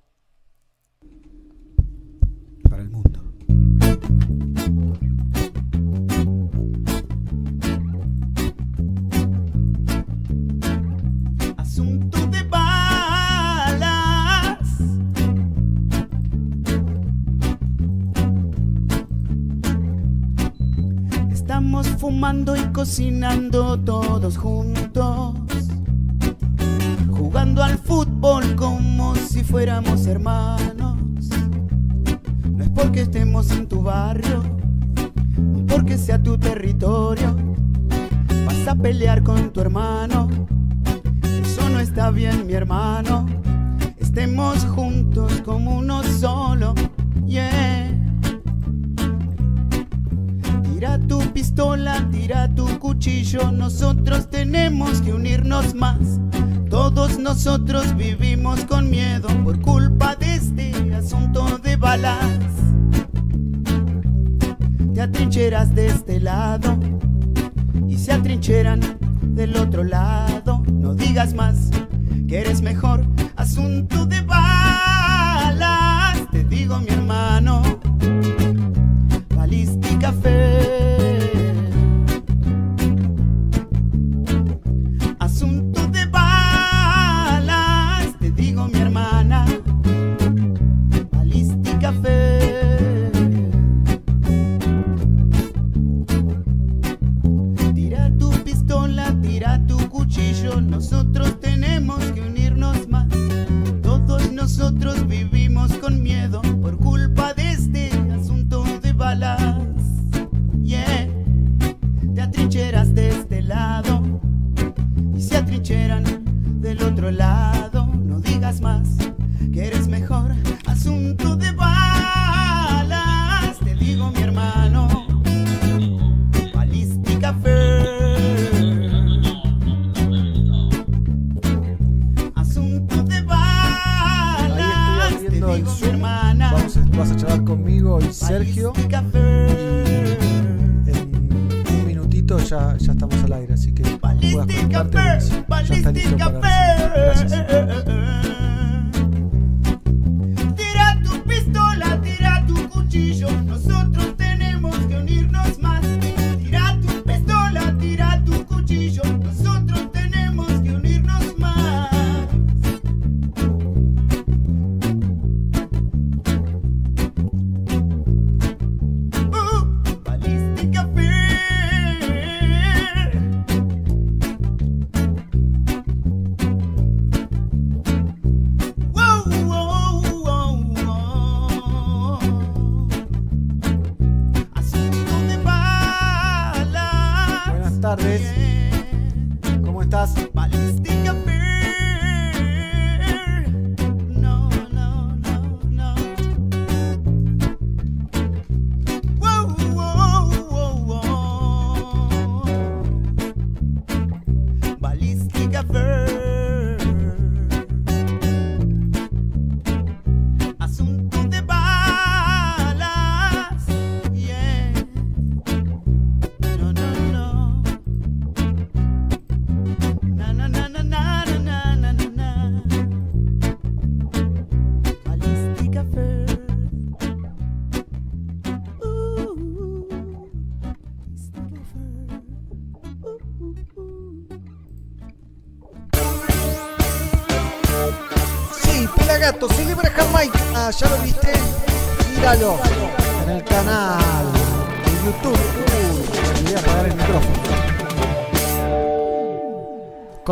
Fumando y cocinando todos juntos. Jugando al fútbol como si fuéramos hermanos. No es porque estemos en tu barrio, ni porque sea tu territorio. Vas a pelear con tu hermano. Eso no está bien, mi hermano. Estemos juntos como uno solo. Yeah. Tira tu pistola, tira tu cuchillo. Nosotros tenemos que unirnos más. Todos nosotros vivimos con miedo por culpa de este asunto de balas. Te atrincheras de este lado y se atrincheran del otro lado. No digas más que eres mejor. Asunto de balas, te digo mi hermano. Balística fe.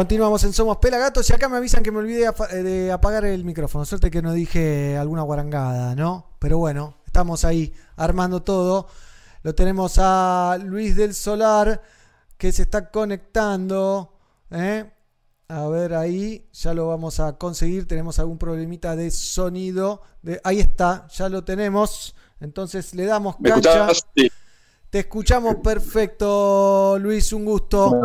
Continuamos en Somos Pelagatos y acá me avisan que me olvidé eh, de apagar el micrófono. Suerte que no dije alguna guarangada, ¿no? Pero bueno, estamos ahí armando todo. Lo tenemos a Luis del Solar que se está conectando. ¿eh? A ver ahí, ya lo vamos a conseguir. Tenemos algún problemita de sonido. De, ahí está, ya lo tenemos. Entonces le damos ¿Me cancha. escuchás? Sí. Te escuchamos perfecto, Luis, un gusto.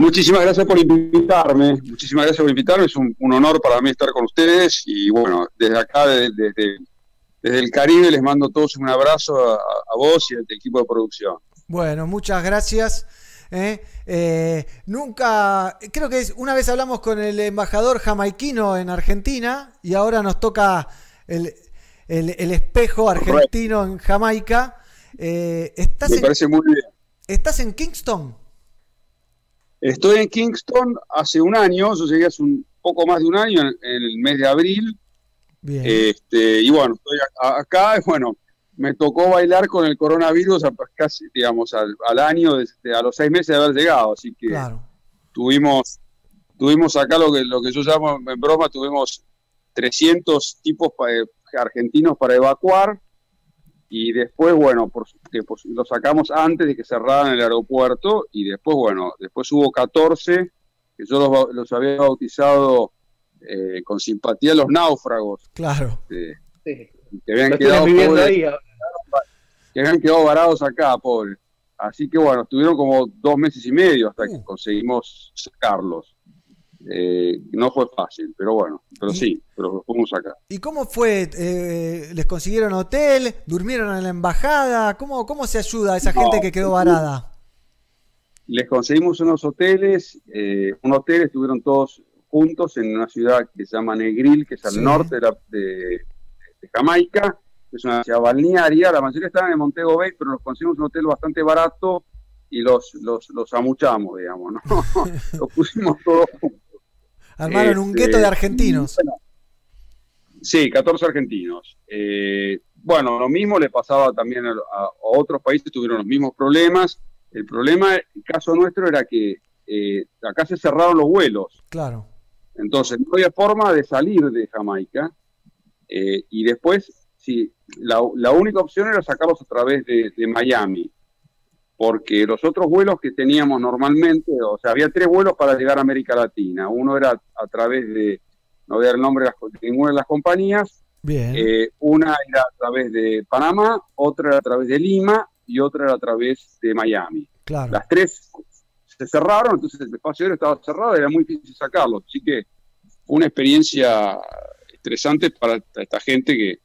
Muchísimas gracias por invitarme. Muchísimas gracias por invitarme. Es un, un honor para mí estar con ustedes. Y bueno, desde acá, desde, desde- desde el Caribe, les mando a todos un abrazo a, a vos y al equipo de producción. Bueno, muchas gracias. ¿eh? Eh, nunca, creo que es, una vez hablamos con el embajador jamaiquino en Argentina y ahora nos toca el, el- el espejo argentino en Jamaica. Eh, ¿estás, Me en, parece muy bien. ¿Estás en Kingston? Estoy en Kingston hace un año. Yo llegué hace un poco más de un año, en, en el mes de abril. Bien. Este, y bueno, estoy acá, y bueno, me tocó bailar con el coronavirus a- casi, digamos, al, al año, desde- a los seis meses de haber llegado, así que Claro. tuvimos, tuvimos acá lo que, lo que yo llamo en broma, tuvimos 300 tipos pa- eh, argentinos para evacuar, y después, bueno, por, que, pues, lo sacamos antes de que cerraran el aeropuerto, y después, bueno, después hubo 14, que yo los, ba- los había bautizado eh, con simpatía los náufragos, Claro. este, que habían quedado viviendo pobres, ahí, que habían quedado varados acá, pobres. Así que bueno, estuvieron como dos meses y medio hasta que conseguimos sacarlos. Eh, no fue fácil, pero bueno, pero sí, pero los fuimos acá. ¿Y cómo fue? Eh, ¿Les consiguieron hotel? ¿Durmieron en la embajada? ¿Cómo, cómo se ayuda a esa No, gente que quedó varada? Les conseguimos unos hoteles, eh, un hotel, estuvieron todos juntos en una ciudad que se llama Negril, que es al Sí. norte de, la- de- de Jamaica, que es una ciudad balnearia, la mayoría estaban en Montego Bay, pero los conseguimos un hotel bastante barato y los, los, los amuchamos, digamos, ¿no? los pusimos todos juntos. Armaron un Este, gueto de argentinos. Sí, 14 argentinos. Eh, bueno, lo mismo le pasaba también a, a- a otros países, tuvieron los mismos problemas. El problema, el caso nuestro era que eh, acá se cerraron los vuelos, Claro. entonces no había forma de salir de Jamaica. eh, y después, sí, la, la única opción era sacarlos a través de, de Miami, porque los otros vuelos que teníamos normalmente, o sea, había tres vuelos para llegar a América Latina. Uno era a través de, no voy a dar el nombre de, las- de ninguna de las compañías, Bien. eh, una era a través de Panamá, otra era a través de Lima y otra era a través de Miami. Claro. Las tres se cerraron, entonces el espacio aéreo estaba cerrado, era muy difícil sacarlo. Así que fue una experiencia estresante para esta, gente que,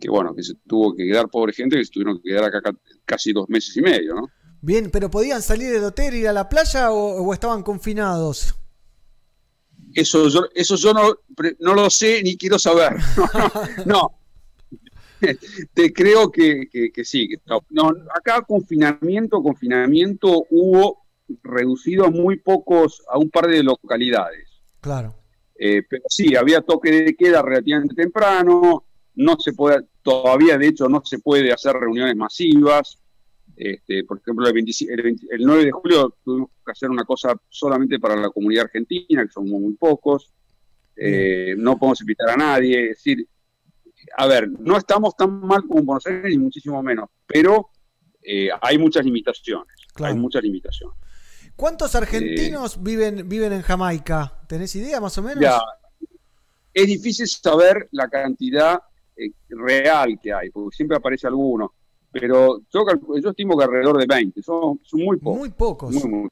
que, bueno, que se tuvo que quedar, pobre gente, que se tuvieron que quedar acá ca- casi dos meses y medio, ¿no? Bien, pero ¿podían salir del hotel, ir a la playa o, o estaban confinados? Eso yo, eso yo no, no lo sé ni quiero saber. no. Te creo que, que- que sí. que no. No, acá confinamiento, confinamiento hubo reducido a muy pocos, a un par de localidades. Claro. Eh, pero sí, había toque de queda relativamente temprano, no se puede, todavía de hecho no se puede hacer reuniones masivas. Este, por ejemplo, el, 25 el 20 el 9 de julio tuvimos que hacer una cosa solamente para la comunidad argentina, que somos muy pocos. Eh, no podemos invitar a nadie. Es decir, a ver, no estamos tan mal como en Buenos Aires, ni muchísimo menos, pero eh, hay muchas limitaciones. Claro. Hay muchas limitaciones. ¿Cuántos argentinos viven, viven en Jamaica? ¿Tenés idea más o menos? Ya, es difícil saber la cantidad eh, real que hay, porque siempre aparece alguno. Pero yo, calculo- yo estimo que alrededor de 20, son, son muy pocos. Muy pocos. Muy, muy-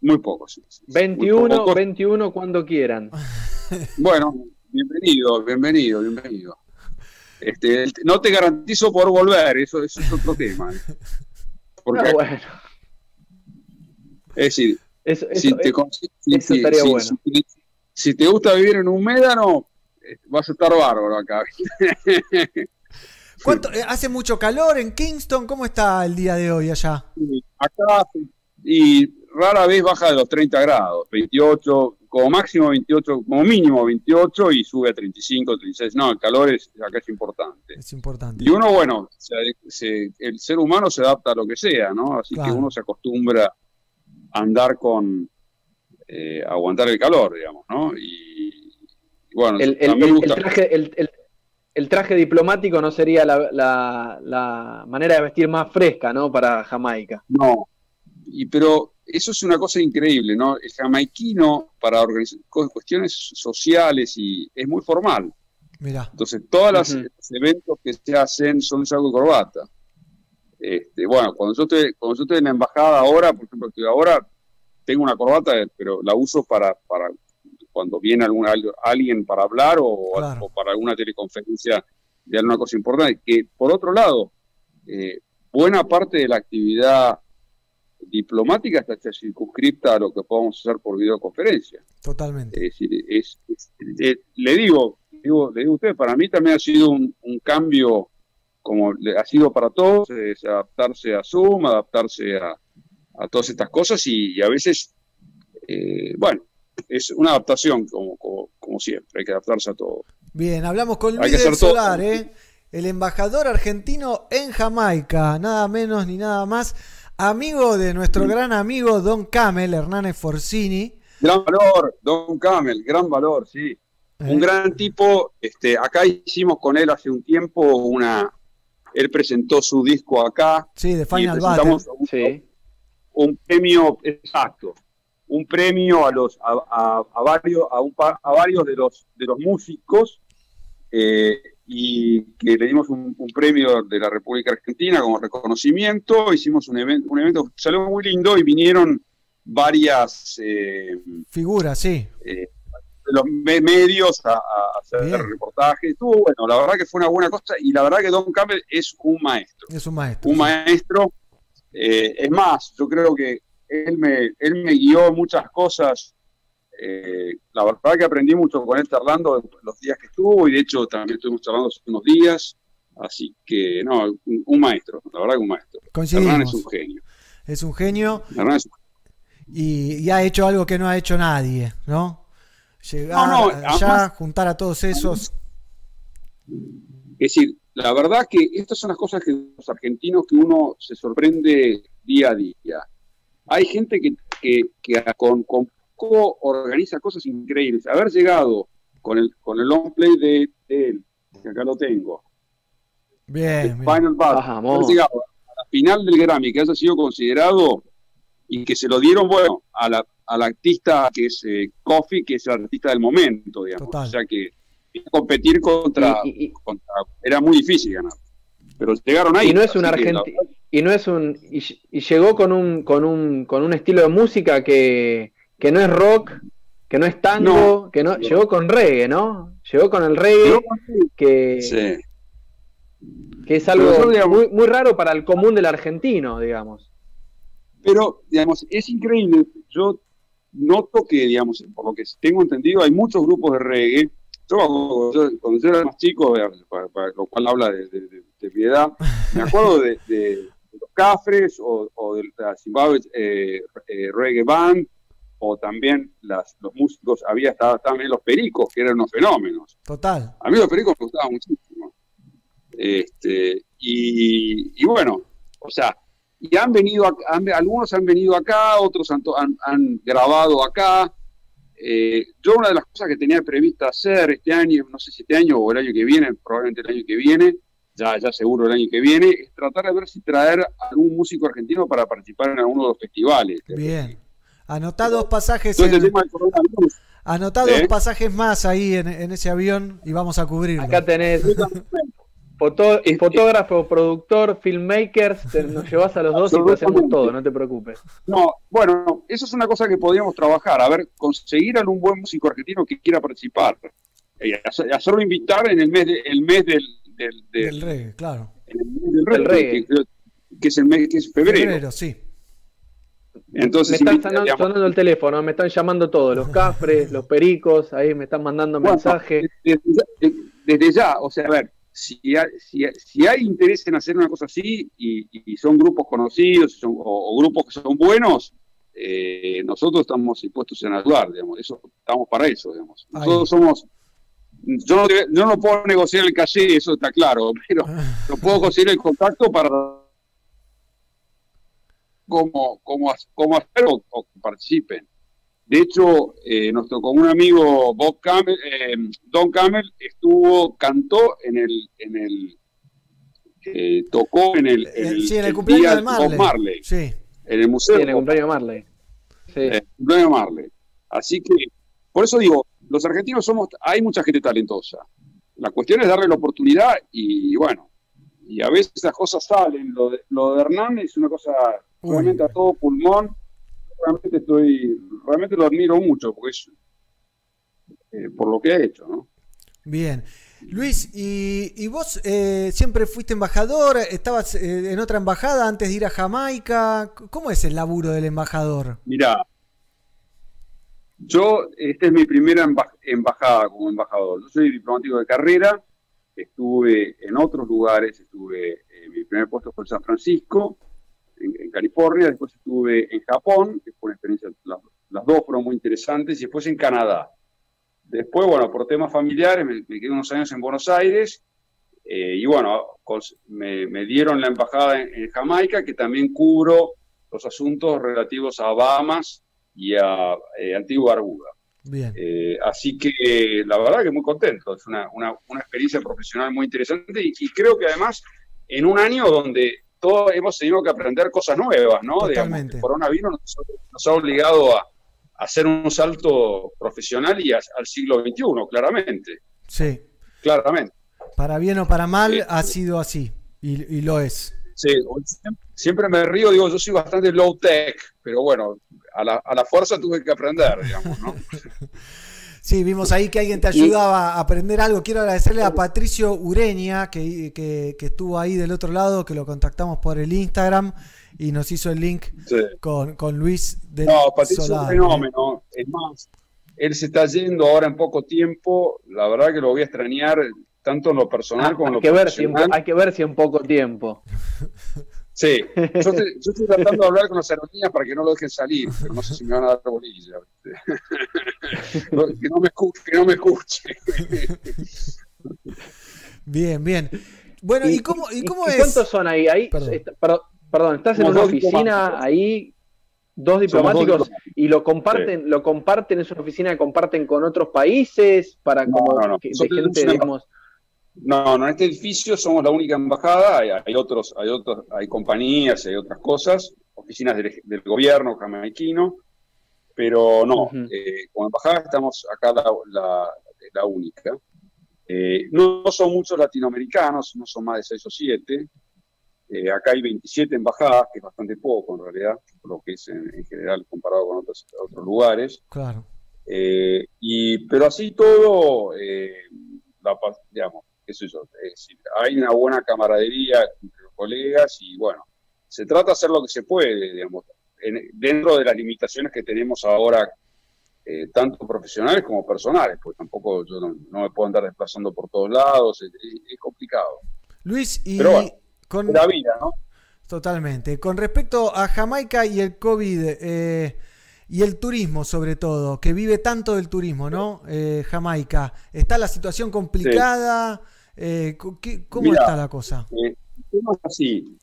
muy pocos. sí, sí, sí, muy 21, pocos. 21 cuando quieran. Bueno, bienvenido, bienvenido, bienvenido. Este, no te garantizo por volver, eso, eso es otro tema. Porque, Ah, bueno. Es decir, Eso, si, te, con- si- eso si- estaría si- bueno. si- si te gusta vivir en un médano, eh, vas a estar bárbaro acá. ¿Cuánto, ¿Hace mucho calor en Kingston? ¿Cómo está el día de hoy allá? acá y rara vez baja de los 30 grados, 28, como máximo 28, como mínimo 28 y sube a 35, 36. No, el calor es, acá es importante. Es importante. Y uno, bueno, se- se- el ser humano se adapta a lo que sea, ¿no? Así Claro. que uno se acostumbra a andar con, eh, a aguantar el calor, digamos, ¿no? Y, y bueno, el, a el- mí me el- gusta. el traje, el, el- traje diplomático no sería la, la- la manera de vestir más fresca, ¿no? Para Jamaica. No, y pero eso es una cosa increíble, ¿no? El jamaiquino para cuestiones sociales y es muy formal. Mira. Entonces, todos los eventos que se hacen son de saco y corbata. Este, bueno, cuando yo, estoy, cuando yo estoy en la embajada ahora, por ejemplo, estoy ahora, tengo una corbata, pero la uso para, para cuando viene algún, al- alguien para hablar o, Claro. o para alguna teleconferencia de alguna cosa importante. Que, por otro lado, eh, buena parte de la actividad diplomática está circunscripta a lo que podamos hacer por videoconferencia. Totalmente. Es decir, es, es- eh, le digo, digo, le digo a usted, para mí también ha sido un, un cambio, como le- ha sido para todos, es adaptarse a Zoom, adaptarse a, a todas estas cosas y, y a veces, eh, bueno, es una adaptación como, como, como siempre, hay que adaptarse a todo. Bien, hablamos con Luis del. Solar, ¿eh? el embajador argentino en Jamaica, nada menos ni nada más, amigo de nuestro gran amigo Don Camel, Hernández Forcini. Gran valor, Don Camel, gran valor, sí. ¿Eh? Un gran tipo, este, acá hicimos con él hace un tiempo una, él presentó su disco acá. Sí, de y Final presentamos Battle. un, un premio exacto, un premio a los a, a- a varios a, un a varios de los de los músicos eh, y que le dimos un, un premio de la República Argentina como reconocimiento. Hicimos un evento, un evento salió muy lindo y vinieron varias eh, Figura, sí. eh, de los me- medios a, hacer reportajes. Estuvo bueno, la verdad que fue una buena cosa y la verdad que Don Campbell es un maestro Es un maestro. un maestro. Eh, es más, yo creo que él me, él me guió muchas cosas. Eh, la verdad que aprendí mucho con él charlando los días que estuvo y de hecho también estuvimos charlando hace unos días. Así que, no, un, un maestro, la verdad que un maestro. Hernán es un genio. Es un genio Hernán es un- y, y ha hecho algo que no ha hecho nadie, ¿no? Llegar No, no, allá, además- juntar a todos esos. Es decir, la verdad que estas son las cosas que los argentinos que uno se sorprende día a día. Hay gente que, que, que con, con poco organiza cosas increíbles. Haber llegado con el, con el long play de, de él, que acá lo tengo, Bien, bien. Final Battle, haber llegado a la final del Grammy, que haya sido considerado y que se lo dieron, bueno, a la, al artista que es eh, Coffee, que es el artista del momento, digamos. Total. O sea que competir contra, contra- Era muy difícil ganar. Pero llegaron ahí. Y no es un argentino. Y no es un. Y, y llegó con un, con un con un estilo de música que, que no es rock, que no es tango, No. que no. Llegó con reggae, ¿no? Llegó con el reggae, que, Sí. que es algo digamos- muy, muy raro para el común del argentino, digamos. Pero, digamos, es increíble. Yo noto que, digamos, por lo que tengo entendido, hay muchos grupos de reggae. Yo, cuando yo- cuando yo era más chico, para- para lo cual habla de, de- de- de mi edad, me acuerdo de, los Cafres o, o de la Zimbabwe eh, eh, Reggae Band, o también las, los músicos, había estado también los pericos, que eran unos fenómenos. Total. A mí los pericos me gustaban muchísimo. Este, y, y bueno, o sea, y han venido, han- algunos han venido acá, otros han, to- han- han grabado acá. Eh, yo una de las cosas que tenía prevista hacer este año, no sé si este año o el año que viene, probablemente el año que viene, ya, ya seguro el año que viene, es tratar de ver si traer algún músico argentino para participar en alguno de los festivales. Bien. Anotá dos pasajes. Este en- tema del coronavirus, anotá dos ¿Eh? pasajes más ahí en, en ese avión y vamos a cubrirlo. Acá tenés foto- fotógrafo, productor, filmmakers, te- nos llevas a los dos y te hacemos todo, no te preocupes. No, bueno, eso es una cosa que podríamos trabajar. A ver, conseguir algún buen músico argentino que quiera participar. Eh, hacer- hacerlo invitar en el mes, de- el mes del, del, del- El reggae, claro. del Del reggae, reggae. Que, es el mes que es febrero. Febrero, sí. Entonces, me están invita- sonando, el teléfono, me están llamando todos, los cafres, los pericos, ahí me están mandando Bueno, mensajes. Desde, ya- desde ya, o sea, a ver, si hay, si, hay- si hay interés en hacer una cosa así y, y son grupos conocidos son- o, o grupos que son buenos, eh, nosotros estamos dispuestos en ayudar, digamos, eso, estamos para eso, digamos. Nosotros somos, yo no, no puedo negociar el calle, eso está claro, pero no puedo conseguir el contacto para cómo, cómo, cómo hacer o, que participen. De hecho, eh, nuestro común amigo Bob Camel, eh, Don Camel estuvo, cantó en el, en el eh, tocó en el, en el, sí, en el el cumpleaños día de Bob Marley. Marley, Sí. en el museo. Sí, en el cumpleaños de Marley. Sí. Eh, cumpleaños de Marley. Así que, por eso digo, los argentinos somos, hay mucha gente talentosa. La cuestión es darle la oportunidad y, bueno, y a veces esas cosas salen. Lo de, lo de Hernán es una cosa realmente a todo pulmón. Realmente estoy, realmente lo admiro mucho porque es eh, por lo que ha hecho, ¿no? Bien. Luis, ¿y, y vos eh, siempre fuiste embajador? ¿Estabas eh, en otra embajada antes de ir a Jamaica? ¿Cómo es el laburo del embajador? Mira, yo, esta es mi primera emba- embajada como embajador. Yo soy diplomático de carrera, estuve en otros lugares, estuve, eh, mi primer puesto fue en San Francisco, en, en California, después estuve en Japón, que fue una experiencia, las, dos fueron muy interesantes, y después en Canadá. Después, bueno, por temas familiares, me, quedé unos años en Buenos Aires, eh, y bueno, me dieron la embajada en, en Jamaica, que también cubro los asuntos relativos a Bahamas y a eh, Antigua Barbuda. Bien. Eh, así que la verdad que muy contento, es una, una, una experiencia profesional muy interesante y, y creo que además en un año donde todos hemos tenido que aprender cosas nuevas, ¿no? Digamos, el coronavirus nos, nos ha obligado a, hacer un salto profesional y a- al siglo XXI, claramente, Sí. claramente. Para bien o para mal ha sido así. Y, y lo es. Sí, siempre, me río, digo, yo soy bastante low tech, pero bueno, a la, a la fuerza tuve que aprender, digamos, ¿no? Sí, vimos ahí que alguien te ayudaba a aprender algo. Quiero agradecerle a Patricio Ureña, que, que- que estuvo ahí del otro lado, que lo contactamos por el Instagram y nos hizo el link Sí. con, con Luis del No, Patricio es un fenómeno. Es más, él se está yendo ahora en poco tiempo. La verdad que lo voy a extrañar tanto en lo personal como en hay, lo que ver si en, profesional. hay que ver si en poco tiempo. Sí, yo estoy, yo estoy tratando de hablar con las aerolíneas para que no lo dejen salir, pero no sé si me van a dar bolilla. que, no me escuche, que no me escuche. Bien, bien. Bueno, ¿y, cómo, y cómo es? ¿Cuántos son ahí? ahí Perdón. perdón, estás en una oficina ahí, dos diplomáticos, y lo comparten, lo comparten, es una oficina que comparten con otros países para No, como no, no. que- de gente, digamos, No, no, en este edificio somos la única embajada, hay, hay otros, hay otros, hay compañías, hay otras cosas, oficinas del, del gobierno jamaiquino, pero no, eh, como embajada estamos acá la, la- la única. Eh, no, son muchos latinoamericanos, no son más de seis o siete. Eh, acá hay 27 embajadas, que es bastante poco en realidad, lo que es en, en general comparado con otros, otros lugares. Claro. Eh, y, pero así todo, la digamos, qué sé yo, es decir, hay una buena camaradería entre los colegas y bueno, se trata de hacer lo que se puede, digamos, en- dentro de las limitaciones que tenemos ahora, eh, tanto profesionales como personales, porque tampoco yo no, no me puedo andar desplazando por todos lados, es, es- es complicado. Luis, y Pero bueno, con la vida, ¿no? Totalmente. Con respecto a Jamaica y el COVID eh, y el turismo, sobre todo, que vive tanto del turismo, ¿no? Eh, Jamaica. ¿Está la situación complicada? Eh, ¿Cómo está la cosa? Eh, así.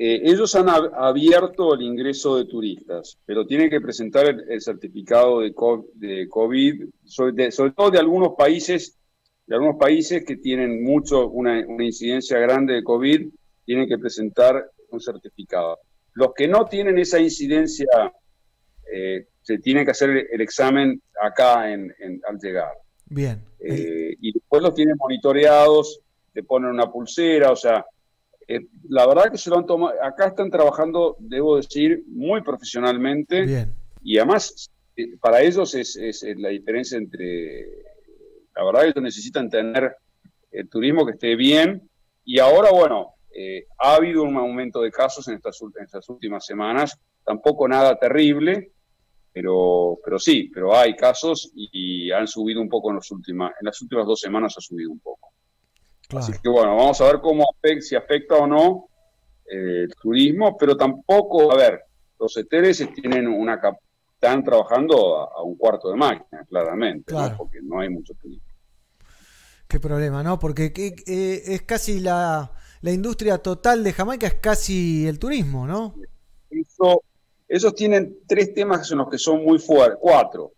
Eh, ellos han ab- abierto el ingreso de turistas, pero tienen que presentar el, el certificado de, co- de COVID, sobre, de- sobre todo de algunos países, de algunos países que tienen mucho, una, una incidencia grande de COVID, tienen que presentar un certificado. Los que no tienen esa incidencia eh, se tiene que hacer el, el examen acá en, en- al llegar. Bien. Eh, y después los tienen monitoreados, te ponen una pulsera, o sea, eh, la verdad que se lo han tomado, acá están trabajando, debo decir, muy profesionalmente. Bien. Y además, eh, para ellos es, es, la diferencia entre, la verdad que ellos necesitan tener el turismo que esté bien. Y ahora, bueno, eh, ha habido un aumento de casos en estas, en estas últimas semanas, tampoco nada terrible, pero, pero sí, pero hay casos y, han subido un poco en, los últimas, en las últimas dos semanas ha subido un poco. Así que bueno, vamos a ver cómo afecta, si afecta o no eh, el turismo, pero tampoco, a ver, los hoteles tienen una están trabajando a, a un cuarto de máquina, claramente, ¿no? Claro. porque no hay mucho turismo. Qué problema, ¿no? Porque que- eh, es casi la, la industria total de Jamaica, es casi el turismo, ¿no? Eso, esos tienen tres temas en los que son muy fuertes, cuatro.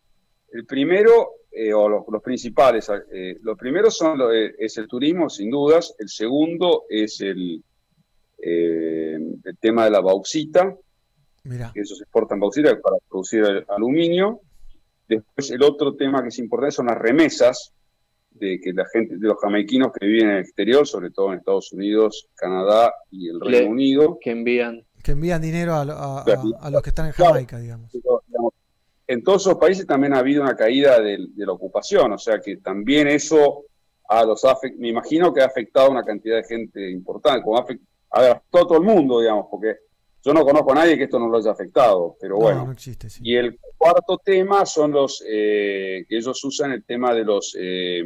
El primero, eh, o los, los principales, eh, los primeros son lo- eh, es el turismo, sin dudas. El segundo es el, eh, el tema de la bauxita, Mira. que ellos exportan bauxita para producir el aluminio. Después el otro tema que es importante son las remesas, de que la gente, de los jamaiquinos que viven en el exterior, sobre todo en Estados Unidos, Canadá y el Reino Le- Unido. Que envían. Que envían dinero a, a- a- a los que están en Jamaica, digamos. En todos esos países también ha habido una caída de, la ocupación, o sea que también eso a los me imagino que ha afectado a una cantidad de gente importante, como a todo el mundo, digamos, porque yo no conozco a nadie que esto no lo haya afectado, pero No, bueno. no existe, sí. Y el cuarto tema son los eh, que ellos usan el tema de los eh,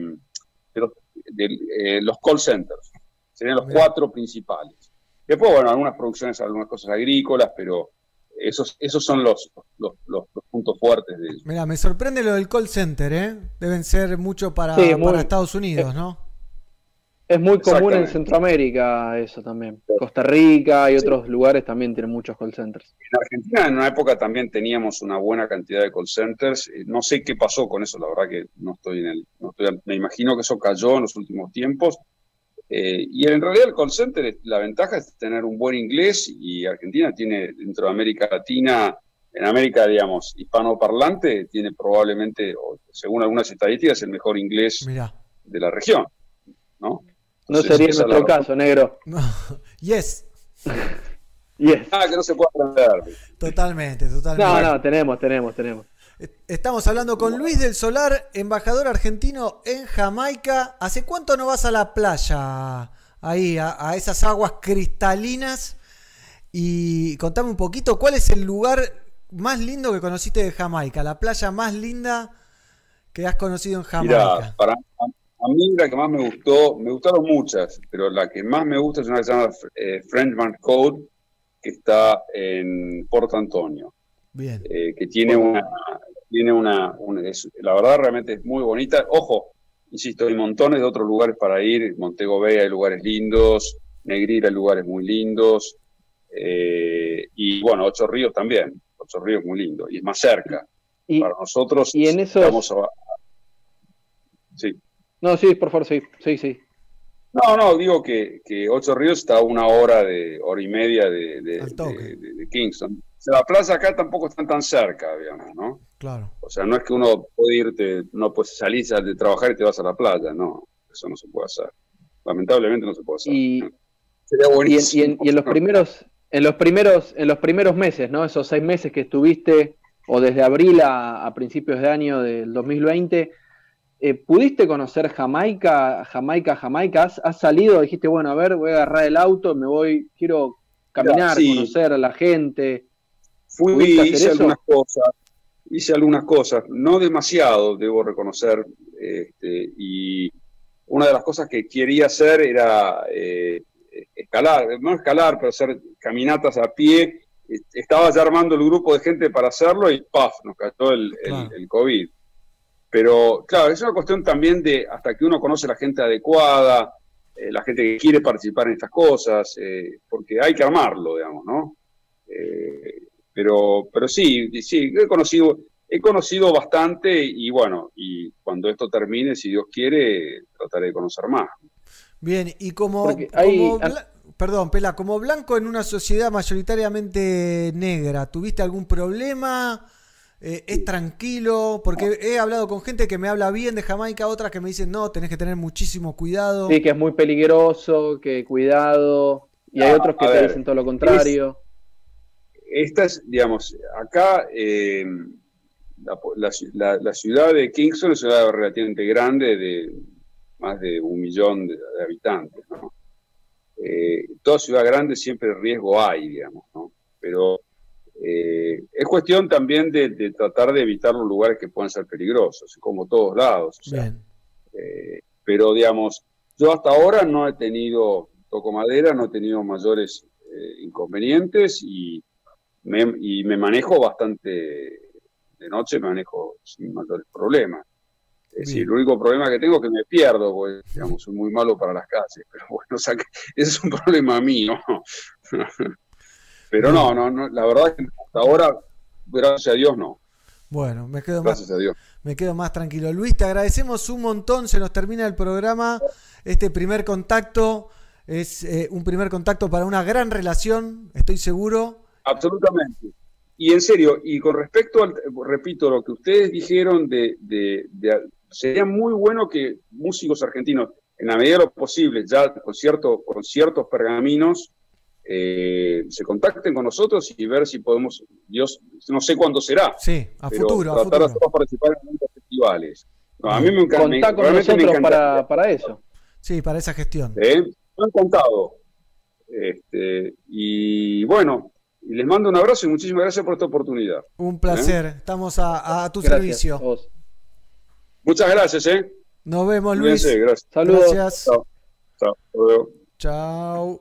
de los, eh, los call centers. Serían los cuatro principales. Después, bueno, algunas producciones, algunas cosas agrícolas, pero esos, esos son los, los, los- los puntos fuertes de ellos. Mira, me sorprende lo del call center, ¿eh? Deben ser mucho para, Sí, muy- para Estados Unidos, ¿no? Es muy común en. Centroamérica eso también. Costa Rica y otros lugares también tienen muchos call centers. En Argentina en una época también teníamos una buena cantidad de call centers. Eh, No sé qué pasó con eso, la verdad que no estoy en el... no estoy al- me imagino que eso cayó en los últimos tiempos. Eh, y en realidad el call center, la ventaja es tener un buen inglés y Argentina tiene dentro de América Latina, en América, digamos, hispanoparlante, tiene probablemente, o según algunas estadísticas, el mejor inglés de la región. ¿no? No sería nuestro la- caso, negro. Yes, Yes. Ah, que no se puede aprender. totalmente, No, totalmente. no, tenemos, tenemos, tenemos. Estamos hablando con Luis del Solar, embajador argentino en Jamaica. ¿Hace cuánto no vas a la playa? Ahí, a, a esas aguas cristalinas. Y contame un poquito, ¿cuál es el lugar más lindo que conociste de Jamaica? La playa más linda que has conocido en Jamaica. Mira, para a, mí la que más me gustó, me gustaron muchas, pero la que más me gusta es una que se llama eh, Frenchman Code, que está en Porto Antonio, Bien. eh, que tiene una, tiene una, una- es- la verdad realmente es muy bonita. Ojo, insisto, hay montones de otros lugares para ir. Montego Bay hay lugares lindos, Negril hay lugares muy lindos, eh, y bueno, Ocho Ríos también. Ocho Ríos es muy lindo y es más cerca. Y, para nosotros y en esos- estamos a- Sí. No, sí, por favor, sí, sí, sí. No, no, digo que, que Ocho Ríos está a una hora de hora y media de, de, de- de- de Kingston. La plaza acá tampoco están tan cerca, digamos, ¿no? Claro. O sea, no es que uno puede irte, no puedes salir de trabajar y te vas a la playa, no, eso no se puede hacer. Lamentablemente no se puede hacer. Y, Sería y en, buenísimo. y en- y en los primeros, en los primeros, en los primeros meses, ¿no? Esos seis meses que estuviste, o desde abril a, a principios de año del 2020, eh, ¿pudiste conocer Jamaica, Jamaica, Jamaica? ¿Has, has salido? Dijiste, bueno, a ver, voy a agarrar el auto, me voy, quiero caminar, sí. conocer a la gente. Fui, ¿Pudiste hacer hice eso? algunas cosas, hice algunas cosas, no demasiado, debo reconocer, este, y una de las cosas que quería hacer era eh, escalar, no escalar, pero hacer caminatas a pie. Est- Estaba ya armando el grupo de gente para hacerlo y ¡paf! nos cayó el, el- Claro. el COVID. Pero claro, es una cuestión también de hasta que uno conoce la gente adecuada, eh, la gente que quiere participar en estas cosas, eh, porque hay que armarlo, digamos, ¿no? Eh, pero, pero sí, sí, he conocido, he conocido bastante y bueno, y cuando esto termine, si Dios quiere, trataré de conocer más. Bien, y como, Porque hay- como bla- perdón, Pela, como blanco en una sociedad mayoritariamente negra, ¿tuviste algún problema? eh, es tranquilo, porque he hablado con gente que me habla bien de Jamaica, otras que me dicen, no, tenés que tener muchísimo cuidado. Sí, que es muy peligroso, que cuidado. Y hay Ah, otros que te ver, dicen todo lo contrario. Esta es, digamos, acá eh, la, la ci- la- la ciudad de Kingston es una ciudad relativamente grande, de más de un millón de, de habitantes, ¿no? Eh, toda ciudad grande siempre riesgo hay, digamos, ¿no? Pero eh, es cuestión también de, de tratar de evitar los lugares que puedan ser peligrosos, como todos lados. o sea, eh, pero digamos, yo hasta ahora no he tenido, toco madera, no he tenido mayores eh, inconvenientes y me, y me manejo bastante de noche, me manejo sin mayores problemas. Es decir, el único problema que tengo es que me pierdo, porque digamos, soy muy malo para las calles, pero bueno, o sea, que ese es un problema mío. pero no, no, no, la verdad es que hasta ahora, gracias a Dios, no. Bueno, me quedo más, Gracias a Dios. me quedo más tranquilo. Luis, te agradecemos un montón, se nos termina el programa. Este primer contacto es eh, un primer contacto para una gran relación, estoy seguro. Absolutamente. Y en serio, y con respecto al, repito, lo que ustedes dijeron de, de- de- sería muy bueno que músicos argentinos, en la medida de lo posible, ya con, cierto, con ciertos pergaminos, eh, se contacten con nosotros y ver si podemos, Dios, no sé cuándo será. Sí, a pero futuro, a tratar futuro. de participar en muchos festivales. No, a mí me encanta. Contá con nosotros para, para eso. Sí, para esa gestión. ¿eh? Me han contado. Este, y bueno, y les mando un abrazo y muchísimas gracias por esta oportunidad. Un placer, ¿Eh? estamos a, a tu Gracias, servicio. Muchas gracias, ¿eh? Nos vemos, Luis. Cuídense, gracias. Gracias. Chao. Chao. Hasta luego. Chao.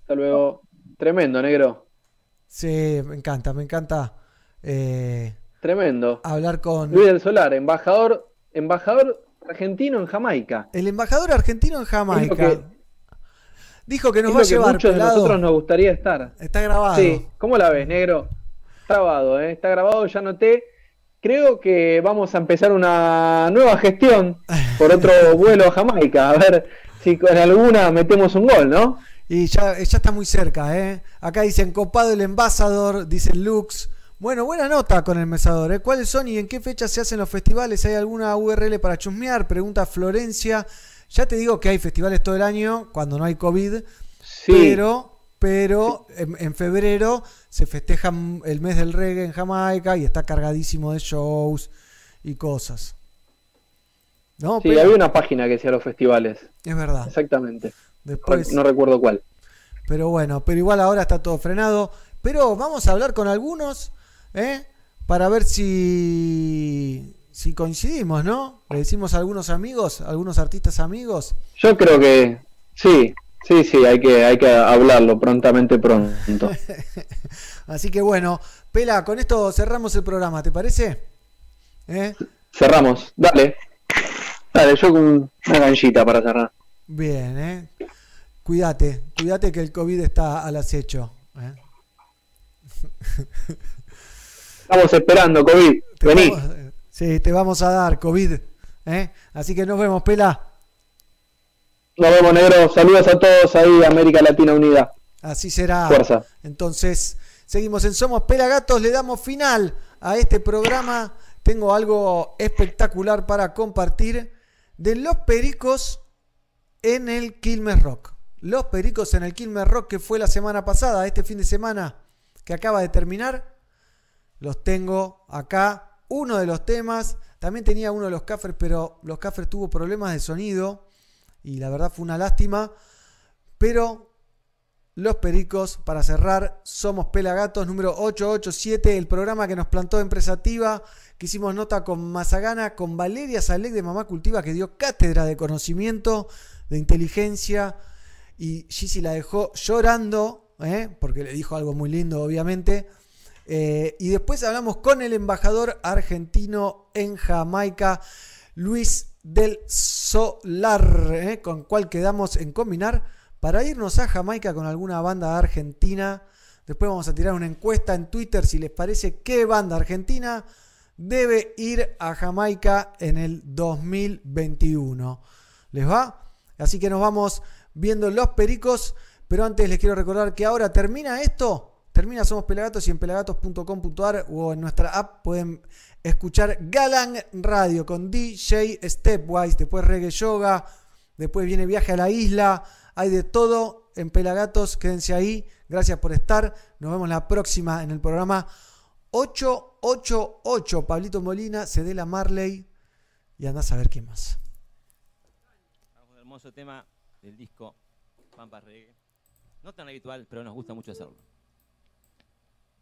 Hasta luego. Tremendo, negro. Sí, me encanta, me encanta eh, Tremendo. hablar con Luis del Solar, embajador, embajador argentino en Jamaica. el embajador argentino en Jamaica. Dijo que nos Es va a llevar muchos de nosotros nos gustaría estar. Está grabado. Sí, ¿cómo la ves, negro? Está grabado, ¿eh? Está grabado, ya noté. Creo que vamos a empezar una nueva gestión por otro vuelo a Jamaica. A ver si con alguna metemos un gol, ¿no? Y ya, ya está muy cerca, ¿eh? Acá dicen copado el embajador, dicen Lux. Bueno, buena nota con el embajador, ¿eh? ¿Cuáles son y en qué fecha se hacen los festivales? ¿Hay alguna URL para chusmear? Pregunta Florencia. Ya te digo que hay festivales todo el año cuando no hay COVID, pero, pero en, en febrero se festeja el mes del reggae en Jamaica y está cargadísimo de shows y cosas. ¿No? Sí, Pero- había una página que decía los festivales. Es verdad. Exactamente. Después- No recuerdo cuál. Pero bueno, pero igual ahora está todo frenado. Pero vamos a hablar con algunos, ¿eh? Para ver si, si coincidimos, ¿no? Le decimos a algunos amigos, a algunos artistas amigos. Yo creo que sí, sí, sí, hay que, hay que hablarlo prontamente pronto. Así que bueno, Pela, con esto cerramos el programa, ¿te parece? ¿Eh? Cerramos, dale. Dale, yo con una ganchita para cerrar. Bien, ¿eh? Cuídate, cuídate que el COVID está al acecho. ¿eh? Estamos esperando, COVID. Vení. vamos- sí, te vamos a dar COVID. ¿eh? Así que nos vemos, Pela. Nos vemos, negro. Saludos a todos ahí, América Latina Unida. Así será. Fuerza. Entonces, seguimos en Somos Pelagatos, le damos final a este programa. Tengo algo espectacular para compartir de los pericos en el Quilmes Rock. Los pericos en el Quilmes Rock que fue la semana pasada, este fin de semana que acaba de terminar. Los tengo acá. Uno de los temas. También tenía uno de los cafres, pero los cafres tuvo problemas de sonido. Y la verdad fue una lástima. Pero los Pericos, para cerrar, somos Pelagatos número 887, el programa que nos plantó Empresativa, que hicimos nota con Mazagana, con Valeria Salek de Mamá Cultiva, que dio cátedra de conocimiento, de inteligencia, y Gigi la dejó llorando, ¿eh? porque le dijo algo muy lindo, obviamente. Eh, y después hablamos con el embajador argentino en Jamaica, Luis del Solar, ¿eh? con cual quedamos en combinar para irnos a Jamaica con alguna banda argentina. Después vamos a tirar una encuesta en Twitter si les parece qué banda argentina debe ir a Jamaica en el 2021. ¿Les va? Así que nos vamos viendo los pericos. Pero antes les quiero recordar que ahora termina esto. Termina Somos Pelagatos y en pelagatos.com.ar o en nuestra app pueden escuchar Galan Radio con DJ Stepwise, después reggae yoga, después viene viaje a la isla, hay de todo en Pelagatos, quédense ahí, gracias por estar, nos vemos la próxima en el programa 888, Pablito Molina, Cedela Marley y andás a ver quién más. Un hermoso tema del disco Pampa Reggae. No tan habitual, pero nos gusta mucho hacerlo.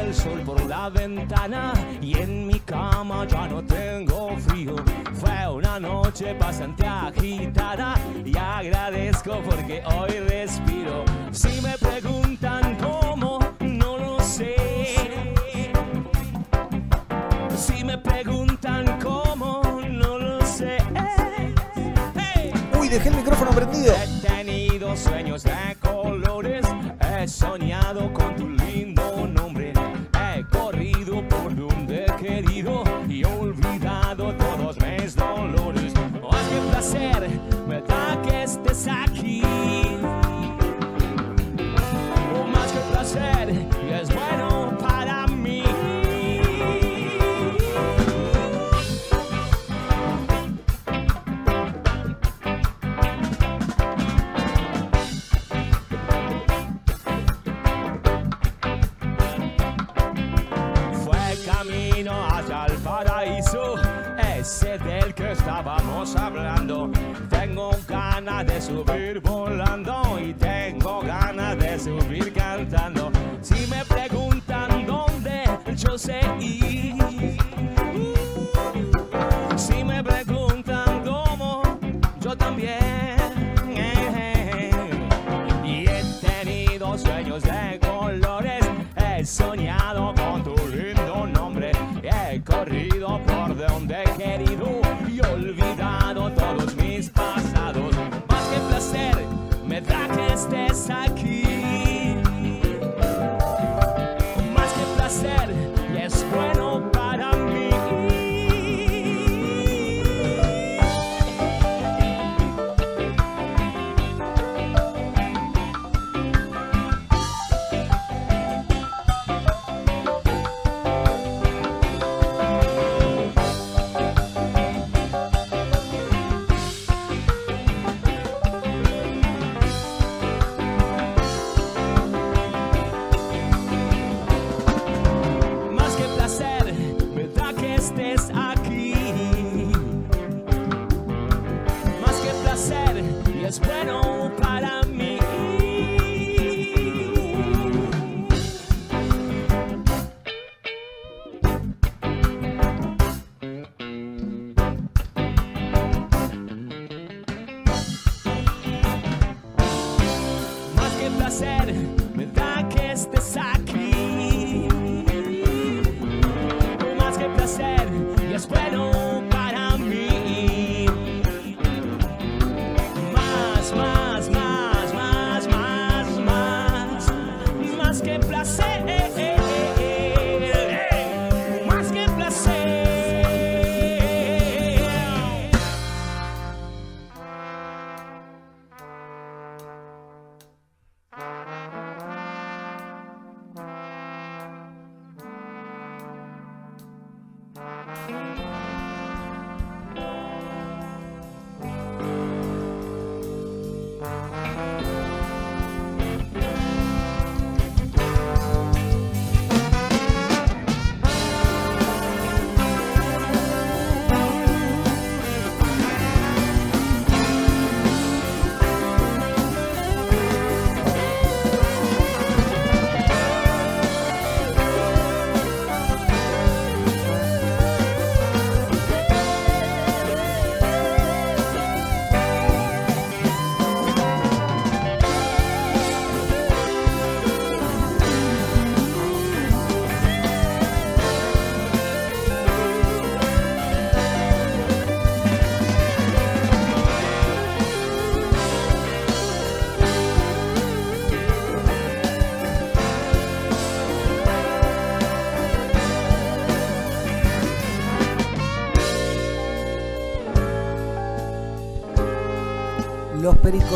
el sol por la ventana y en mi cama ya no tengo frío. Fue una noche bastante agitada y agradezco porque hoy respiro. Si me preguntan cómo, no lo sé. Si me preguntan cómo, no lo sé. Uy, dejé el micrófono prendido. He tenido sueños de colores, he soñado con tu estábamos hablando. Tengo ganas de subir volando y tengo ganas de subir cantando. Si me preguntan dónde, yo sé ir.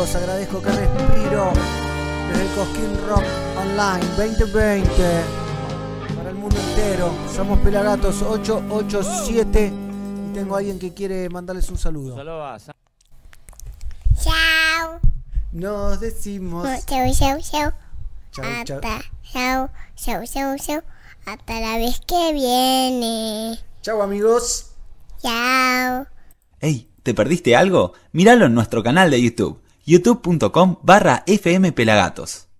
Los Pericos, agradezco que respiro desde el Cosquín Rock Online 2020 para el mundo entero. Somos Pelagatos 887 y tengo a alguien que quiere mandarles un saludo. Saludos Chao. Nos decimos. Chau, chau. Hasta, chau, chau, chau, chau. Hasta la vez que viene. Chau amigos. Chao. Ey, ¿te perdiste algo? Míralo en nuestro canal de YouTube, youtube.com barra fmpelagatos.